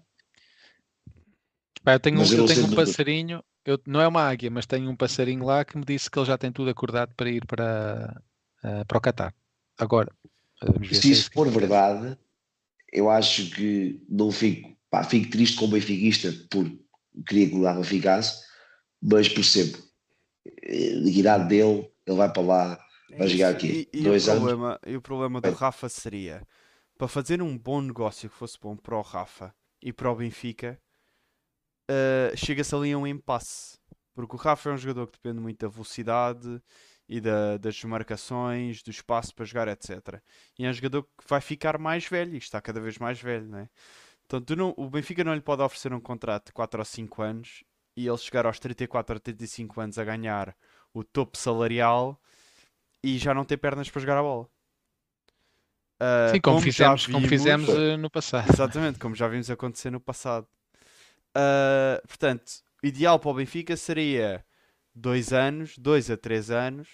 Pá, eu tenho, um, eu tenho um passarinho, eu, não é uma águia, mas tenho um passarinho lá que me disse que ele já tem tudo acordado para ir para, uh, para o Qatar. Agora, se, se isso for verdade, eu acho que não fico, pá, fico triste como benfiquista por queria que o Lava ficasse, mas percebo, a idade dele, ele vai para lá, vai jogar aqui e, e o anos. Problema, e o problema do Rafa seria, para fazer um bom negócio que fosse bom para o Rafa e para o Benfica, uh, chega-se ali a um impasse. Porque o Rafa é um jogador que depende muito da velocidade e da, das marcações, do espaço para jogar, etc. E é um jogador que vai ficar mais velho e está cada vez mais velho, não é? Então, não, o Benfica não lhe pode oferecer um contrato de 4 ou 5 anos e ele chegar aos 34 ou 35 anos a ganhar o topo salarial e já não ter pernas para jogar a bola. Uh, Sim, como, como fizemos, vimos, como fizemos uh, no passado. Exatamente, como já vimos acontecer no passado. Uh, portanto, ideal para o Benfica seria 2 anos, 2 a 3 anos,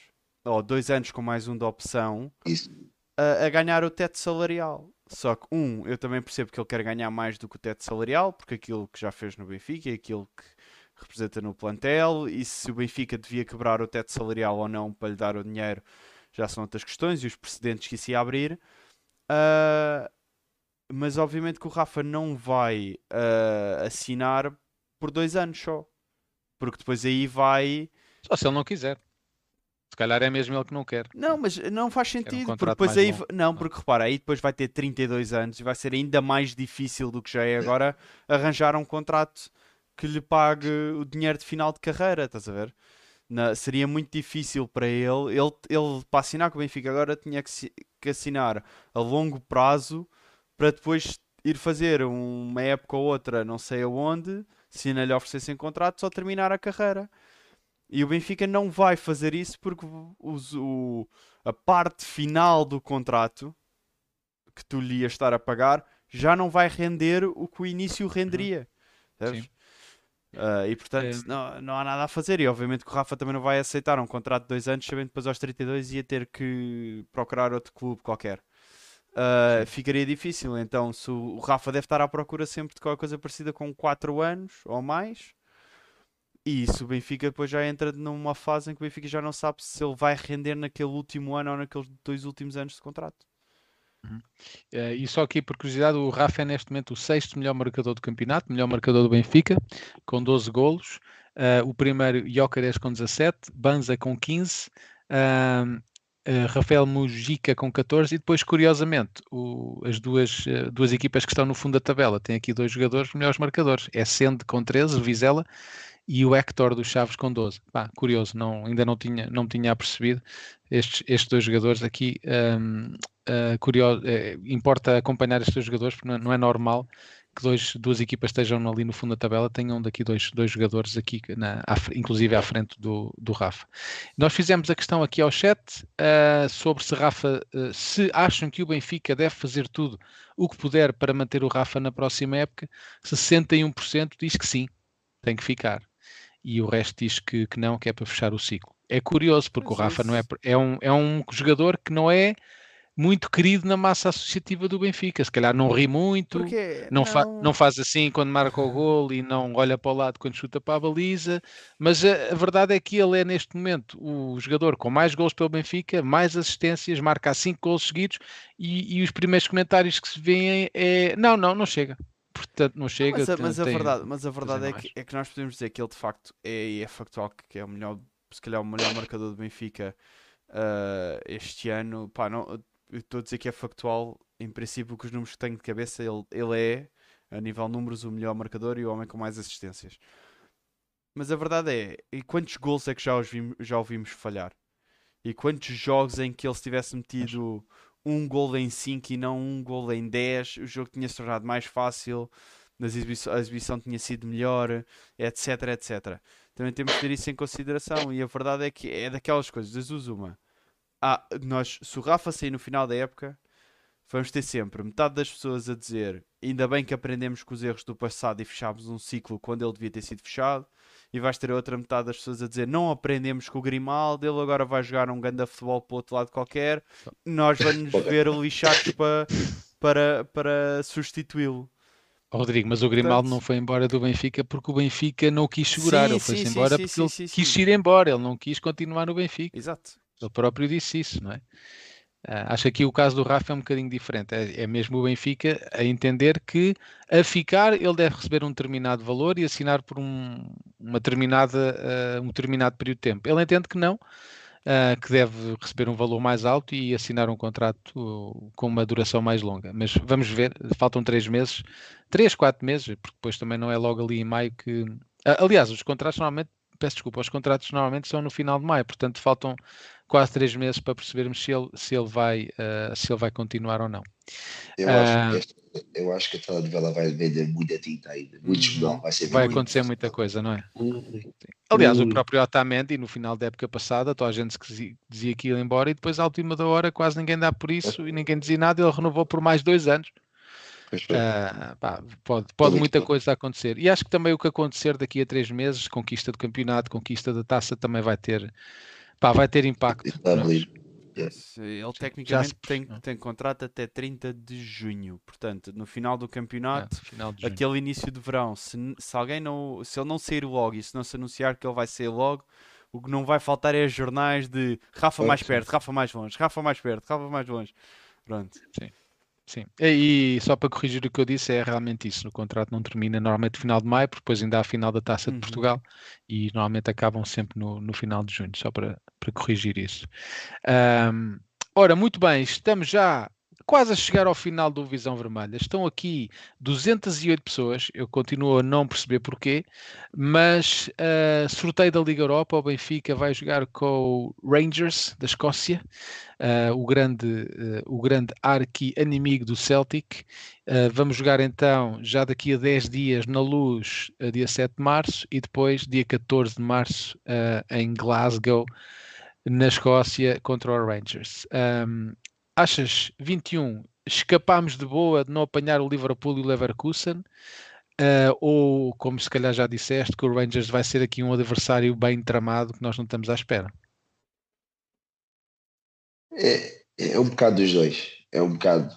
ou 2 anos com mais um de opção, a, a, ganhar o teto salarial. Só que, um, eu também percebo que ele quer ganhar mais do que o teto salarial, porque aquilo que já fez no Benfica é aquilo que representa no plantel, e se o Benfica devia quebrar o teto salarial ou não para lhe dar o dinheiro, já são outras questões e os precedentes que isso ia abrir. Uh, mas obviamente que o Rafa não vai uh, assinar por dois anos só. Porque depois aí vai. Só se ele não quiser. Se calhar é mesmo ele que não quer. Não, mas não faz sentido. Um porque depois aí. Bom. Não, porque repara, aí depois vai ter 32 anos e vai ser ainda mais difícil do que já é agora arranjar um contrato que lhe pague o dinheiro de final de carreira, estás a ver? Na, seria muito difícil para ele. ele. Ele, para assinar com o Benfica agora, tinha que, que assinar a longo prazo para depois ir fazer uma época ou outra, não sei aonde, se não lhe oferecessem contrato, só terminar a carreira. E o Benfica não vai fazer isso porque o, o, a parte final do contrato, que tu lhe ias estar a pagar já não vai render o que o início renderia. Sabes? Sim. Uh, e portanto É. não, não há nada a fazer. E obviamente que o Rafa também não vai aceitar um contrato de dois anos, sabendo que depois aos 32 ia ter que procurar outro clube qualquer. Uh, ficaria difícil. Então, se o, Rafa deve estar à procura sempre de qualquer coisa parecida com 4 anos ou mais. E isso o Benfica depois já entra numa fase em que o Benfica já não sabe se ele vai render naquele último ano ou naqueles dois últimos anos de contrato. Eh, e só aqui por curiosidade, o Rafa é neste momento o sexto melhor marcador do campeonato, melhor marcador do Benfica, com 12 golos. Eh, o primeiro, Jóqueres com 17, Banza com 15, ahm, eh, Rafael Mujica com 14 e depois, curiosamente, o- as duas, duas equipas que estão no fundo da tabela têm aqui dois jogadores melhores marcadores. É Sende com 13, Vizela, e o Hector dos Chaves com 12. Pá, curioso, não, ainda não tinha, não tinha apercebido estes, estes dois jogadores aqui. ahm, Uh, curioso, eh, importa acompanhar estes dois jogadores porque não é, não é normal que dois, duas equipas estejam ali no fundo da tabela, tenham daqui dois, dois jogadores aqui, na, à inclusive à frente do, do Rafa. Nós fizemos a questão aqui ao chat uh, sobre se Rafa, uh, se acham que o Benfica deve fazer tudo o que puder para manter o Rafa na próxima época, 61% diz que sim, tem que ficar. E o resto diz que, que não, que é para fechar o ciclo. É curioso, porque o é Rafa não é, é, um, é um jogador que não é muito querido na massa associativa do Benfica. Se calhar não ri muito, Porque não, fa- não faz assim quando marca o gol e não olha para o lado quando chuta para a baliza. Mas a, a verdade é que ele é neste momento o jogador com mais gols pelo Benfica, mais assistências, marca há 5 gols seguidos e, e os primeiros comentários que se veem é não, não, não chega. Portanto, não chega. Mas a, mas a verdade, mas a verdade é que, é que nós podemos dizer que ele de facto é, é factual que- é o melhor, se calhar o melhor marcador do Benfica ah, este ano. Pá, não, estou a dizer que é factual, em princípio, com os números que tenho de cabeça, ele, ele é, a nível números, o melhor marcador e o homem com mais assistências. Mas a verdade é, e quantos gols é que já, os vimos, já o vimos falhar? E quantos jogos em que ele se tivesse metido um gol em 5 e não um gol em 10, o jogo tinha se tornado mais fácil, a exibição tinha sido melhor, etc, etc. Também temos que ter isso em consideração e a verdade é que é daquelas coisas, das uma. Ah, nós, se o Rafa sair no final da época, vamos ter sempre metade das pessoas a dizer ainda bem que aprendemos com os erros do passado e fechámos um ciclo quando ele devia ter sido fechado, e vais ter a outra metade das pessoas a dizer não aprendemos com o Grimaldo, ele agora vai jogar um ganda futebol para o outro lado qualquer, nós vamos ver lixados para, para, para substituí-lo. Rodrigo, mas o Grimaldo Portanto- não foi embora do Benfica porque o Benfica não o quis segurar. Sim, ele foi-se embora sim, porque sim, ele sim, quis sim. ir embora, ele não quis continuar no Benfica. Exato. Ele próprio disse isso, não é? Ah, acho que aqui o caso do Rafa é um bocadinho diferente. É, é mesmo o Benfica a entender que a ficar ele deve receber um determinado valor e assinar por um, uma determinada, ah, um determinado período de tempo. Ele entende que não, ah, que deve receber um valor mais alto e assinar um contrato com uma duração mais longa. Mas vamos ver, faltam três meses, três, quatro meses, porque depois também não é logo ali em maio que. Aliás, os contratos normalmente, peço desculpa, os contratos normalmente são no final de maio, portanto faltam quase três meses para percebermos se ele, se ele, vai, ah, se ele vai continuar ou não. Eu, Ah. acho que este- eu acho que vai vender muita tinta ainda, muito Uhum. jornal, vai ser Vai acontecer muita coisa, não é? Hum, Aliás, o Hum. próprio Otamendi, no final da época passada, toda a gente que dizia- dizia que ia embora e depois, à última da hora, quase ninguém dá por isso e ninguém dizia nada. Ele renovou por mais dois anos. Ah, pá, pode pode muita bom. coisa acontecer. E acho que também o que acontecer daqui a três meses, conquista do campeonato, conquista da taça, também vai ter, pá, vai ter impacto. Se Ele tecnicamente tem, percebeu. tem contrato até 30 de junho. Portanto, no final do campeonato, final de junho. aquele início de verão, se, se alguém não, se ele não sair logo e se não se anunciar que ele vai sair logo, o que não vai faltar é jornais de Rafa mais perto, Rafa mais longe, Rafa mais perto, Rafa mais longe. Pronto. Sim. E, e só para corrigir o que eu disse, é realmente isso. O contrato não termina normalmente no final de maio, porque depois ainda há a final da Taça de Uhum. Portugal e normalmente acabam sempre no, no final de junho, só para, para corrigir isso. Ahm, ora, muito bem, estamos já quase a chegar ao final do Visão Vermelha. Estão aqui 208 pessoas, eu continuo a não perceber porquê, mas ah, sorteio da Liga Europa, o Benfica vai jogar com o Rangers da Escócia. Uh, o grande, uh, o grande arqui-inimigo do Celtic. Uh, vamos jogar então já daqui a 10 dias na Luz, uh, dia 7 de março, e depois dia 14 de março uh, em Glasgow, na Escócia, contra o Rangers. Um, achas 21 escapámos de boa de não apanhar o Liverpool e o Leverkusen, uh, ou como se calhar já disseste, que o Rangers vai ser aqui um adversário bem tramado que nós não estamos à espera. É, é um bocado dos dois. É um bocado.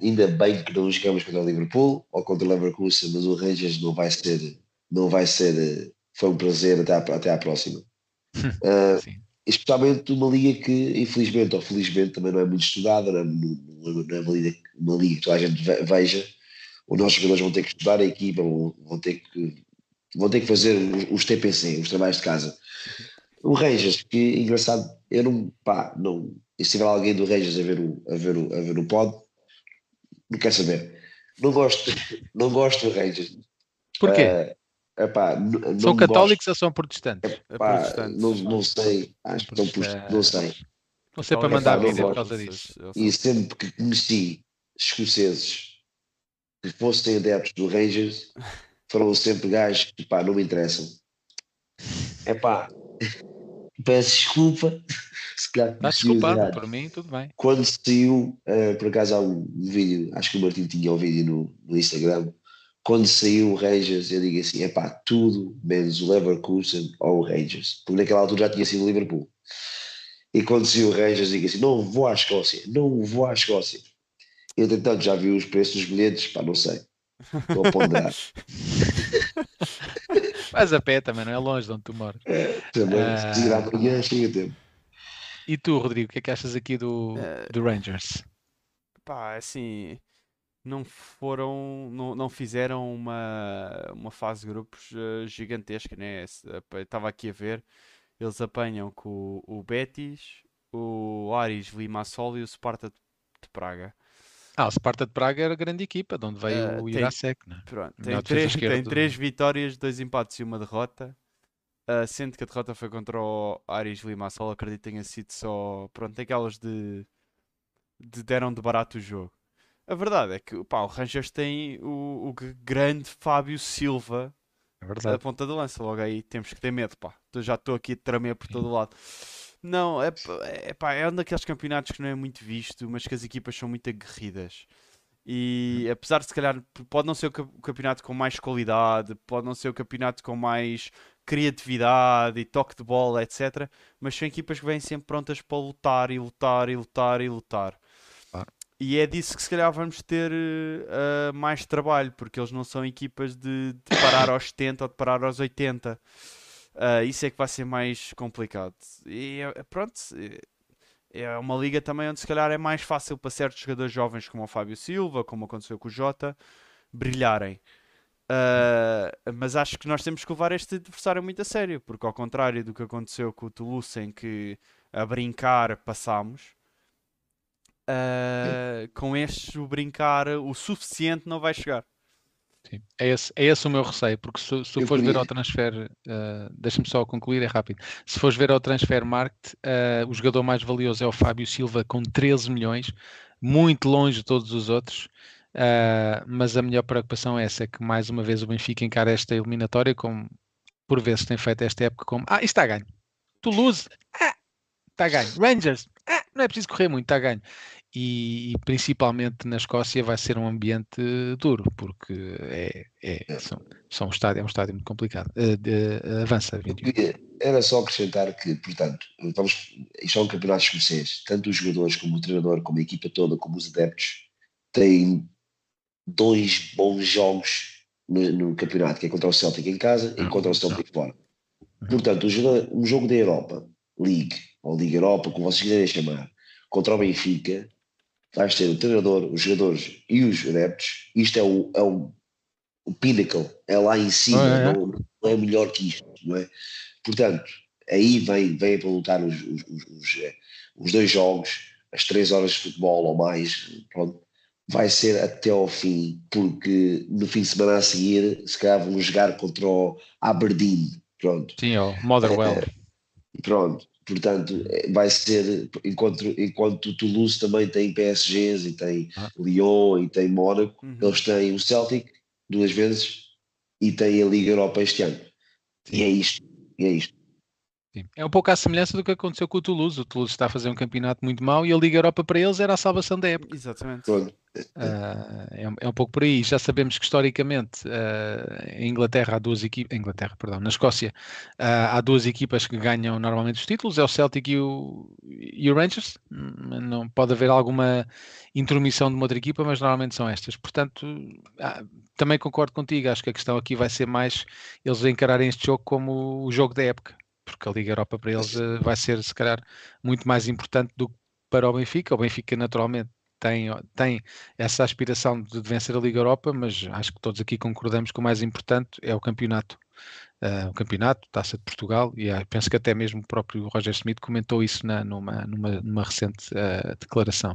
Ainda bem que não jogamos contra o Liverpool ou contra o Leverkusen, mas o Rangers não vai ser. Não vai ser. Foi um prazer até à, até à próxima. uh, especialmente uma liga que, infelizmente ou felizmente, também não é muito estudada, não é, não é uma, liga, uma liga que toda a gente veja. Os nossos jogadores vão ter que estudar a equipa, vão, vão ter que vão ter que fazer os TPC, os trabalhos de casa. O Rangers, que engraçado, eu não, pá, não, e se tiver alguém do Rangers a ver o, a ver o, a ver o pod, não quer saber. Não gosto, não gosto do Rangers. Porquê? Uh, epá, são católicos gosto. ou são protestantes? Epá, protestantes. Não, não sei, acho que estão não sei. Não sei para mandar vídeo por causa disso. E sempre que conheci escoceses que fossem adeptos do Rangers, foram sempre gajos que pá, não me interessam. É pá, peço desculpa. Se calhar Está desculpado, por mim, tudo bem. Quando saiu, uh, por acaso há um vídeo, acho que o Martim tinha um vídeo no, no Instagram. Quando saiu o Rangers, eu digo assim: é pá, tudo menos o Leverkusen ou o Rangers, porque naquela altura já tinha sido o Liverpool. E quando saiu o Rangers, digo assim: não vou à Escócia, não vou à Escócia. Eu, entretanto, já vi os preços dos bilhetes, pá, não sei. Estou a ponderar. Mas a pé também, não é longe de onde tu moras. É, também, uh... se amanhã, chega tempo. E tu, Rodrigo, o que é que achas aqui do, uh... do Rangers? Pá, assim, não foram, não, não fizeram uma, uma fase de grupos uh, gigantesca, né? Estava aqui a ver, eles apanham com o, o Betis, o Aris Limassol e o Sparta de Praga. Ah, o Sparta de Praga era a grande equipa, de onde veio uh, o Irasek, né? Pronto, tem, três, tem três vitórias, dois empates e uma derrota. Uh, sendo que a derrota foi contra o Aris Limassol, acredito que tenha sido só. Pronto, aquelas de, de. deram de barato o jogo. A verdade é que pá, o Rangers tem o, o grande Fábio Silva é a ponta de lança. Logo aí temos que ter medo, pá. Eu já estou aqui a tremer por todo lado. Não, é, é, pá, é um daqueles campeonatos que não é muito visto, mas que as equipas são muito aguerridas. E apesar de se calhar pode não ser o campeonato com mais qualidade, pode não ser o campeonato com mais criatividade e toque de bola, etc. Mas são equipas que vêm sempre prontas para lutar e lutar e lutar e lutar. E é disso que se calhar vamos ter uh, mais trabalho, porque eles não são equipas de, de parar aos 70 ou de parar aos 80. Uh, isso é que vai ser mais complicado. E pronto, é uma liga também onde se calhar é mais fácil para certos jogadores jovens como o Fábio Silva, como aconteceu com o Jota, brilharem. Uh, mas acho que nós temos que levar este adversário muito a sério, porque ao contrário do que aconteceu com o Toulouse, em que a brincar passámos, uh, com este o brincar o suficiente não vai chegar. Sim. É, esse, é esse o meu receio, porque se, se fores ver ao transfer, uh, deixa-me só concluir, é rápido. Se fores ver ao transfer market, uh, o jogador mais valioso é o Fábio Silva com 13 milhões, muito longe de todos os outros. Uh, mas a melhor preocupação é essa, é que mais uma vez o Benfica encara esta eliminatória como por vezes tem feito esta época como ah, isto está a ganho. Toulouse, ah, está a ganho. Rangers, não é preciso correr muito, está a ganho e, e, principalmente na Escócia vai ser um ambiente duro, porque é, é, é. são, são um estádio, é um estádio muito complicado. Uh, de, uh, avança, Era só acrescentar que, portanto, vamos, isto é um campeonato escocês, tanto os jogadores como o treinador, como a equipa toda, como os adeptos, têm dois bons jogos no, no campeonato, que é contra o Celtic em casa e contra o Celtic fora. Portanto, um jogo da Europa, League, ou Liga Europa, como vocês quiserem chamar, contra o Benfica, vais ter o treinador, os jogadores e os adeptos. Isto é o, é o, o pinnacle, é lá em cima, ah, é? Não, não, é melhor que isto, não é? Portanto, aí vem, vem para lutar os, os, os, eh, os dois jogos, as três horas de futebol ou mais, pronto, vai ser até ao fim, porque no fim de semana a seguir, se calhar vão jogar contra o Aberdeen, pronto. Sim, o Motherwell. É, pronto, Portanto, é, vai ser, enquanto, enquanto o Toulouse também tem PSGs e tem ah. Lyon e tem Mónaco, uhum. eles têm o Celtic duas vezes e têm a Liga Europa este ano. Sim. E é isto. E é isto. Sim. É um pouco à semelhança do que aconteceu com o Toulouse. O Toulouse está a fazer um campeonato muito mau e a Liga Europa para eles era a salvação da época. Exatamente. Pronto. Uh, é, é, um pouco por aí. Já sabemos que historicamente uh, em Inglaterra há duas equipas, Inglaterra, perdão, na Escócia uh, há duas equipas que ganham normalmente os títulos, é o Celtic e o, e o Rangers. Não pode haver alguma intromissão de uma outra equipa, mas normalmente são estas. Portanto, também concordo contigo. Acho que a questão aqui vai ser mais eles encararem este jogo como o jogo da época, porque a Liga Europa para eles vai ser se calhar muito mais importante do que para o Benfica. O Benfica naturalmente tem, tem essa aspiração de vencer a Liga Europa, mas acho que todos aqui concordamos que o mais importante é o campeonato. Uh, o campeonato, Taça de Portugal, e uh, penso que até mesmo o próprio Roger Smith comentou isso na, numa, numa, numa, recente uh, declaração.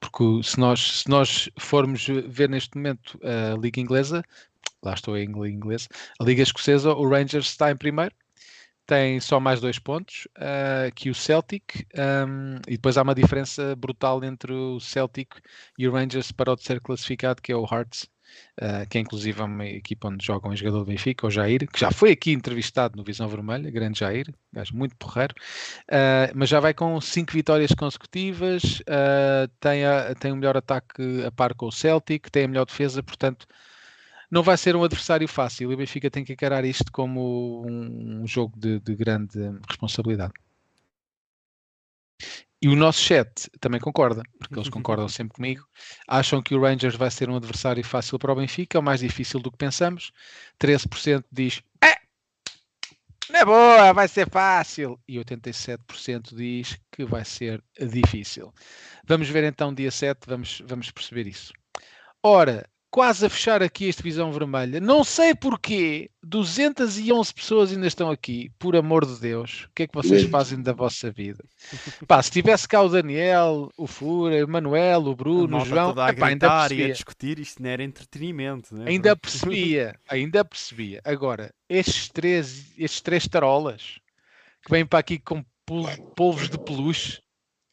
Porque se nós, se nós formos ver neste momento a Liga Inglesa, lá estou em inglês, a Liga Escocesa, o Rangers está em primeiro, tem só mais dois pontos uh, que o Celtic, um, e depois há uma diferença brutal entre o Celtic e o Rangers para o ser classificado, que é o Hearts, uh, que é inclusive uma equipa onde joga um jogador do Benfica, o Jair, que já foi aqui entrevistado no Visão Vermelha, grande Jair, gajo muito porreiro, uh, mas já vai com cinco vitórias consecutivas, tem, tem o melhor ataque a par com o Celtic, tem a melhor defesa, portanto não vai ser um adversário fácil e o Benfica tem que encarar isto como um, jogo de, de grande responsabilidade. E o nosso chat também concorda, porque eles concordam sempre comigo. Acham que o Rangers vai ser um adversário fácil para o Benfica, ou mais difícil do que pensamos. 13% diz é, não é boa, vai ser fácil. E 87% diz que vai ser difícil. Vamos ver então dia 7, vamos, vamos perceber isso. Ora, quase a fechar aqui esta visão vermelha. Não sei porquê, 211 pessoas ainda estão aqui, por amor de Deus. O que é que vocês fazem da vossa vida? Pá, se tivesse cá o Daniel, o Fura, o Manuel, o Bruno, o João, a epá, ainda percebia. a discutir, isto não era entretenimento. Né? Ainda percebia, ainda percebia. Agora, estes três, estes três tarolas que vêm para aqui com polvos de peluche,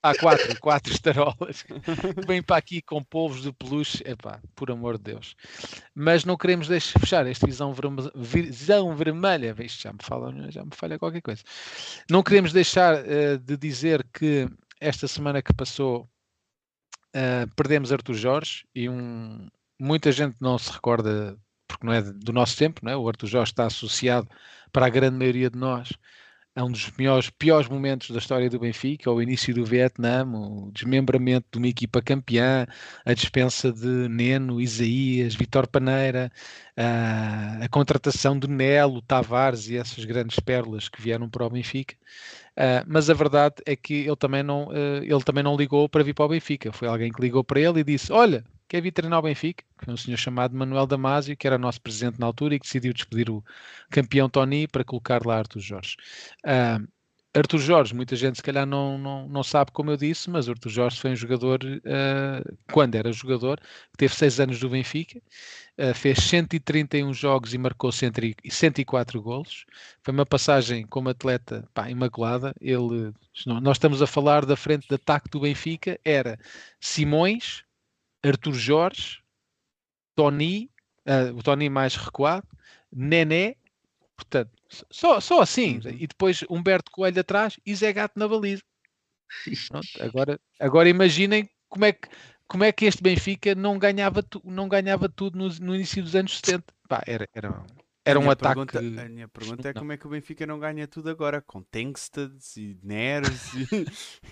Há quatro, quatro estarolas que vêm para aqui com polvos de peluche, epá, por amor de Deus. Mas não queremos deixar fechar esta visão, vermelha, visão vermelha, Veja, já me fala, já me falha qualquer coisa. Não queremos deixar uh, de dizer que esta semana que passou uh, perdemos Artur Jorge e um, muita gente não se recorda, porque não é do nosso tempo, não é? o Artur Jorge está associado para a grande maioria de nós é um dos piores, momentos da história do Benfica, o início do Vietnã, o desmembramento de uma equipa campeã, a dispensa de Neno, Isaías, Vitor Paneira, a, a contratação de Nelo, Tavares e essas grandes pérolas que vieram para o Benfica. Uh, mas a verdade é que ele também, não, uh, ele também não ligou para vir para o Benfica. Foi alguém que ligou para ele e disse: Olha, quer vir treinar o Benfica? Foi um senhor chamado Manuel Damasio, que era nosso presidente na altura e que decidiu despedir o campeão Tony para colocar lá Artur Jorge. Uh, Artur Jorge, muita gente se calhar não, não, não sabe como eu disse, mas Artur Jorge foi um jogador, uh, quando era jogador, que teve seis anos do Benfica, uh, fez 131 jogos e marcou 104 golos. Foi uma passagem como atleta pá, imaculada. Ele, nós estamos a falar da frente de ataque do Benfica, era Simões, Arthur Jorge, Tony, uh, o Tony mais recuado, Nené, portanto, só, só assim, uhum. e depois Humberto Coelho atrás e Zé Gato na baliza. Pronto, agora, agora imaginem como é que como é que este Benfica não ganhava, tu, não ganhava tudo no, no, início dos anos 70? Pá, era, era, era um ataque. Pergunta, a minha pergunta é como é que o Benfica não ganha tudo agora? Com Tengsteds e Neres e.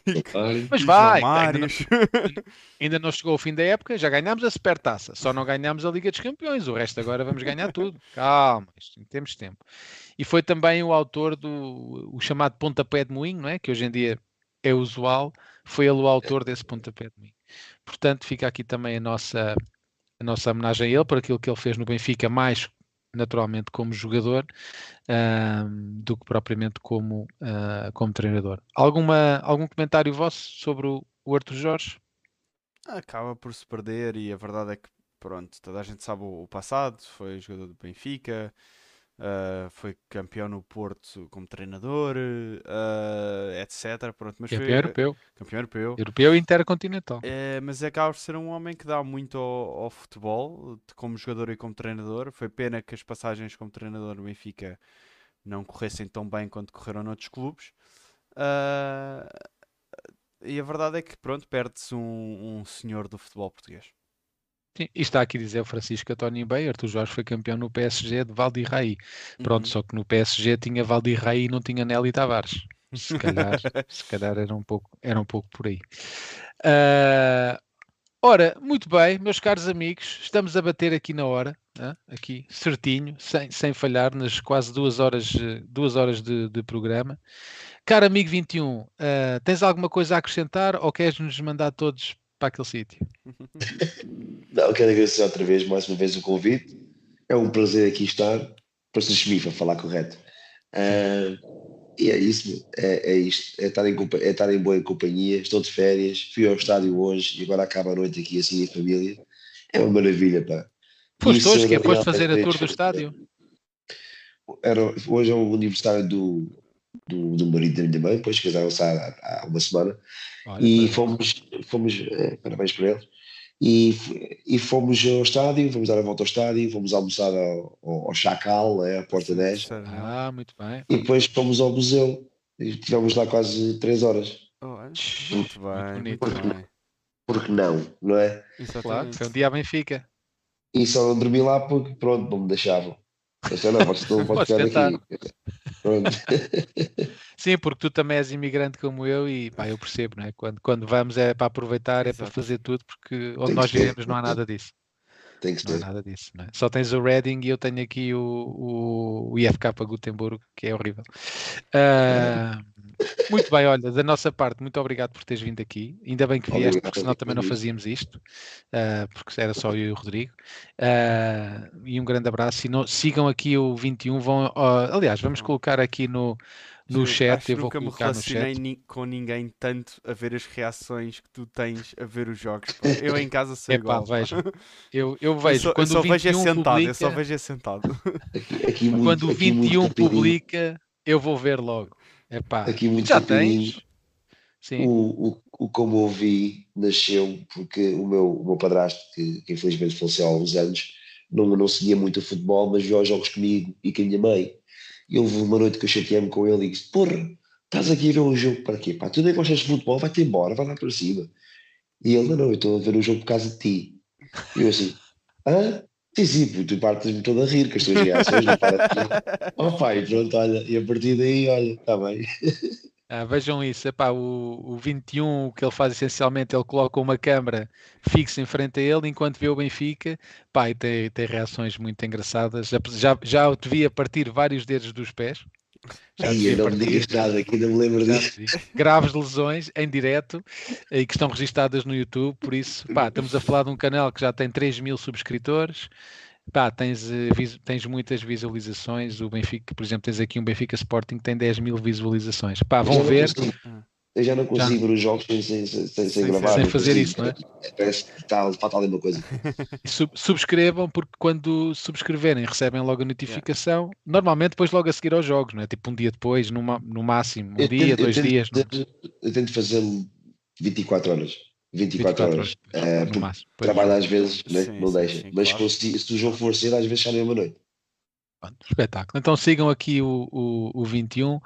Mas vai! Ainda não, ainda não, chegou o fim da época, já ganhámos a Supertaça, só não ganhámos a Liga dos Campeões, o resto agora vamos ganhar tudo. Calma, isto, temos tempo. E foi também o autor do o chamado pontapé de moinho, não é? Que hoje em dia é usual, foi ele o autor desse pontapé de moinho. Portanto, fica aqui também a nossa, a nossa homenagem a ele por aquilo que ele fez no Benfica, mais naturalmente como jogador uh, do que propriamente como, uh, como treinador. Alguma, algum comentário vosso sobre o, o Arthur Jorge? Acaba por se perder e a verdade é que pronto, toda a gente sabe o, o passado, foi jogador do Benfica, Uh, foi campeão no Porto como treinador, uh, etc. Pronto, mas campeão foi, europeu. Campeão europeu. Europeu e intercontinental. Uh, mas acaba por ser um homem que dá muito ao, ao, futebol, como jogador e como treinador. Foi pena que as passagens como treinador no Benfica não corressem tão bem quanto correram noutros clubes. e a verdade é que, pronto, perde-se um, um senhor do futebol português. Sim, e está aqui a dizer o Francisco António Bem, Arthur Jorge foi campeão no PSG de Valdirraí. Pronto, Uhum. só que no PSG tinha Valdirraí e não tinha Nelly Tavares. Se calhar, se calhar era, um pouco, era um pouco por aí. Ah, ora, muito bem, meus caros amigos, estamos a bater aqui na hora, hã? aqui certinho, sem, sem falhar, nas quase duas horas, eh, duas horas de, de programa. Caro amigo 21, ah, tens alguma coisa a acrescentar ou queres nos mandar todos para aquele sítio? Não, quero agradecer outra vez, mais uma vez, o convite. É um prazer aqui estar. Para se chemifa, falar correto. Ah, e é isso, é, é isto. É estar, em, é estar em boa companhia. Estou de férias, fui ao estádio hoje e agora acaba a noite aqui assim em família. É uma maravilha, pá. Foste hoje que é, foste fazer a tour do estádio? Era, hoje é o aniversário do, do, do marido da minha mãe, depois casaram-se há, há uma semana. Olha, e parabéns. fomos, fomos eh, parabéns para eles, e, e fomos ao estádio, fomos dar a volta ao estádio, fomos almoçar ao, ao, ao Chacal, é, à Porta 10, Sério, não? Ah, muito bem. e depois fomos ao museu, e estivemos lá quase três horas. Oh, Shhh, muito bem, bonito. muito bem. Porque não, não é? Claro, Exatamente. foi um dia a Benfica. E só não dormi lá porque, pronto, não me deixavam. Eu disse, não, você não pode Podes ficar tentar. aqui. Pronto. Sim, porque tu também és imigrante como eu e pá, eu percebo, não é? Quando, quando vamos é para aproveitar, é para Exato. fazer tudo, porque onde nós vivemos não há nada disso. Tem que Não há ser. nada disso, não é? Só tens o Reading e eu tenho aqui o, o, o IFK para Gutenberg, que é horrível. Ah, muito bem, olha, da nossa parte, muito obrigado por teres vindo aqui. Ainda bem que vieste, porque senão também não fazíamos isto, ah, porque era só eu e o Rodrigo. Ah, e um grande abraço. E não- sigam aqui o 21, vão, ó, aliás, vamos colocar aqui no, no Juro, chat, acho eu vou nunca me colocar no relacionei chat. ni- com ninguém tanto a ver as reações que tu tens a ver os jogos. pá. Eu em casa sou Epá, igual. vejam, Eu, eu Eu vejo só, eu quando só o vejo é 21 sentado, eu só publica, vejo é sentado. Aqui, aqui muito, quando o aqui muito 21 rapidinho, publica, eu vou ver logo. Epá, Aqui muito já tens? Sim. O, o, o como ouvi nasceu porque o meu, o meu padrasto, que, que infelizmente faleceu há uns anos, não, não seguia muito o futebol, mas viu os jogos comigo e com a minha mãe. E houve uma noite que eu chateei-me com ele e disse: Porra, estás aqui a ver um jogo para quê? Pá, tu nem gostas de futebol, vai-te embora, vai lá para cima. E ele: Não, não, eu estou a ver um jogo por causa de ti. E eu assim: Hã? Sim, sim, tu partes-me todo a rir com as tuas reações, não para de. Oh pai, pronto, olha, e a partir daí, olha, está bem. Ah, vejam isso, epá, o, o 21, o que ele faz essencialmente, ele coloca uma câmara fixa em frente a ele enquanto vê o Benfica, pá, e tem, tem reações muito engraçadas. Já, já, já o devia partir vários dedos dos pés. Já Ai, não me digas nada, que ainda me lembro disso. graves lesões em direto e que estão registadas no YouTube, por isso, pá, estamos a falar de um canal que já tem 3 mil subscritores, pá, tens, eh, tens muitas visualizações, o Benfica, por exemplo, tens aqui um Benfica Sporting que tem 10 mil visualizações, pá, vão não ver, Eu já não consigo ver os jogos sem, sem, sem, sem, Sem gravar. sem fazer consigo. isso, não é? Parece que está, falta ali uma coisa. E sub- subscrevam, porque quando subscreverem recebem logo a notificação, normalmente depois logo a seguir aos jogos, não é? Tipo um dia depois, no, no máximo, um Eu dia, tento- eu dois tento- dias, tento- Eu tento fazer 24 horas. 24, 24 horas. horas, porque. Pois, trabalho às vezes, né? Sim, não sim, deixa. sim, Mas claro. se, se o jogo for cedo, às vezes sai uma noite. espetáculo. Então sigam aqui o, o, o 21.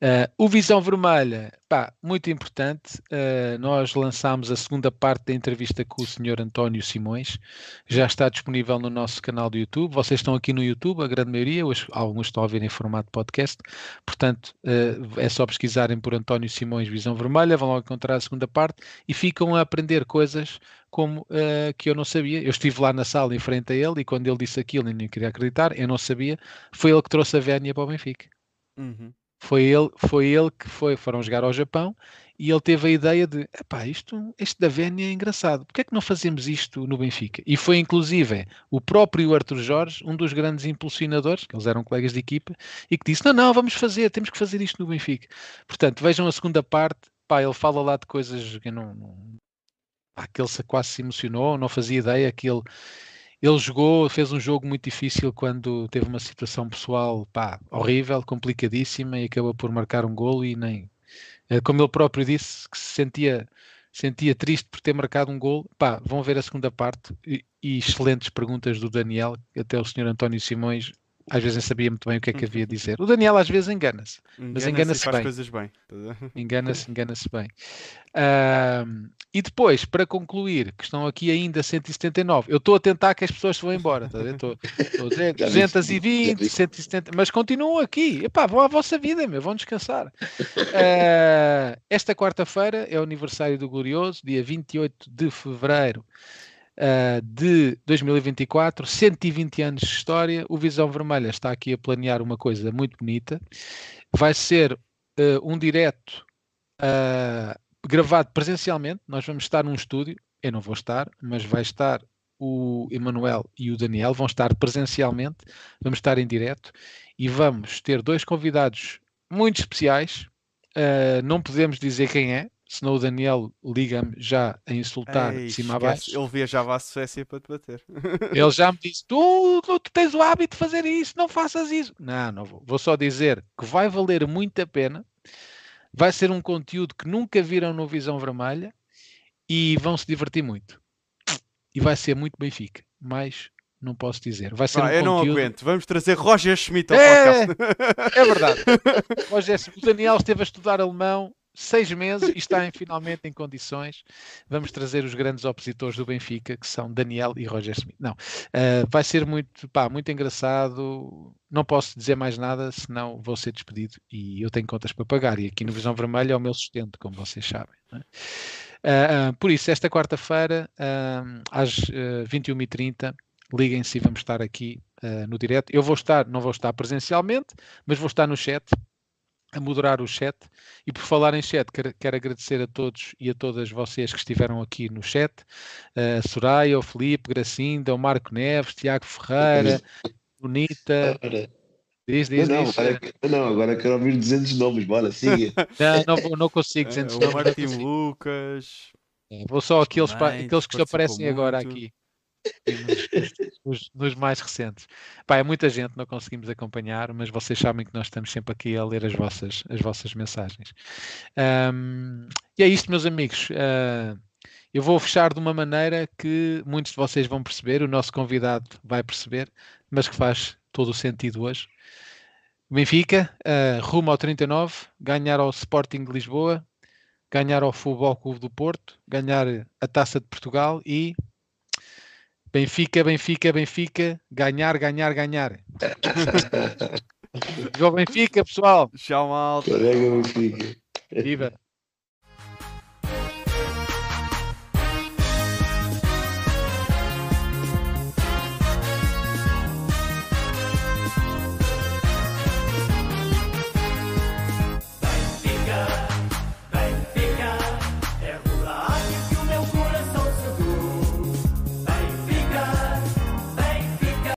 Eh, o Visão Vermelha, pá, muito importante. eh, nós lançámos a segunda parte da entrevista com o Sr. António Simões. Já está disponível no nosso canal do YouTube. Vocês estão aqui no YouTube, a grande maioria, os- alguns estão a ver em formato podcast. Portanto, eh, é só pesquisarem por António Simões Visão Vermelha, vão logo encontrar a segunda parte e ficam a aprender coisas como eh, que eu não sabia. Eu estive lá na sala em frente a ele e quando ele disse aquilo e nem queria acreditar, eu não sabia. Foi ele que trouxe a Vénia para o Benfica. Uhum. Foi ele, foi ele que foi, foram jogar ao Japão e ele teve a ideia de, epá, isto, este da Vénia é engraçado, porque é que não fazemos isto no Benfica? E foi inclusive o próprio Arthur Jorge, um dos grandes impulsionadores, que eles eram colegas de equipa, e que disse, não, não, vamos fazer, temos que fazer isto no Benfica. Portanto, vejam a segunda parte, pá, ele fala lá de coisas que não, não pá, que ele se- quase se emocionou, não fazia ideia que ele ele jogou, fez um jogo muito difícil quando teve uma situação pessoal pá, horrível, complicadíssima e acabou por marcar um golo e nem, eh, como ele próprio disse, que se sentia, sentia triste por ter marcado um golo. Pá, vão ver a segunda parte e, e excelentes perguntas do Daniel, até o senhor António Simões, às vezes nem sabia muito bem o que é que havia de dizer. O Daniel às vezes engana-se, mas engana-se faz bem. coisas bem. Engana-se, engana-se bem. E depois, para concluir, que estão aqui ainda 179, eu estou a tentar que as pessoas se vão embora, tá a? Estou, estou a dizer Já vi, 220, já vi. 170, mas continuam aqui. Epá, vão à vossa vida, meu, vão descansar. Ah, esta quarta-feira é o aniversário do Glorioso, dia 28 de fevereiro ah, de 2024, 120 anos de história. O Visão Vermelha está aqui a planear uma coisa muito bonita. Vai ser ah, um direto ah, gravado presencialmente. Nós vamos estar num estúdio. Eu não vou estar, mas vai estar o Emanuel e o Daniel. Vão estar presencialmente. Vamos estar em direto e vamos ter dois convidados muito especiais. Ah, não podemos dizer quem é, senão o Daniel liga-me já a insultar Ei, de cima a esquece, baixo. Ele viajava à Suécia para te bater. Ele já me disse: tu, tu, tens o hábito de fazer isso, não faças isso. Não, não vou. Vou só dizer que vai valer muito a pena. Vai ser um conteúdo que nunca viram no Visão Vermelha e vão se divertir muito. E vai ser muito Benfica, mas não posso dizer. Vai ser Pá, um eu não conteúdo. aguento. Vamos trazer Roger Schmidt ao É! podcast. É verdade. Assim, o Daniel esteve a estudar alemão seis meses e está em- finalmente em condições. Vamos trazer os grandes opositores do Benfica, que são Daniel e Roger Smith. Não, ah, vai ser muito, pá, muito engraçado. Não posso dizer mais nada, senão vou ser despedido e eu tenho contas para pagar. E aqui no Visão Vermelha é o meu sustento, como vocês sabem. é? Ah, ah, por isso, esta quarta-feira, às ah, 21h30, liguem-se e vamos estar aqui no direto. Eu vou estar, não vou estar presencialmente, mas vou estar no chat a moderar o chat e por falar em chat quero, quero agradecer a todos e a todas vocês que estiveram aqui no chat a Soraya, o Felipe, Gracinda, o Marco Neves, Tiago Ferreira, Bonita diz, diz, não, diz. agora, não, agora quero ouvir 200 nomes, bora, siga. Não, não, vou- não consigo dizer É, o Martim Lucas. Vou só aqueles, aqueles que aparecem agora muito. aqui. Nos, nos- mais recentes. Pá, é muita gente, não conseguimos acompanhar, mas vocês sabem que nós estamos sempre aqui a ler as vossas, as vossas mensagens. Ahm, e é isto, meus amigos. Ah, eu vou fechar de uma maneira que muitos de vocês vão perceber, o nosso convidado vai perceber, mas que faz todo o sentido hoje. Benfica, ah, rumo ao 39, ganhar ao Sporting de Lisboa, ganhar ao Futebol Clube do Porto, ganhar a Taça de Portugal e Benfica, Benfica, Benfica, ganhar, ganhar, ganhar. Viva o Benfica, pessoal! Tchau, malta. Benfica. Viva!